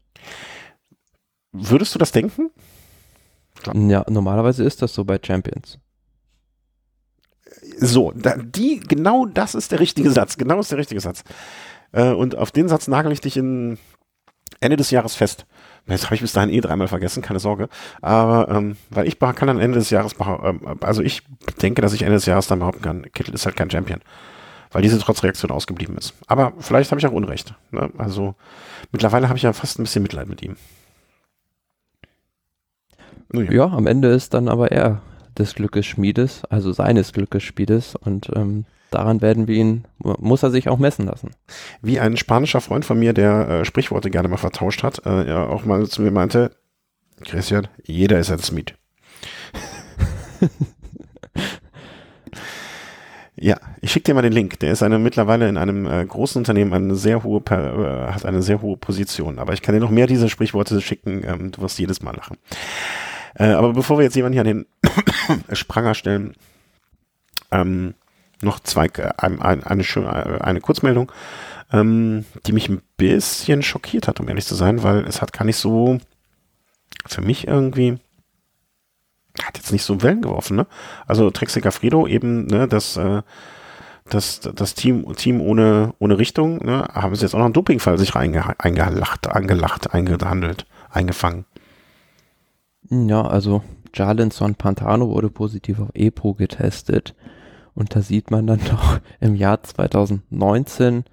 Würdest du das denken? Klar. Ja, normalerweise ist das so bei Champions. So, da, die, genau das ist der richtige Satz. Genau ist der richtige Satz. Äh, und auf den Satz nagel ich dich in Ende des Jahres fest. Jetzt habe ich bis dahin eh dreimal vergessen, keine Sorge. Aber ähm, weil ich kann dann Ende des Jahres, ähm, also ich denke, dass ich Ende des Jahres dann behaupten kann, Kittel ist halt kein Champion. Weil diese Trotzreaktion ausgeblieben ist. Aber vielleicht habe ich auch Unrecht. Ne? Also mittlerweile habe ich ja fast ein bisschen Mitleid mit ihm. Ja. ja, am Ende ist dann aber er des Glückes Schmiedes, also seines Glückes Schmiedes und ähm, daran werden wir ihn, muss er sich auch messen lassen. Wie ein spanischer Freund von mir, der äh, Sprichworte gerne mal vertauscht hat, äh, ja auch mal zu mir meinte, Christian, jeder ist ein Smith. ja, ich schicke dir mal den Link. Der ist eine, mittlerweile in einem äh, großen Unternehmen eine sehr hohe, äh, hat eine sehr hohe Position. Aber ich kann dir noch mehr dieser Sprichworte schicken. Ähm, du wirst jedes Mal lachen. Äh, aber bevor wir jetzt jemanden hier an den Spranger stellen, ähm, noch zwei, äh, ein, ein, eine, eine, eine Kurzmeldung, ähm, die mich ein bisschen schockiert hat, um ehrlich zu sein, weil es hat gar nicht so für mich irgendwie hat jetzt nicht so Wellen geworfen, ne? Also Trexica Frido eben, ne, das, äh, das, das Team, Team ohne, ohne Richtung, ne, haben sie jetzt auch noch einen Dopingfall sich reingelacht, angelacht, eingehandelt, eingefangen. Ja, also Jalinson Pantano wurde positiv auf EPO getestet. Und da sieht man dann doch im Jahr 2019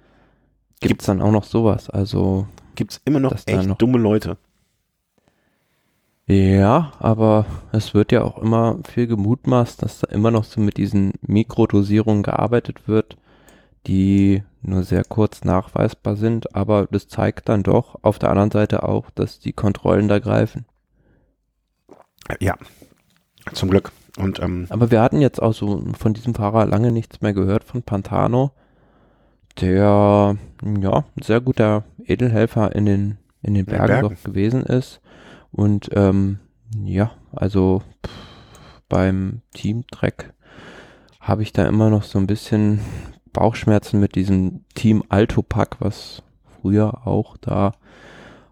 gibt es dann auch noch sowas. Also gibt es immer noch echt noch dumme Leute. Ja, aber es wird ja auch immer viel gemutmaßt, dass da immer noch so mit diesen Mikrodosierungen gearbeitet wird, die nur sehr kurz nachweisbar sind, aber das zeigt dann doch auf der anderen Seite auch, dass die Kontrollen da greifen. Ja, zum Glück. Und, ähm, Aber wir hatten jetzt auch so von diesem Fahrer lange nichts mehr gehört von Pantano, der ja ein sehr guter Edelhelfer in den in den Bergen, Bergen. doch gewesen ist und ähm, ja also beim Team Trek habe ich da immer noch so ein bisschen Bauchschmerzen mit diesem Team Alto Pack, was früher auch da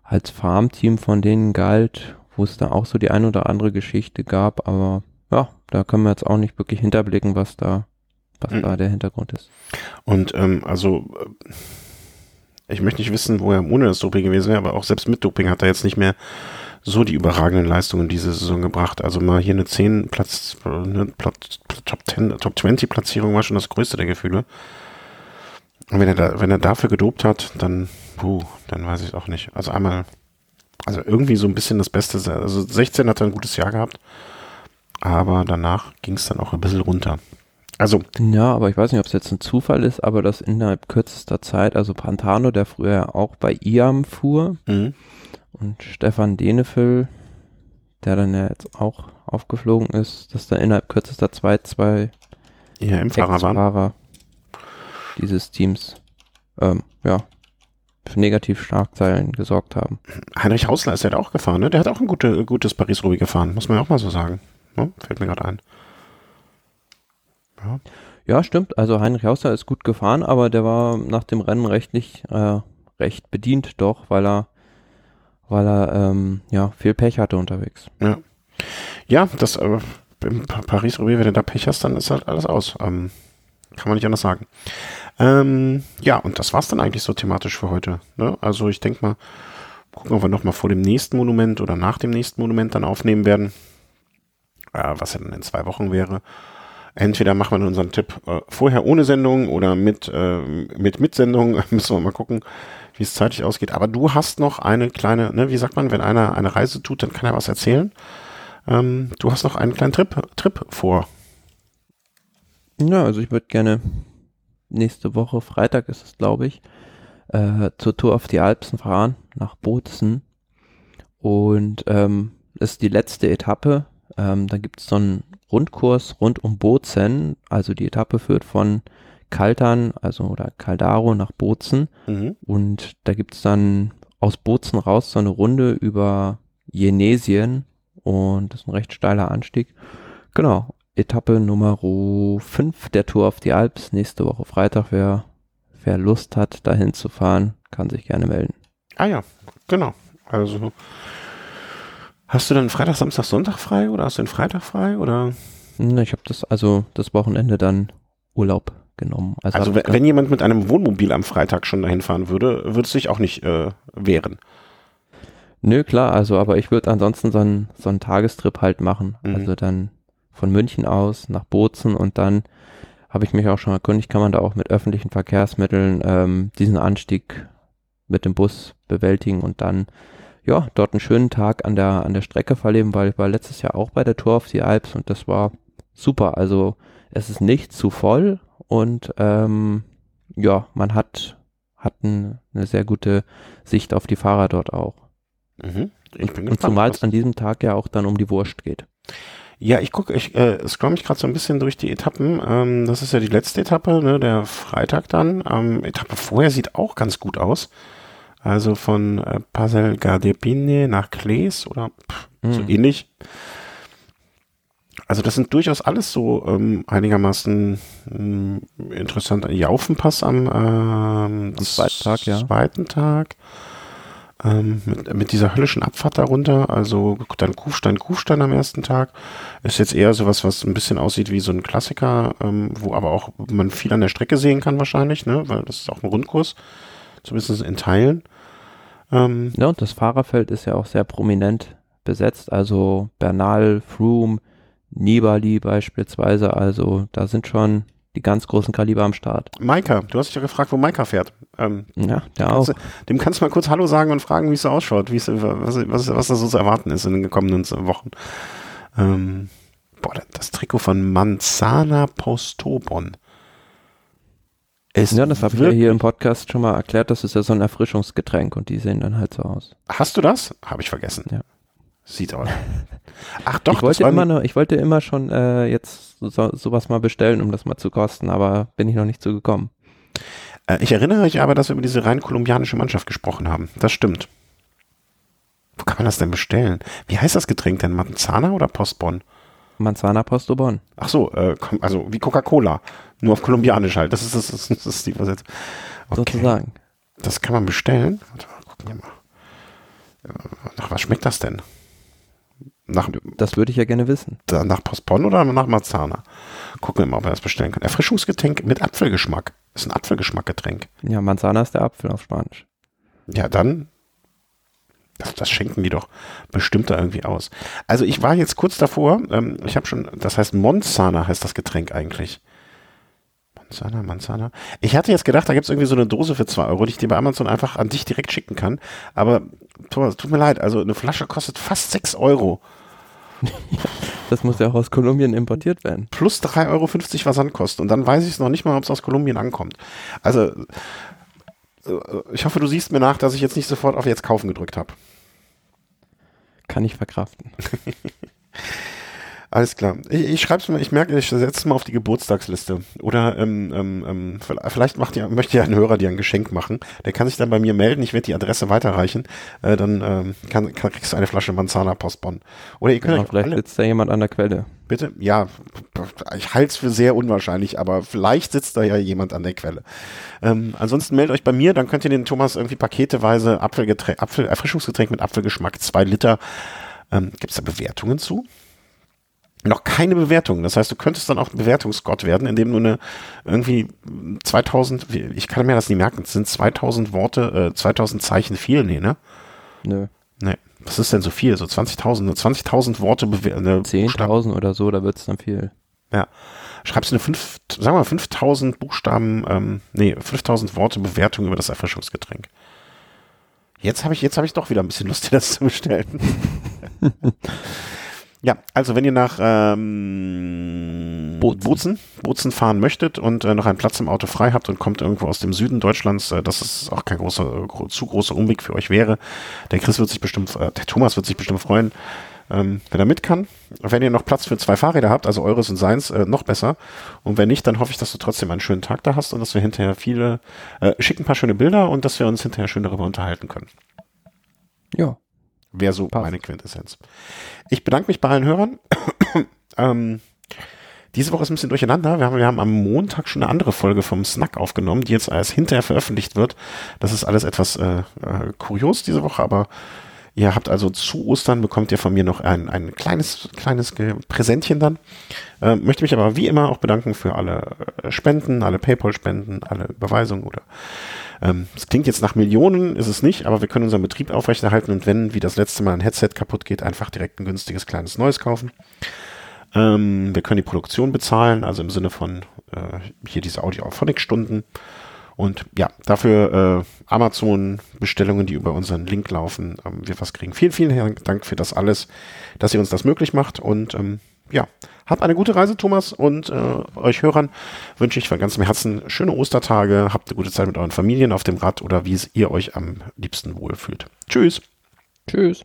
als Farmteam von denen galt wo es da auch so die ein oder andere Geschichte gab, aber ja, da können wir jetzt auch nicht wirklich hinterblicken, was da, was mhm. da der Hintergrund ist. Und ähm, also äh, ich möchte nicht wissen, wo er ohne das Doping gewesen wäre, aber auch selbst mit Doping hat er jetzt nicht mehr so die überragenden Leistungen diese Saison gebracht. Also mal hier eine 10 Platz, eine Top 10, Top 20 Platzierung war schon das größte der Gefühle. Und wenn er da, wenn er dafür gedopt hat, dann, puh, dann weiß ich auch nicht. Also einmal also irgendwie so ein bisschen das Beste. Also 16 hat er ein gutes Jahr gehabt, aber danach ging es dann auch ein bisschen runter. Also. Ja, aber ich weiß nicht, ob es jetzt ein Zufall ist, aber dass innerhalb kürzester Zeit, also Pantano, der früher auch bei IAM fuhr, mhm. Und Stefan Denefil, der dann ja jetzt auch aufgeflogen ist, dass da innerhalb kürzester Zeit zwei IAM-Fahrer waren. dieses Teams, ähm, ja, für Negativschlagzeilen gesorgt haben. Heinrich Hausler ist ja auch gefahren, ne? Der hat auch ein gute, gutes Paris-Roubaix gefahren, muss man ja auch mal so sagen. Ne? Fällt mir gerade ein. Ja. ja. stimmt. Also Heinrich Hausler ist gut gefahren, aber der war nach dem Rennen rechtlich äh, recht bedient doch, weil er weil er ähm, ja viel Pech hatte unterwegs. Ja, ja das äh, im Paris-Roubaix, wenn du da Pech hast, dann ist halt alles aus. Ähm, kann man nicht anders sagen. Ähm, ja, und das war's dann eigentlich so thematisch für heute. Ne? Also ich denke mal, gucken, ob wir nochmal vor dem nächsten Monument oder nach dem nächsten Monument dann aufnehmen werden. Äh, was ja dann in zwei Wochen wäre. Entweder machen wir unseren Tipp äh, vorher ohne Sendung oder mit, äh, mit Mitsendung. Müssen wir mal gucken, wie es zeitlich ausgeht. Aber du hast noch eine kleine, ne, wie sagt man, wenn einer eine Reise tut, dann kann er was erzählen. Ähm, du hast noch einen kleinen Trip, Trip vor. Ja, also ich würde gerne nächste Woche, Freitag ist es, glaube ich, äh, zur Tour auf die Alpsen fahren, nach Bozen. Und ähm, ist die letzte Etappe. Ähm, da gibt es so einen Rundkurs rund um Bozen. Also die Etappe führt von Kaltern, also oder Caldaro nach Bozen. Mhm. Und da gibt es dann aus Bozen raus so eine Runde über Jenesien. Und das ist ein recht steiler Anstieg. Genau. Etappe Nummer 5 der Tour auf die Alps. Nächste Woche Freitag. Wer, wer Lust hat, dahin zu fahren, kann sich gerne melden. Ah ja, genau. Also hast du dann Freitag, Samstag, Sonntag frei oder hast du den Freitag frei oder? Ich habe das also das Wochenende dann Urlaub genommen. Also, also wenn, wenn, jemand mit einem Wohnmobil am Freitag schon dahin fahren würde, würde es sich auch nicht äh, wehren. Nö, klar, also aber ich würde ansonsten so einen, so einen Tagestrip halt machen. Mhm. Also dann von München aus nach Bozen und dann habe ich mich auch schon erkundigt, kann man da auch mit öffentlichen Verkehrsmitteln ähm, diesen Anstieg mit dem Bus bewältigen und dann ja, dort einen schönen Tag an der, an der Strecke verleben, weil ich war letztes Jahr auch bei der Tour auf die Alps und das war super. Also es ist nicht zu voll und ähm, ja, man hat, hat ein, eine sehr gute Sicht auf die Fahrer dort auch. Mhm. Ich bin Und gespannt. zumal es an diesem Tag ja auch dann um die Wurst geht. Ja, ich gucke, ich äh, scroll mich gerade so ein bisschen durch die Etappen. Ähm, das ist ja die letzte Etappe, ne, der Freitag dann. Ähm, Etappe vorher sieht auch ganz gut aus. Also von äh, Pasel Gardepine nach Klees oder pff, so Mhm. ähnlich. Also das sind durchaus alles so ähm, einigermaßen ähm, interessant. Jaufenpass am, ähm, Am zweiten Tag, ja. zweiten Tag. Ähm, mit, mit dieser höllischen Abfahrt darunter, also dann Kufstein, Kufstein am ersten Tag, ist jetzt eher sowas, was ein bisschen aussieht wie so ein Klassiker, ähm, wo aber auch man viel an der Strecke sehen kann wahrscheinlich, ne, weil das ist auch ein Rundkurs, zumindest in Teilen. Ähm, Ja, und das Fahrerfeld ist ja auch sehr prominent besetzt. Also Bernal, Froome, Nibali beispielsweise. Also da sind schon die ganz großen Kaliber am Start. Maika, du hast dich ja gefragt, wo Maika fährt. Ähm, Ja, der auch. kannst du, dem kannst du mal kurz Hallo sagen und fragen, wie es so ausschaut, wie es, was, was, was da so zu erwarten ist in den kommenden Wochen. Ähm, boah, das Trikot von Manzana Postobon. Ist Ja, das habe ich ja hier im Podcast schon mal erklärt. Das ist ja so ein Erfrischungsgetränk und die sehen dann halt so aus. Hast du das? Habe ich vergessen. Ja. Sieht aber. Ach doch, ich, wollte immer noch, ich wollte immer schon äh, jetzt so, sowas mal bestellen, um das mal zu kosten, aber bin ich noch nicht zu gekommen. Äh, Ich erinnere mich aber, dass wir über diese rein kolumbianische Mannschaft gesprochen haben. Das stimmt. Wo kann man das denn bestellen? Wie heißt das Getränk denn? Manzana oder Postbon? Manzana Postobon. Ach so, äh, also wie Coca-Cola. Nur auf kolumbianisch halt. Das ist, das ist, das ist die Übersetzung. Okay. sozusagen. Das kann man bestellen. Warte mal, gucken wir mal. Äh, Nach was schmeckt das denn? Nach, Das würde ich ja gerne wissen. nach Postbon oder nach Marzana? Gucken wir mal, ob wir das bestellen können. Erfrischungsgetränk mit Apfelgeschmack. Das ist ein Apfelgeschmackgetränk. Ja, Manzana ist der Apfel auf Spanisch. Ja, dann. Das, das schenken die doch bestimmt da irgendwie aus. Also ich war jetzt kurz davor, ähm, ich habe schon, das heißt Monzana heißt das Getränk eigentlich. Manzana, Manzana. Ich hatte jetzt gedacht, da gibt es irgendwie so eine Dose für 2 Euro, die ich dir bei Amazon einfach an dich direkt schicken kann. Aber Thomas, tut mir leid, also eine Flasche kostet fast 6 Euro. Das muss ja auch aus Kolumbien importiert werden. plus 3,50 Euro Versandkosten. Und dann weiß ich es noch nicht mal, ob es aus Kolumbien ankommt. Also, äh, ich hoffe, du siehst mir nach, dass ich jetzt nicht sofort auf jetzt kaufen gedrückt habe. Kann ich verkraften. Alles klar. Ich, ich schreibe es mal, ich merke, ich setze es mal auf die Geburtstagsliste. Oder ähm, ähm, ähm, vielleicht macht ja, möchte ja ein Hörer dir ein Geschenk machen. Der kann sich dann bei mir melden. Ich werde die Adresse weiterreichen. Äh, dann ähm, kann, kann, kriegst du eine Flasche Manzana Postbon. Oder ihr könnt auch vielleicht alle, sitzt da jemand an der Quelle. bitte, ja, ich halte es für sehr unwahrscheinlich, aber vielleicht sitzt da ja jemand an der Quelle. Ähm, ansonsten meldet euch bei mir, dann könnt ihr den Thomas irgendwie paketeweise Apfelgetränk, Apfel, Erfrischungsgetränk mit Apfelgeschmack, zwei Liter. Ähm, Gibt es da Bewertungen zu? Noch keine Bewertungen. Das heißt, du könntest dann auch ein Bewertungsgott werden, indem du eine irgendwie 2000, wie- ich kann mir das nie merken, es sind 2000 Worte, äh, 2000 Zeichen viel, nee, ne? Nö. Nee. Was ist denn so viel? So 20.000, nur 20.000 Worte bewerten. 10.000 oder so, da wird es dann viel. Ja. Schreibst du eine 5, sagen wir mal 5000 Buchstaben, ähm, nee, 5000 Worte Bewertung über das Erfrischungsgetränk. Jetzt habe ich, jetzt habe ich doch wieder ein bisschen Lust, dir das zu bestellen. ja, also wenn ihr nach ähm, Bozen. Bozen, Bozen fahren möchtet und äh, noch einen Platz im Auto frei habt und kommt irgendwo aus dem Süden Deutschlands, äh, dass es auch kein großer, äh, gro zu großer Umweg für euch wäre. Der Chris wird sich bestimmt, äh, der Thomas wird sich bestimmt freuen, ähm, wenn er mit kann. Wenn ihr noch Platz für zwei Fahrräder habt, also eures und seins, äh, noch besser. Und wenn nicht, dann hoffe ich, dass du trotzdem einen schönen Tag da hast und dass wir hinterher viele, äh, schicken ein paar schöne Bilder und dass wir uns hinterher schön darüber unterhalten können. Ja. Wäre so Passt. meine Quintessenz. Ich bedanke mich bei allen Hörern. ähm, diese Woche ist ein bisschen durcheinander. Wir haben, wir haben am Montag schon eine andere Folge vom Snack aufgenommen, die jetzt erst hinterher veröffentlicht wird. Das ist alles etwas äh, äh, kurios diese Woche, aber ihr habt also zu Ostern bekommt ihr von mir noch ein, ein kleines, kleines Präsentchen dann. Ähm, möchte mich aber wie immer auch bedanken für alle äh, Spenden, alle Paypal-Spenden, alle Überweisungen oder Ähm, es klingt jetzt nach Millionen, ist es nicht, aber wir können unseren Betrieb aufrechterhalten und wenn, wie das letzte Mal, ein Headset kaputt geht, einfach direkt ein günstiges kleines neues kaufen. Ähm, wir können die Produktion bezahlen, also im Sinne von äh, hier diese Audio-Auphonic-Stunden. Und ja, dafür äh, Amazon-Bestellungen, die über unseren Link laufen, ähm, wir was kriegen. Vielen, vielen Dank für das alles, dass ihr uns das möglich macht. Und ähm, ja, habt eine gute Reise, Thomas. Und äh, euch Hörern wünsche ich von ganzem Herzen schöne Ostertage. Habt eine gute Zeit mit euren Familien auf dem Rad oder wie es ihr euch am liebsten wohlfühlt. Tschüss. Tschüss.